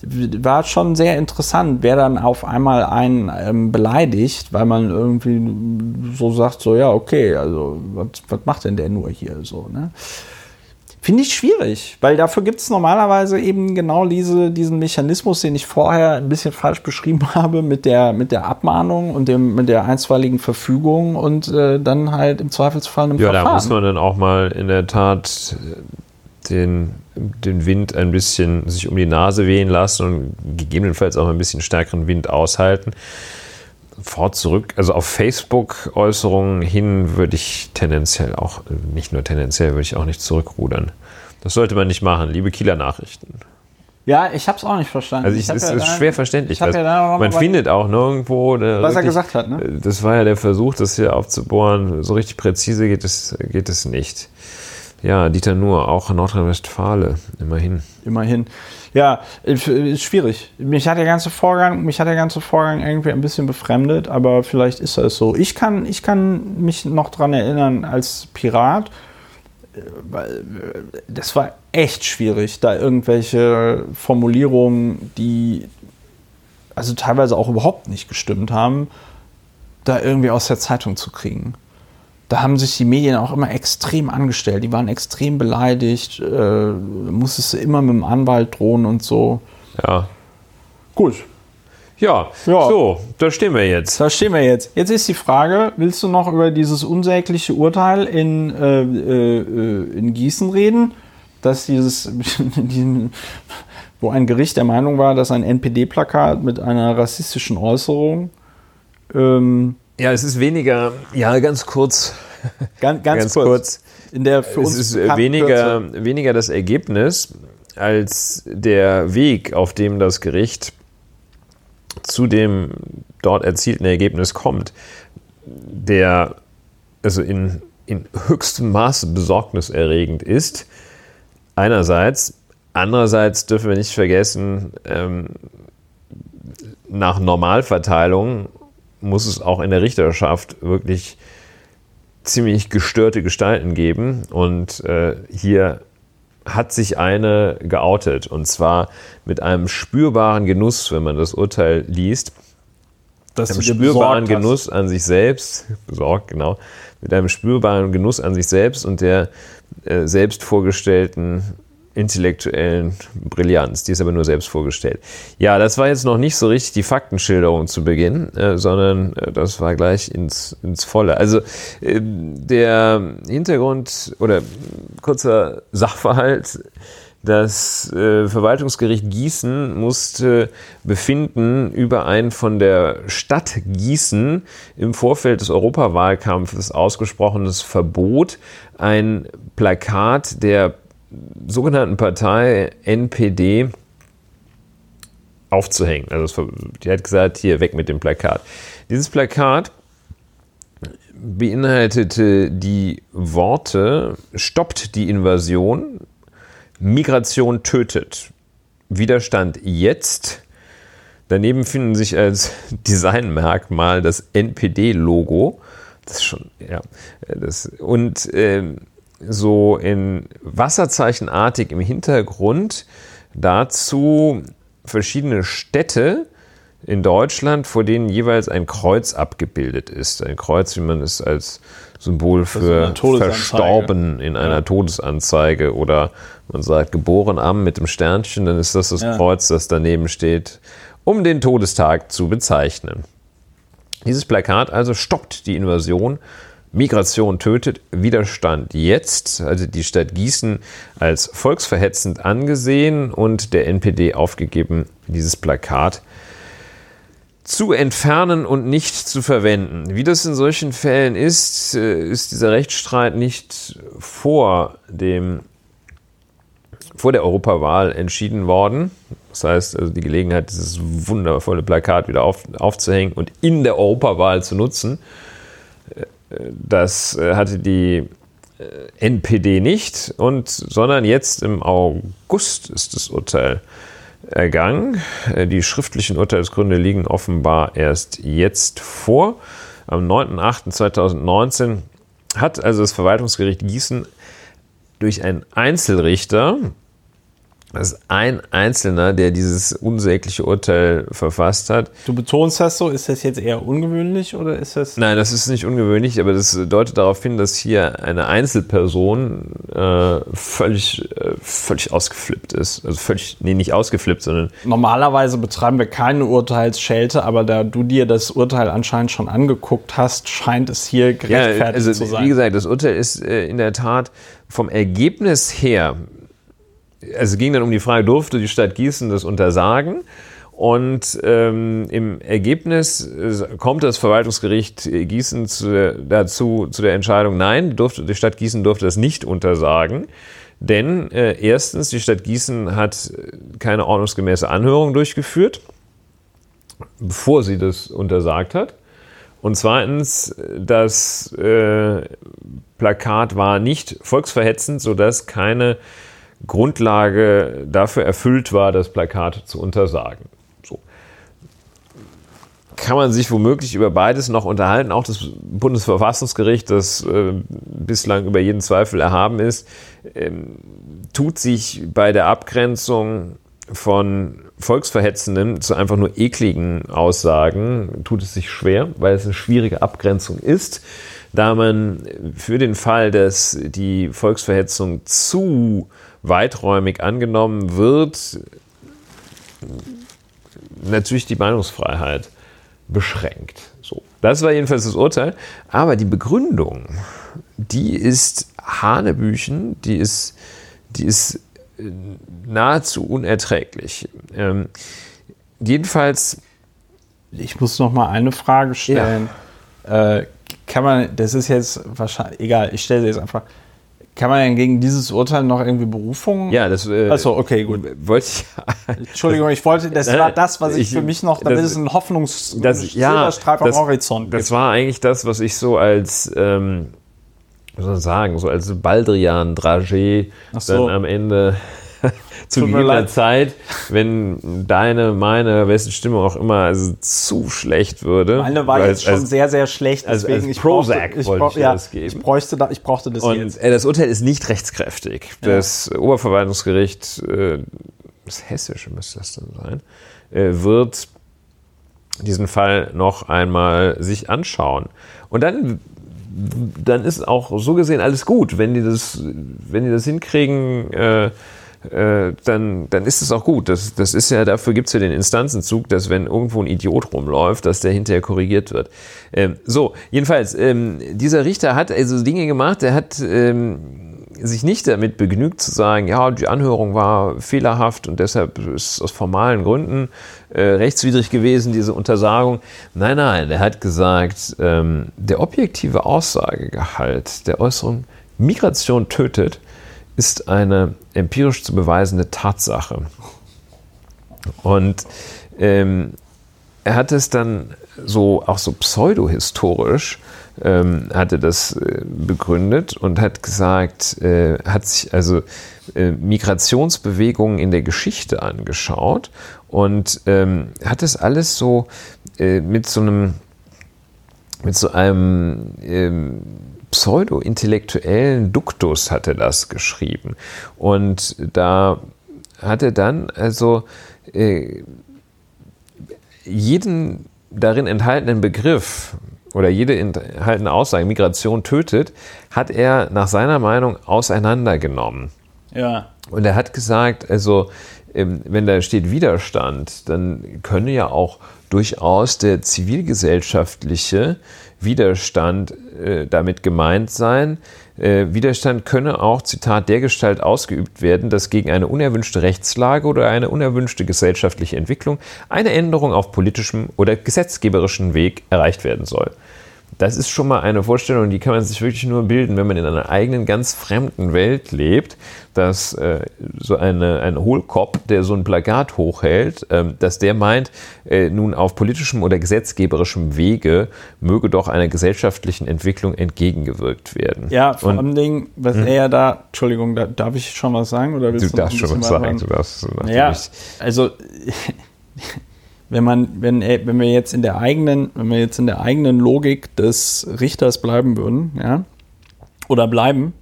war schon sehr interessant, wer dann auf einmal einen ähm, beleidigt, weil man irgendwie so sagt, so, ja, okay, also was, was macht denn der nur hier so, ne? Finde ich schwierig, weil dafür gibt es normalerweise eben genau diese, diesen Mechanismus, den ich vorher ein bisschen falsch beschrieben habe, mit der, mit der Abmahnung und dem, mit der einstweiligen Verfügung und äh, dann halt im Zweifelsfall einem Ja, da Verfahren. muss man dann auch mal in der Tat äh, den, den Wind ein bisschen sich um die Nase wehen lassen und gegebenenfalls auch ein bisschen stärkeren Wind aushalten. Fort zurück, also auf Facebook-Äußerungen hin würde ich tendenziell auch, nicht nur tendenziell, würde ich auch nicht zurückrudern. Das sollte man nicht machen, liebe Kieler Nachrichten. ja, ich habe es auch nicht verstanden. Also ich, hab es ja ist da- schwer verständlich. ich was- ja man findet auch nirgendwo. äh, Was er wirklich- gesagt hat, ne? Das war ja der Versuch, das hier aufzubohren. So richtig präzise geht es, geht es nicht. Ja, Dieter Nuhr, auch Nordrhein-Westfalen, immerhin. Immerhin. Ja, ist ist schwierig. Mich hat der ganze Vorgang, mich hat der ganze Vorgang irgendwie ein bisschen befremdet, aber vielleicht ist das so. Ich kann, ich kann mich noch dran erinnern als Pirat, äh, weil äh, das war echt schwierig, da irgendwelche Formulierungen, die also teilweise auch überhaupt nicht gestimmt haben, da irgendwie aus der Zeitung zu kriegen. Da haben sich die Medien auch immer extrem angestellt. Die waren extrem beleidigt. Äh, musstest du immer mit dem Anwalt drohen und so. Ja. Gut, Ja, Ja. so, da stehen wir jetzt. da stehen wir jetzt. Jetzt ist die Frage, willst du noch über dieses unsägliche Urteil in, äh, äh, in Gießen reden? Dass dieses, wo ein Gericht der Meinung war, dass ein NPD-Plakat mit einer rassistischen Äußerung ähm, Ja, es ist weniger, ja, ganz kurz. ganz, ganz, Ganz kurz, kurz. in der für uns Es ist äh, weniger, Kürze. weniger das Ergebnis als der Weg, auf dem das Gericht zu dem dort erzielten Ergebnis kommt, der also in, in höchstem Maße besorgniserregend ist. Einerseits. Andererseits dürfen wir nicht vergessen, ähm, nach Normalverteilung muss es auch in der Richterschaft wirklich ziemlich gestörte Gestalten geben. Und äh, hier hat sich eine geoutet. Und zwar mit einem spürbaren Genuss, wenn man das Urteil liest. dass Einem spürbaren hast. Genuss an sich selbst, besorgt, genau, mit einem spürbaren Genuss an sich selbst und der äh, selbst vorgestellten intellektuellen Brillanz. Die ist aber nur selbst vorgestellt. Ja, das war jetzt noch nicht so richtig die Faktenschilderung zu Beginn, äh, sondern äh, das war gleich ins, ins Volle. Also ähm, der Hintergrund oder kurzer Sachverhalt, Das äh, Verwaltungsgericht Gießen musste befinden über ein von der Stadt Gießen im Vorfeld des Europawahlkampfes ausgesprochenes Verbot, ein Plakat der sogenannten Partei NPD aufzuhängen. Also die hat gesagt, hier weg mit dem Plakat. Dieses Plakat beinhaltete die Worte stoppt die Invasion, Migration tötet, Widerstand jetzt. Daneben finden sich als Designmerkmal das NPD-Logo. Das ist schon, ja. Das, und äh, so in Wasserzeichenartig im Hintergrund dazu verschiedene Städte, in Deutschland, vor denen jeweils ein Kreuz abgebildet ist. Ein Kreuz, wie man es als Symbol für Verstorben in einer ja. Todesanzeige oder man sagt geboren am mit dem Sternchen, dann ist das das ja. Kreuz, das daneben steht, um den Todestag zu bezeichnen. Dieses Plakat also stoppt die Invasion. Migration tötet, Widerstand jetzt, also die Stadt Gießen als volksverhetzend angesehen und der NPD aufgegeben, dieses Plakat zu entfernen und nicht zu verwenden. Wie das in solchen Fällen ist, äh, ist dieser Rechtsstreit nicht vor dem vor der Europawahl entschieden worden. Das heißt, also die Gelegenheit, dieses wundervolle Plakat wieder auf, aufzuhängen und in der Europawahl zu nutzen, das äh, hatte die NPD nicht, und, sondern jetzt im August ist das Urteil ergangen. Äh, die schriftlichen Urteilsgründe liegen offenbar erst jetzt vor. Am 9.8.2019 hat also das Verwaltungsgericht Gießen durch einen Einzelrichter das ist ein Einzelner, der dieses unsägliche Urteil verfasst hat. Du betonst das so, ist das jetzt eher ungewöhnlich oder ist das. Nein, das ist nicht ungewöhnlich, aber das deutet darauf hin, dass hier eine Einzelperson äh, völlig, äh, völlig ausgeflippt ist. Also völlig, nee, nicht ausgeflippt, sondern. Normalerweise betreiben wir keine Urteilsschelte, aber da du dir das Urteil anscheinend schon angeguckt hast, scheint es hier gerechtfertigt ja, also, zu sein. Wie gesagt, das Urteil ist äh, in der Tat vom Ergebnis her es ging dann um die Frage, durfte die Stadt Gießen das untersagen? Und ähm, im Ergebnis äh, kommt das Verwaltungsgericht Gießen zu, dazu zu der Entscheidung, nein, durfte, die Stadt Gießen durfte das nicht untersagen. Denn äh, erstens, die Stadt Gießen hat keine ordnungsgemäße Anhörung durchgeführt, bevor sie das untersagt hat. Und zweitens, das äh, Plakat war nicht volksverhetzend, sodass keine Grundlage dafür erfüllt war, das Plakat zu untersagen. So. Kann man sich womöglich über beides noch unterhalten. Auch das Bundesverfassungsgericht, das äh, bislang über jeden Zweifel erhaben ist, ähm, tut sich bei der Abgrenzung von volksverhetzenden zu einfach nur ekligen Aussagen, tut es sich schwer, weil es eine schwierige Abgrenzung ist da man für den Fall, dass die Volksverhetzung zu weiträumig angenommen wird, natürlich die Meinungsfreiheit beschränkt. So. Das war jedenfalls das Urteil. Aber die Begründung, die ist Hanebüchen, die ist, die ist äh, nahezu unerträglich. Ähm, jedenfalls. Ich muss noch mal eine Frage stellen. Ja. Äh, kann man, das ist jetzt wahrscheinlich, egal, ich stelle jetzt einfach. Kann man denn gegen dieses Urteil noch irgendwie Berufung? Ja, das. Äh, Achso, okay, gut. Wollte ich. Entschuldigung, ich wollte, das war das, was ich, ich für mich noch, damit das, es ein Hoffnungsstreif ja, am Horizont gibt. Das war eigentlich das, was ich so als, ähm, was soll man sagen, so als Baldrian Dragé so. dann am Ende zu gegebener Zeit, wenn deine, meine, wessen Stimmung auch immer also zu schlecht würde. Meine war jetzt schon sehr, sehr schlecht. Deswegen als, als ich Prozac brauchte, ich wollte ich ja, das geben. Ich, bräuchte da, ich brauchte das Und jetzt. Äh, das Urteil ist nicht rechtskräftig. Ja. Das Oberverwaltungsgericht, äh, das Hessische müsste das dann sein, äh, wird diesen Fall noch einmal sich anschauen. Und dann dann ist auch so gesehen alles gut, wenn die das, wenn die das hinkriegen, äh, äh, dann, dann ist es auch gut. Das, das ist ja, dafür gibt es ja den Instanzenzug, dass wenn irgendwo ein Idiot rumläuft, dass der hinterher korrigiert wird. Ähm, so, jedenfalls, ähm, dieser Richter hat also Dinge gemacht, der hat ähm, sich nicht damit begnügt zu sagen, ja, die Anhörung war fehlerhaft und deshalb ist es aus formalen Gründen äh, rechtswidrig gewesen, diese Untersagung. Nein, nein, er hat gesagt, ähm, der objektive Aussagegehalt der Äußerung Migration tötet ist eine empirisch zu beweisende Tatsache. Und ähm, er hat es dann so auch so pseudohistorisch ähm, hatte das äh, begründet und hat gesagt, äh, hat sich also äh, Migrationsbewegungen in der Geschichte angeschaut und ähm, hat das alles so äh, mit so einem mit so einem ähm, pseudo-intellektuellen Duktus hat er das geschrieben. Und da hat er dann also äh, jeden darin enthaltenen Begriff oder jede enthaltene Aussage, Migration tötet, hat er nach seiner Meinung auseinandergenommen. Ja. Und er hat gesagt, also ähm, wenn da steht Widerstand, dann könne ja auch durchaus der zivilgesellschaftliche Widerstand äh, damit gemeint sein. Äh, Widerstand könne auch, Zitat, dergestalt ausgeübt werden, dass gegen eine unerwünschte Rechtslage oder eine unerwünschte gesellschaftliche Entwicklung eine Änderung auf politischem oder gesetzgeberischem Weg erreicht werden soll das ist schon mal eine Vorstellung, die kann man sich wirklich nur bilden, wenn man in einer eigenen, ganz fremden Welt lebt, dass äh, so eine, ein Hohlkopf, der so ein Plakat hochhält, ähm, dass der meint, äh, nun auf politischem oder gesetzgeberischem Wege möge doch einer gesellschaftlichen Entwicklung entgegengewirkt werden. Ja, vor allem Dingen, was hm? er ja da, Entschuldigung, da, darf ich schon was sagen? Oder willst du, du darfst schon was sagen. Du darfst, ja, also wenn man, wenn, äh, wenn wir jetzt in der eigenen, wenn wir jetzt in der eigenen Logik des Richters bleiben würden, ja, oder bleiben,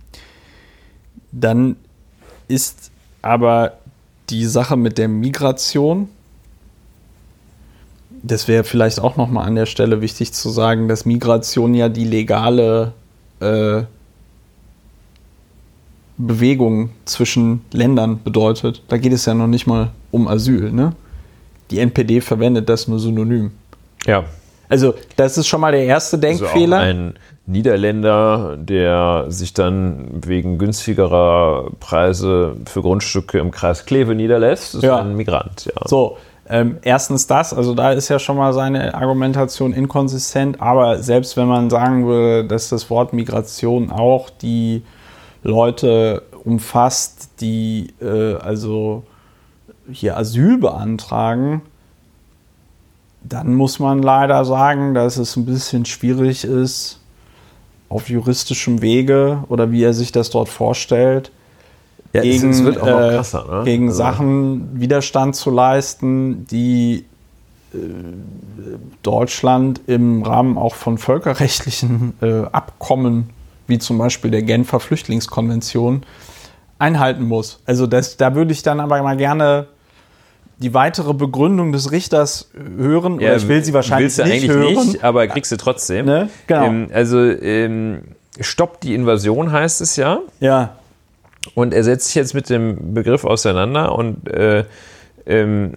dann ist aber die Sache mit der Migration, das wäre vielleicht auch nochmal an der Stelle wichtig zu sagen, dass Migration ja die legale äh, Bewegung zwischen Ländern bedeutet. Da geht es ja noch nicht mal um Asyl, ne? Die NPD verwendet das nur synonym. Ja. Also, das ist schon mal der erste Denkfehler. Also ein Niederländer, der sich dann wegen günstigerer Preise für Grundstücke im Kreis Kleve niederlässt, ist ja. ein Migrant. Ja. So, ähm, erstens das, also da ist ja schon mal seine Argumentation inkonsistent, aber selbst wenn man sagen würde, dass das Wort Migration auch die Leute umfasst, die äh, also hier Asyl beantragen, dann muss man leider sagen, dass es ein bisschen schwierig ist, auf juristischem Wege oder wie er sich das dort vorstellt, ja, gegen, es, es äh, krasser, ne? gegen also. Sachen Widerstand zu leisten, die äh, Deutschland im Rahmen auch von völkerrechtlichen äh, Abkommen, wie zum Beispiel der Genfer Flüchtlingskonvention, einhalten muss. Also das, da würde ich dann aber mal gerne die weitere Begründung des Richters hören. Ja, oder ich will sie wahrscheinlich willst du nicht eigentlich hören. nicht, aber kriegst du trotzdem. Ne? Genau. Ähm, also ähm, stoppt die Invasion heißt es ja. Ja. Und er setzt sich jetzt mit dem Begriff auseinander und äh, ähm,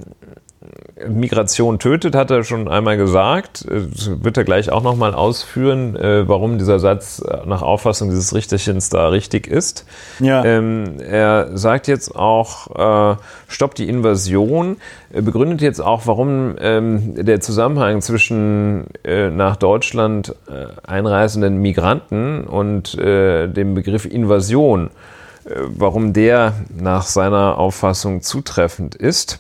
Migration tötet, hat er schon einmal gesagt. Das wird er gleich auch nochmal ausführen, äh, warum dieser Satz nach Auffassung dieses Richterchens da richtig ist. Ja. Ähm, er sagt jetzt auch, äh, stoppt die Invasion, begründet jetzt auch, warum ähm, der Zusammenhang zwischen äh, nach Deutschland einreisenden Migranten und dem Begriff Invasion, warum der nach seiner Auffassung zutreffend ist.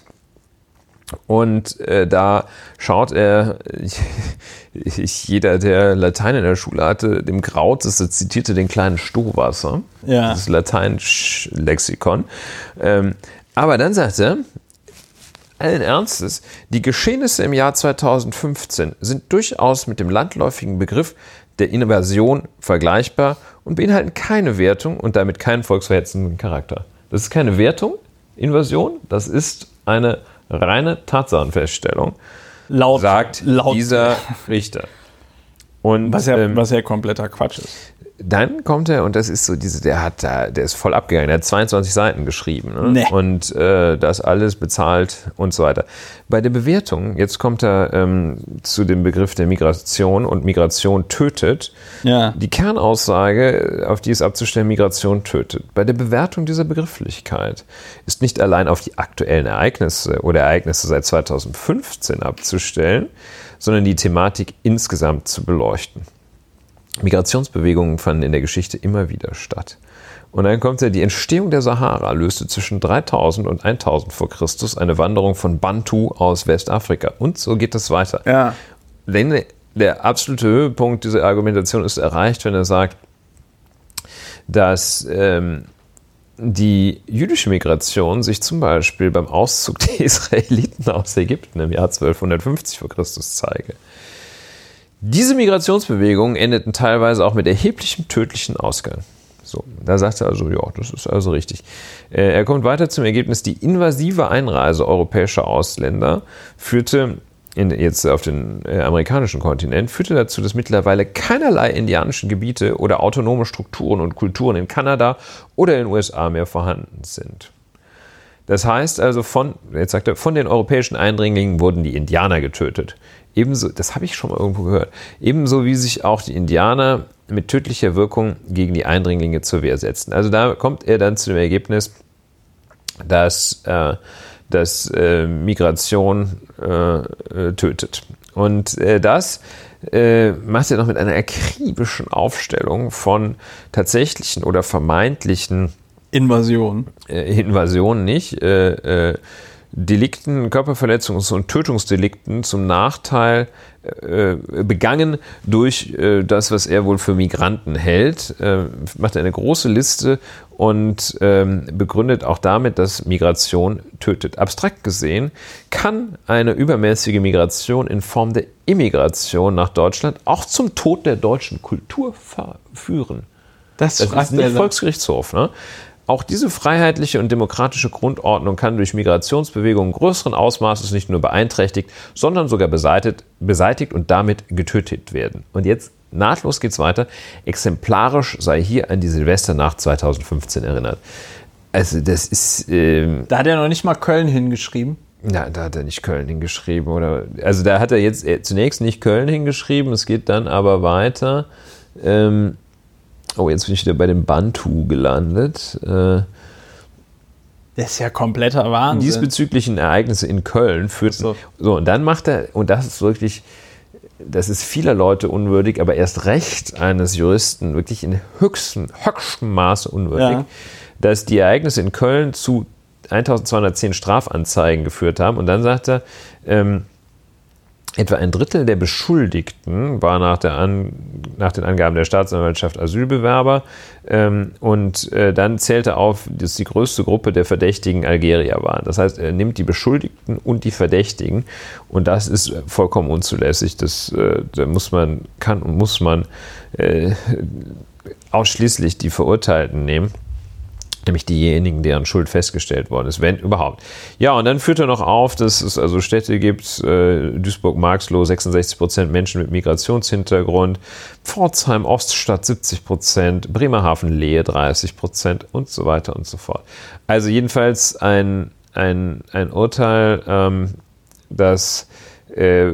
Und äh, da schaut er, jeder, der Latein in der Schule hatte, dem Kraut, das zitierte den kleinen Stohwasser, ja. das Latein-Lexikon. Ähm, aber dann sagt er, allen Ernstes, die Geschehnisse im Jahr 2015 sind durchaus mit dem landläufigen Begriff der Invasion vergleichbar und beinhalten keine Wertung und damit keinen volksverhetzenden Charakter. Das ist keine Wertung, Invasion, das ist eine reine Tatsachenfeststellung, laut, sagt laut. dieser Richter. Und, was, ja, ähm, was ja kompletter Quatsch ist. Dann kommt er, und das ist so diese, der hat da, der ist voll abgegangen, der hat 22 Seiten geschrieben ne? Nee. und äh, das alles bezahlt und so weiter. Bei der Bewertung, jetzt kommt er ähm, zu dem Begriff der Migration und Migration tötet. Ja. Die Kernaussage, auf die es abzustellen, Migration tötet. Bei der Bewertung dieser Begrifflichkeit ist nicht allein auf die aktuellen Ereignisse oder Ereignisse seit 2015 abzustellen, sondern die Thematik insgesamt zu beleuchten. Migrationsbewegungen fanden in der Geschichte immer wieder statt. Und dann kommt ja, die Entstehung der Sahara löste zwischen 3000 und 1000 vor Christus eine Wanderung von Bantu aus Westafrika. Und so geht es weiter. Ja. Denn der absolute Höhepunkt dieser Argumentation ist erreicht, wenn er sagt, dass ähm, die jüdische Migration sich zum Beispiel beim Auszug der Israeliten aus Ägypten im Jahr 1250 vor Christus zeige. Diese Migrationsbewegungen endeten teilweise auch mit erheblichem tödlichen Ausgang. So, da sagt er also, ja, das ist also richtig. Äh, er kommt weiter zum Ergebnis, die invasive Einreise europäischer Ausländer führte in, jetzt auf den äh, amerikanischen Kontinent, führte dazu, dass mittlerweile keinerlei indianischen Gebiete oder autonome Strukturen und Kulturen in Kanada oder in den USA mehr vorhanden sind. Das heißt also, von, jetzt sagt er, von den europäischen Eindringlingen wurden die Indianer getötet. Ebenso, das habe ich schon mal irgendwo gehört, ebenso wie sich auch die Indianer mit tödlicher Wirkung gegen die Eindringlinge zur Wehr setzen. Also da kommt er dann zu dem Ergebnis, dass, äh, dass äh, Migration äh, tötet. Und äh, das äh, macht er noch mit einer akribischen Aufstellung von tatsächlichen oder vermeintlichen Invasion. äh, Invasionen nicht, äh, äh, Delikten, Körperverletzungs- und Tötungsdelikten zum Nachteil äh, begangen durch äh, das, was er wohl für Migranten hält, äh, macht er eine große Liste und ähm, begründet auch damit, dass Migration tötet. Abstrakt gesehen kann eine übermäßige Migration in Form der Immigration nach Deutschland auch zum Tod der deutschen Kultur führen. Das, Das ist nicht er- Volksgerichtshof. Ne? Auch diese freiheitliche und demokratische Grundordnung kann durch Migrationsbewegungen größeren Ausmaßes nicht nur beeinträchtigt, sondern sogar beseitigt, beseitigt und damit getötet werden. Und jetzt nahtlos geht's weiter. Exemplarisch sei hier an die Silvesternacht 2015 erinnert. Also das ist, ähm, Da hat er noch nicht mal Köln hingeschrieben. na, da hat er nicht Köln hingeschrieben oder, also da hat er jetzt äh, zunächst nicht Köln hingeschrieben, es geht dann aber weiter. Ähm, oh, jetzt bin ich wieder bei dem Bantu gelandet. Äh, Das ist ja kompletter Wahnsinn. diesbezüglichen Ereignisse in Köln führten. So. So. und dann macht er, und das ist wirklich, das ist vieler Leute unwürdig, aber erst recht eines Juristen wirklich in höchstem, höchstem Maße unwürdig, Ja. dass die Ereignisse in Köln zu 1210 Strafanzeigen geführt haben. Und dann sagt er, ähm, Etwa ein Drittel der Beschuldigten war nach, An nach den Angaben der Staatsanwaltschaft Asylbewerber ähm, und äh, dann zählte auf, dass die größte Gruppe der Verdächtigen Algerier waren. Das heißt, er nimmt die Beschuldigten und die Verdächtigen und das ist vollkommen unzulässig. Das äh, da muss man, kann und muss man äh, ausschließlich die Verurteilten nehmen nämlich diejenigen, deren Schuld festgestellt worden ist, wenn überhaupt. Ja, und dann führt er noch auf, dass es also Städte gibt, äh, Duisburg-Marxloh 66 Prozent Menschen mit Migrationshintergrund, Pforzheim, Oststadt 70 Prozent, Bremerhaven, Lehe 30 Prozent und so weiter und so fort. Also jedenfalls ein, ein, ein Urteil, ähm, das, äh,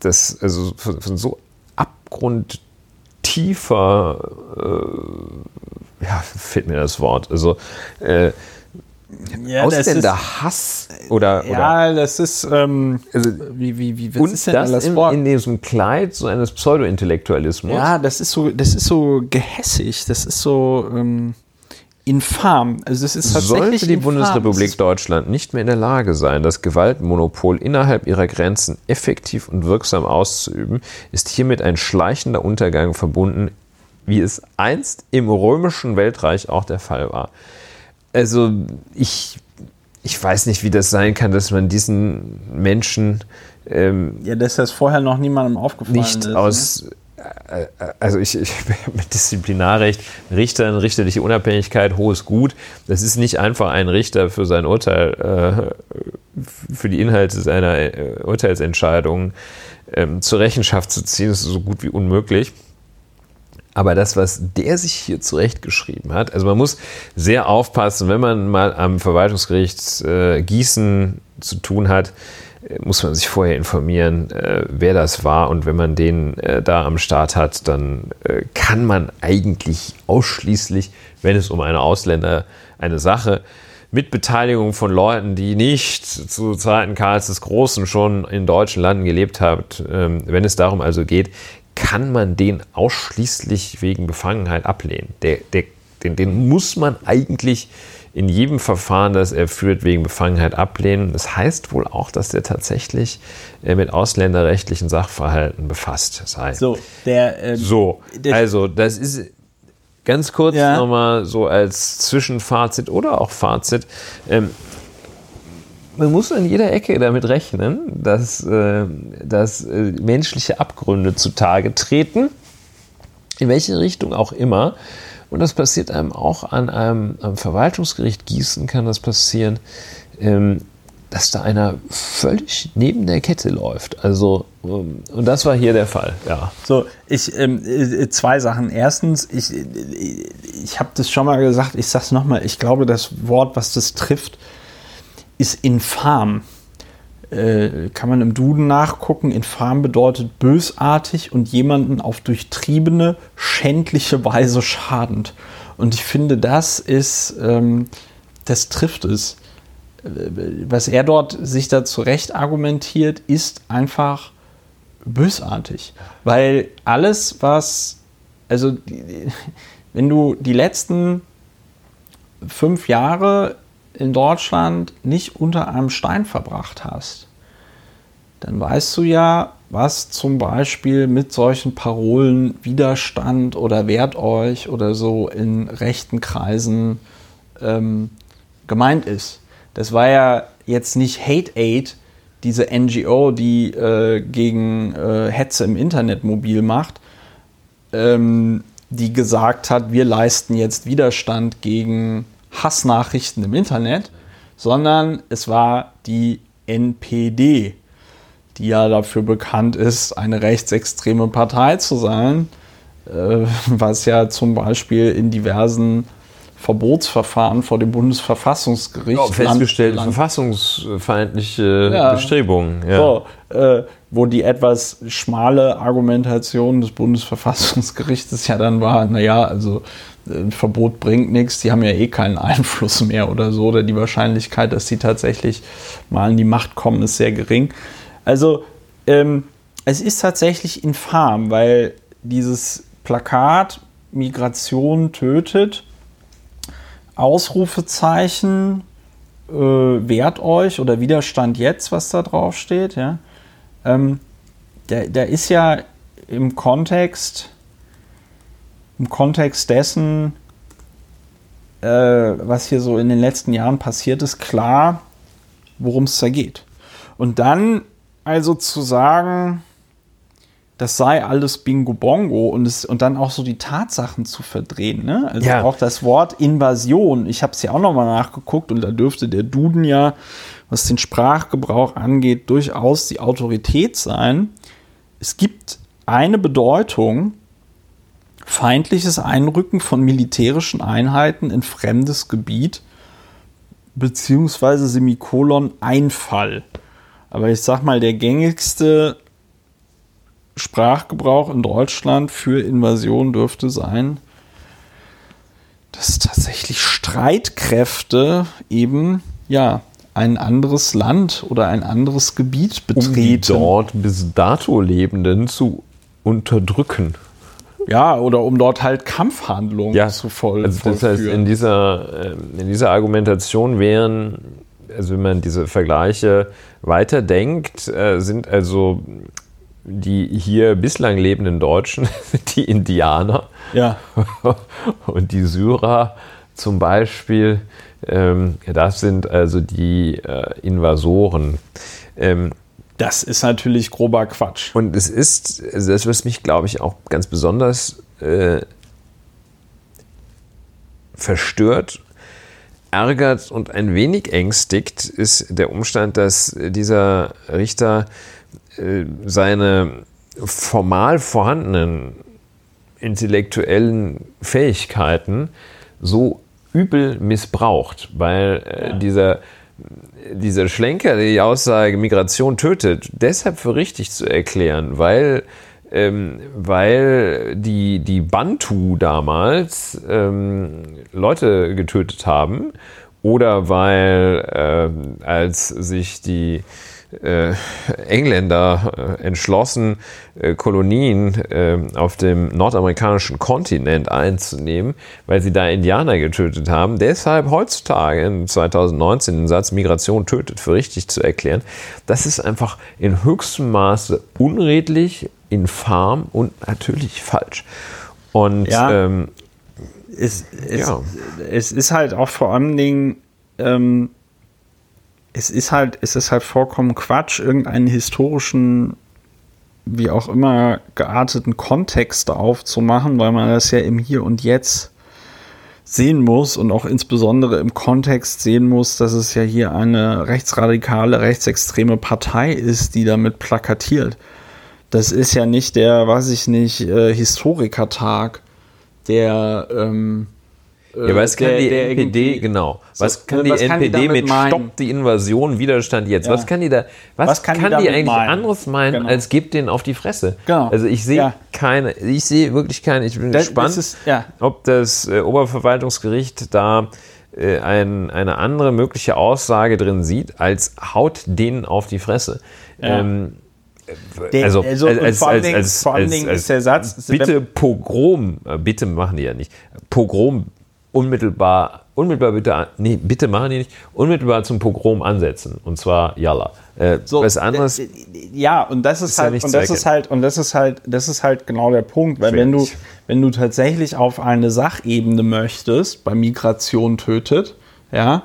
das also von, von so abgrundtiefer äh, ja, fehlt mir das Wort. Also äh, ja, Ausländerhass oder, oder ja, das ist, ähm, also, wie, wie, wie, was und ist denn das in, Wort? in diesem Kleid so eines Pseudo-Intellektualismus. Ja, das ist so, das ist so gehässig, das ist so ähm, infam. Also das ist tatsächlich Sollte die infam. Bundesrepublik Deutschland nicht mehr in der Lage sein, das Gewaltmonopol innerhalb ihrer Grenzen effektiv und wirksam auszuüben, ist hiermit ein schleichender Untergang verbunden, wie es einst im römischen Weltreich auch der Fall war. Also ich, ich weiß nicht, wie das sein kann, dass man diesen Menschen ähm, Ja, dass das vorher noch niemandem aufgefallen nicht ist. ne? aus, äh, also ich, ich mit Disziplinarrecht, Richtern, richterliche Unabhängigkeit, hohes Gut. Das ist nicht einfach ein Richter für sein Urteil, äh, für die Inhalte seiner äh, Urteilsentscheidungen ähm, zur Rechenschaft zu ziehen. Das ist so gut wie unmöglich. Aber das, was der sich hier zurechtgeschrieben hat, also man muss sehr aufpassen, wenn man mal am Verwaltungsgericht äh, Gießen zu tun hat, äh, muss man sich vorher informieren, äh, wer das war. Und wenn man den äh, da am Start hat, dann äh, kann man eigentlich ausschließlich, wenn es um eine Ausländer, eine Sache mit Beteiligung von Leuten, die nicht zu Zeiten Karls des Großen schon in deutschen Landen gelebt haben, ähm, wenn es darum also geht, kann man den ausschließlich wegen Befangenheit ablehnen. Der, der, den, den muss man eigentlich in jedem Verfahren, das er führt, wegen Befangenheit ablehnen. Das heißt wohl auch, dass der tatsächlich äh, mit ausländerrechtlichen Sachverhalten befasst sei. So, der, ähm, so also das ist ganz kurz Ja. nochmal so als Zwischenfazit oder auch Fazit. Ähm, man muss an jeder Ecke damit rechnen, dass, äh, dass äh, menschliche Abgründe zutage treten, in welche Richtung auch immer. Und das passiert einem auch an einem am Verwaltungsgericht Gießen, kann das passieren, ähm, dass da einer völlig neben der Kette läuft. Also, ähm, und das war hier der Fall, ja. So, ich, ähm, äh, zwei Sachen. Erstens, ich, äh, ich habe das schon mal gesagt, ich sage es nochmal, ich glaube, das Wort, was das trifft, ist infam. Äh, kann man im Duden nachgucken. Infam bedeutet bösartig und jemanden auf durchtriebene, schändliche Weise schadend. Und ich finde, das ist, ähm, das trifft es. Äh, Was er dort sich da zurecht argumentiert, ist einfach bösartig. Weil alles, was, also wenn du die letzten fünf Jahre in Deutschland nicht unter einem Stein verbracht hast, dann weißt du ja, was zum Beispiel mit solchen Parolen Widerstand oder wehrt euch oder so in rechten Kreisen ähm, gemeint ist. Das war ja jetzt nicht Hate Aid, diese NGO, die äh, gegen äh, Hetze im Internet mobil macht, ähm, die gesagt hat, wir leisten jetzt Widerstand gegen Hassnachrichten im Internet, sondern es war die NPD, die ja dafür bekannt ist, eine rechtsextreme Partei zu sein, äh, was ja zum Beispiel in diversen Verbotsverfahren vor dem Bundesverfassungsgericht Ja, festgestellt, Land- verfassungsfeindliche Ja. Bestrebungen. Ja. so, äh, wo die etwas schmale Argumentation des Bundesverfassungsgerichtes ja dann war, naja, also äh, ein Verbot bringt nichts, die haben ja eh keinen Einfluss mehr oder so, oder die Wahrscheinlichkeit, dass sie tatsächlich mal in die Macht kommen, ist sehr gering. Also ähm, es ist tatsächlich infam, weil dieses Plakat Migration tötet, Ausrufezeichen, äh, wehrt euch oder Widerstand jetzt, was da drauf steht, ja. Ähm, der ist ja im Kontext, im Kontext dessen, äh, was hier so in den letzten Jahren passiert ist, klar, worum es da geht. Und dann also zu sagen, das sei alles Bingo Bongo und, es, und dann auch so die Tatsachen zu verdrehen. Ne? Also Ja. auch das Wort Invasion. Ich habe es ja auch nochmal nachgeguckt und da dürfte der Duden ja, was den Sprachgebrauch angeht, durchaus die Autorität sein. Es gibt eine Bedeutung, feindliches Einrücken von militärischen Einheiten in fremdes Gebiet, beziehungsweise Semikolon Einfall. Aber ich sag mal, der gängigste Sprachgebrauch in Deutschland für Invasion dürfte sein, dass tatsächlich Streitkräfte eben ja ein anderes Land oder ein anderes Gebiet um die betreten. dort bis dato Lebenden zu unterdrücken. Ja, oder um dort halt Kampfhandlungen zu voll, also das heißt, in dieser, ähm, in dieser Argumentation wären, also wenn man diese Vergleiche weiterdenkt, äh, sind also die hier bislang lebenden Deutschen die Indianer ja, und die Syrer zum Beispiel, ähm, das sind also die äh, Invasoren. Das ist natürlich grober Quatsch. und es ist, also das, was mich, glaube ich, auch ganz besonders äh, verstört, ärgert und ein wenig ängstigt, ist der Umstand, dass dieser Richter äh, seine formal vorhandenen intellektuellen Fähigkeiten so übel missbraucht, weil äh, dieser, dieser Schlenker, die Aussage Migration tötet, deshalb für richtig zu erklären, weil ähm, weil die, die Bantu damals ähm, Leute getötet haben oder weil äh, als sich die äh, Engländer äh, entschlossen, äh, Kolonien äh, auf dem nordamerikanischen Kontinent einzunehmen, weil sie da Indianer getötet haben. Deshalb heutzutage in 2019 den Satz Migration tötet für richtig zu erklären, das ist einfach in höchstem Maße unredlich, infam und natürlich falsch. Und ja, ähm, es, es, ja. es ist halt auch vor allen Dingen, ähm, es ist halt, es ist halt vollkommen Quatsch, irgendeinen historischen, wie auch immer gearteten Kontext aufzumachen, weil man das ja im Hier und Jetzt sehen muss und auch insbesondere im Kontext sehen muss, dass es ja hier eine rechtsradikale, rechtsextreme Partei ist, die damit plakatiert. Das ist ja nicht der, weiß ich nicht, äh, Historikertag, der. Ähm, ja, was kann der, die der NPD, genau, was so, kann die was NPD kann die mit meinen? Stopp die Invasion, Widerstand jetzt? Ja. Was kann die da, was, was kann, kann, die, die eigentlich meinen? anderes meinen, genau. als gibt den auf die Fresse? Genau. Also ich sehe ja. keine, ich sehe wirklich keine, ich bin das, gespannt, das ist, ja. ob das äh, Oberverwaltungsgericht da äh, ein, eine andere mögliche Aussage drin sieht, als haut denen auf die Fresse. Ähm, der, also, also als, vor allen Dingen, als, vor allen Dingen ist der Satz. Bitte Pogrom, äh, bitte machen die ja nicht. Pogrom unmittelbar, unmittelbar bitte, nee, bitte machen die nicht, unmittelbar zum Pogrom ansetzen. Und zwar Yalla. Äh, so, was anderes. Ja, und das ist, ist halt, ja und das ist halt, und das ist halt, das ist halt genau der Punkt, weil wenn du, wenn du tatsächlich auf eine Sachebene möchtest, bei Migration tötet, ja,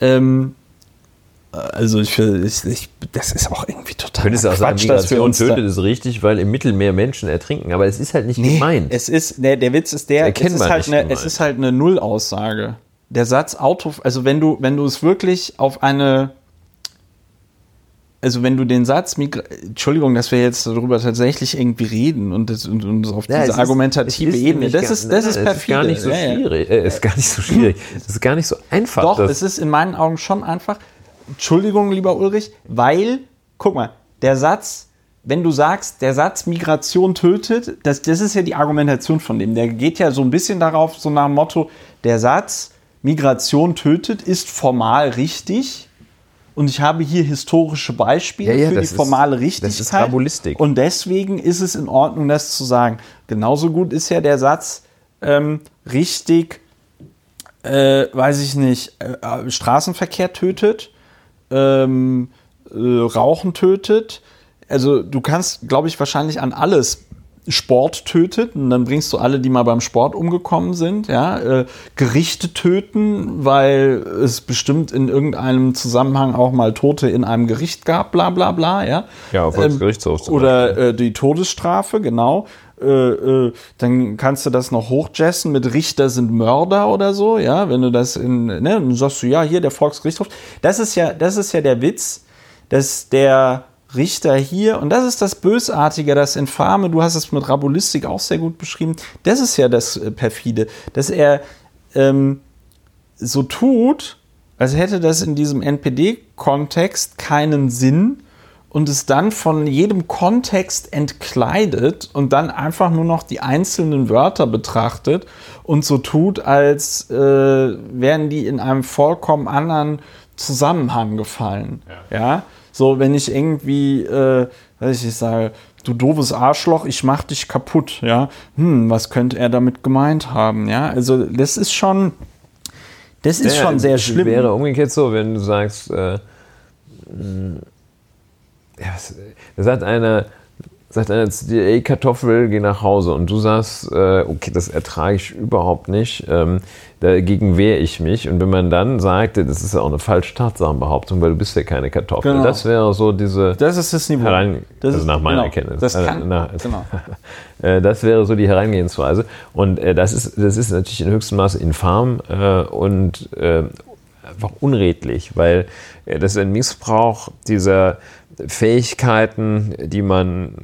ähm, also ich, ich, ich, das ist auch irgendwie total Könntest auch sagen, Migration tötet ist richtig, weil im Mittelmeer Menschen ertrinken, aber es ist halt nicht nee, gemeint. Es ist, der, der Witz ist der, es ist, halt eine, es ist halt eine Nullaussage. Der Satz Auto, also wenn du, wenn du es wirklich auf eine, also wenn du den Satz, Migra Entschuldigung, dass wir jetzt darüber tatsächlich irgendwie reden und, das, und uns auf ja, diese ist, argumentative Ebene, das ist, das ist perfide. Ist gar nicht so schwierig, äh, ist gar nicht so schwierig, das ist gar nicht so einfach. Doch, es ist in meinen Augen schon einfach, Entschuldigung, lieber Ulrich, weil, guck mal, der Satz, wenn du sagst, der Satz Migration tötet, das, das ist ja die Argumentation von dem. Der geht ja so ein bisschen darauf, so nach dem Motto, der Satz Migration tötet ist formal richtig. Und ich habe hier historische Beispiele ja, ja, für die formale ist, Richtigkeit. Das ist Rabulistik. Und deswegen ist es in Ordnung, das zu sagen. Genauso gut ist ja der Satz ähm, richtig, äh, weiß ich nicht, äh, Straßenverkehr tötet ähm, äh, Rauchen tötet. Also du kannst, glaube ich, wahrscheinlich an alles Sport tötet und dann bringst du alle, die mal beim Sport umgekommen sind, ja, äh, Gerichte töten, weil es bestimmt in irgendeinem Zusammenhang auch mal Tote in einem Gericht gab, bla bla bla, ja. Ja, auf ähm, Gerichtshof. Oder äh, die Todesstrafe, genau. Äh, äh, dann kannst du das noch hochjessen mit Richter sind Mörder oder so, ja, wenn du das in, ne, dann sagst du, ja, hier der Volksgerichtshof. Das ist ja, das ist ja der Witz, dass der Richter hier, und das ist das Bösartige, das Infame, du hast es mit Rabulistik auch sehr gut beschrieben, das ist ja das äh, Perfide, dass er ähm, so tut, als hätte das in diesem NPD-Kontext keinen Sinn, und es dann von jedem Kontext entkleidet und dann einfach nur noch die einzelnen Wörter betrachtet und so tut, als äh, wären die in einem vollkommen anderen Zusammenhang gefallen. Ja. ja? So, wenn ich irgendwie, äh, weiß ich, ich sage, du doofes Arschloch, ich mach dich kaputt, ja. Hm, was könnte er damit gemeint haben, ja? Also, das ist schon, das ist ja, schon sehr schlimm. Wäre umgekehrt so, wenn du sagst, äh, ja, da sagt einer, sagt einer zu dir, ey Kartoffel, geh nach Hause. Und du sagst, äh, okay, das ertrage ich überhaupt nicht, ähm, dagegen wehre ich mich. Und wenn man dann sagt, das ist ja auch eine falsche Tatsachenbehauptung, weil du bist ja keine Kartoffel. Genau. Das wäre so diese... Das ist das Niveau. Herein, das also ist, nach meiner genau. Erkenntnis. Das, kann, äh, nach, genau. Äh, das wäre so die Herangehensweise. Und äh, das, ist, das ist natürlich in höchstem Maße infam äh, und äh, einfach unredlich, weil das ist ein Missbrauch dieser Fähigkeiten, die man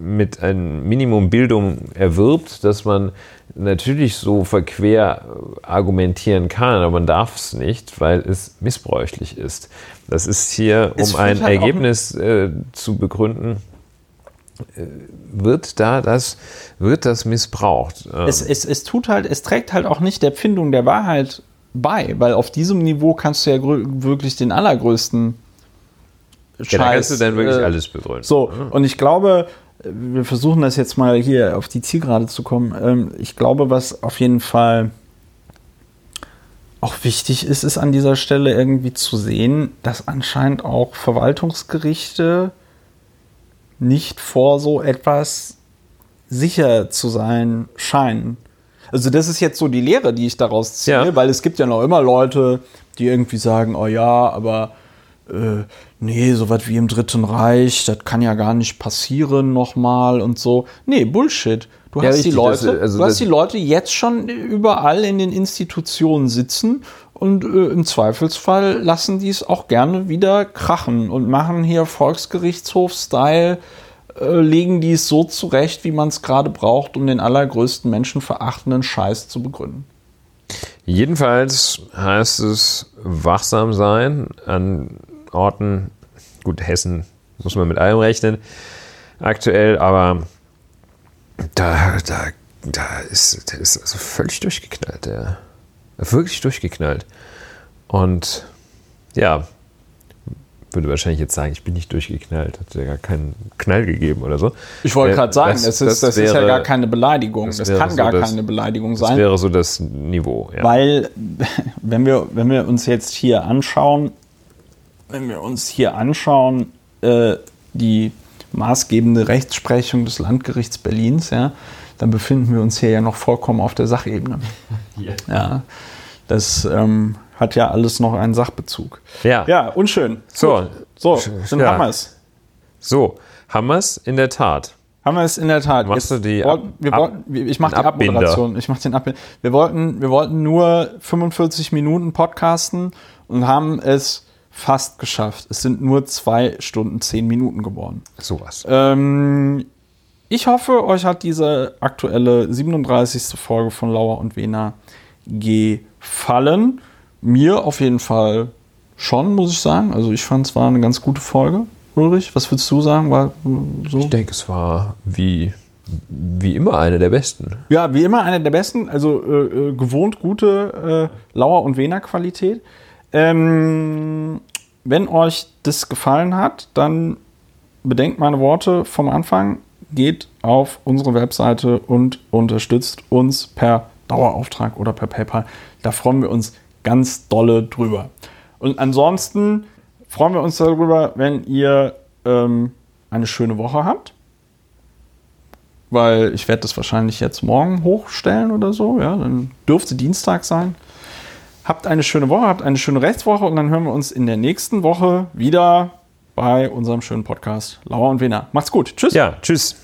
mit einem Minimum Bildung erwirbt, dass man natürlich so verquer argumentieren kann, aber man darf es nicht, weil es missbräuchlich ist. Das ist hier, um ein halt Ergebnis äh, zu begründen, äh, wird da das, wird das missbraucht. Ähm. Es, es, es tut halt, es trägt halt auch nicht der Pfindung der Wahrheit bei, weil auf diesem Niveau kannst du ja wirklich den allergrößten Scheiß. Ja, da kannst du dann wirklich äh, alles begründen. So, und ich glaube, wir versuchen das jetzt mal hier auf die Zielgerade zu kommen. Ähm, ich glaube, was auf jeden Fall auch wichtig ist, ist an dieser Stelle irgendwie zu sehen, dass anscheinend auch Verwaltungsgerichte nicht vor so etwas sicher zu sein scheinen. Also das ist jetzt so die Lehre, die ich daraus ziehe, ja. weil es gibt ja noch immer Leute, die irgendwie sagen, oh ja, aber äh, nee, so was wie im Dritten Reich, das kann ja gar nicht passieren nochmal und so. Nee, Bullshit. Du, ja, hast, richtig, die Leute, das, also du hast die Leute jetzt schon überall in den Institutionen sitzen und äh, im Zweifelsfall lassen die es auch gerne wieder krachen und machen hier Volksgerichtshof-Style, äh, legen die es so zurecht, wie man es gerade braucht, um den allergrößten menschenverachtenden Scheiß zu begründen. Jedenfalls heißt es wachsam sein an Orten. Gut, Hessen muss man mit allem rechnen aktuell, aber da, da, da ist, der ist also völlig durchgeknallt, der wirklich durchgeknallt. Und ja, würde wahrscheinlich jetzt sagen, ich bin nicht durchgeknallt, hat ja gar keinen Knall gegeben oder so. Ich wollte gerade sagen, das, das, ist, das wäre, ist ja gar keine Beleidigung. Das, das kann so gar keine Beleidigung sein. Das wäre so das Niveau. Ja. Weil, wenn wir, wenn wir uns jetzt hier anschauen, wenn wir uns hier anschauen, äh, die maßgebende Rechtsprechung des Landgerichts Berlins, ja, dann befinden wir uns hier ja noch vollkommen auf der Sachebene. Yeah. Ja, das ähm, hat ja alles noch einen Sachbezug. Ja, ja unschön. So, so dann ja. haben wir es. So, haben wir es in der Tat. Haben wir es in der Tat. Machst Jetzt du die wollten, wir Ab wollten, ich mache die Abmoderation. Ich mache den Abbinder. Wir wollten, wir wollten nur 45 Minuten podcasten und haben es fast geschafft. Es sind nur zwei Stunden, zehn Minuten geworden. Sowas. Ähm, ich hoffe, euch hat diese aktuelle 37. Folge von Lauer und Wena gefallen. Mir auf jeden Fall schon, muss ich sagen. Also ich fand es war eine ganz gute Folge. Ulrich, was würdest du sagen? War so? Ich denke, es war wie, wie immer eine der besten. Ja, wie immer eine der besten. Also äh, äh gewohnt gute äh, Lauer- und Wena-Qualität. Ähm, wenn euch das gefallen hat, dann bedenkt meine Worte vom Anfang, geht auf unsere Webseite und unterstützt uns per Dauerauftrag oder per PayPal. Da freuen wir uns ganz dolle drüber. Und ansonsten freuen wir uns darüber, wenn ihr ähm, eine schöne Woche habt. Weil ich werde das wahrscheinlich jetzt morgen hochstellen oder so. Ja, dann dürfte Dienstag sein. Habt eine schöne Woche, habt eine schöne Rechtswoche und dann hören wir uns in der nächsten Woche wieder bei unserem schönen Podcast Lauer und Wiener. Macht's gut. Tschüss. Ja, tschüss.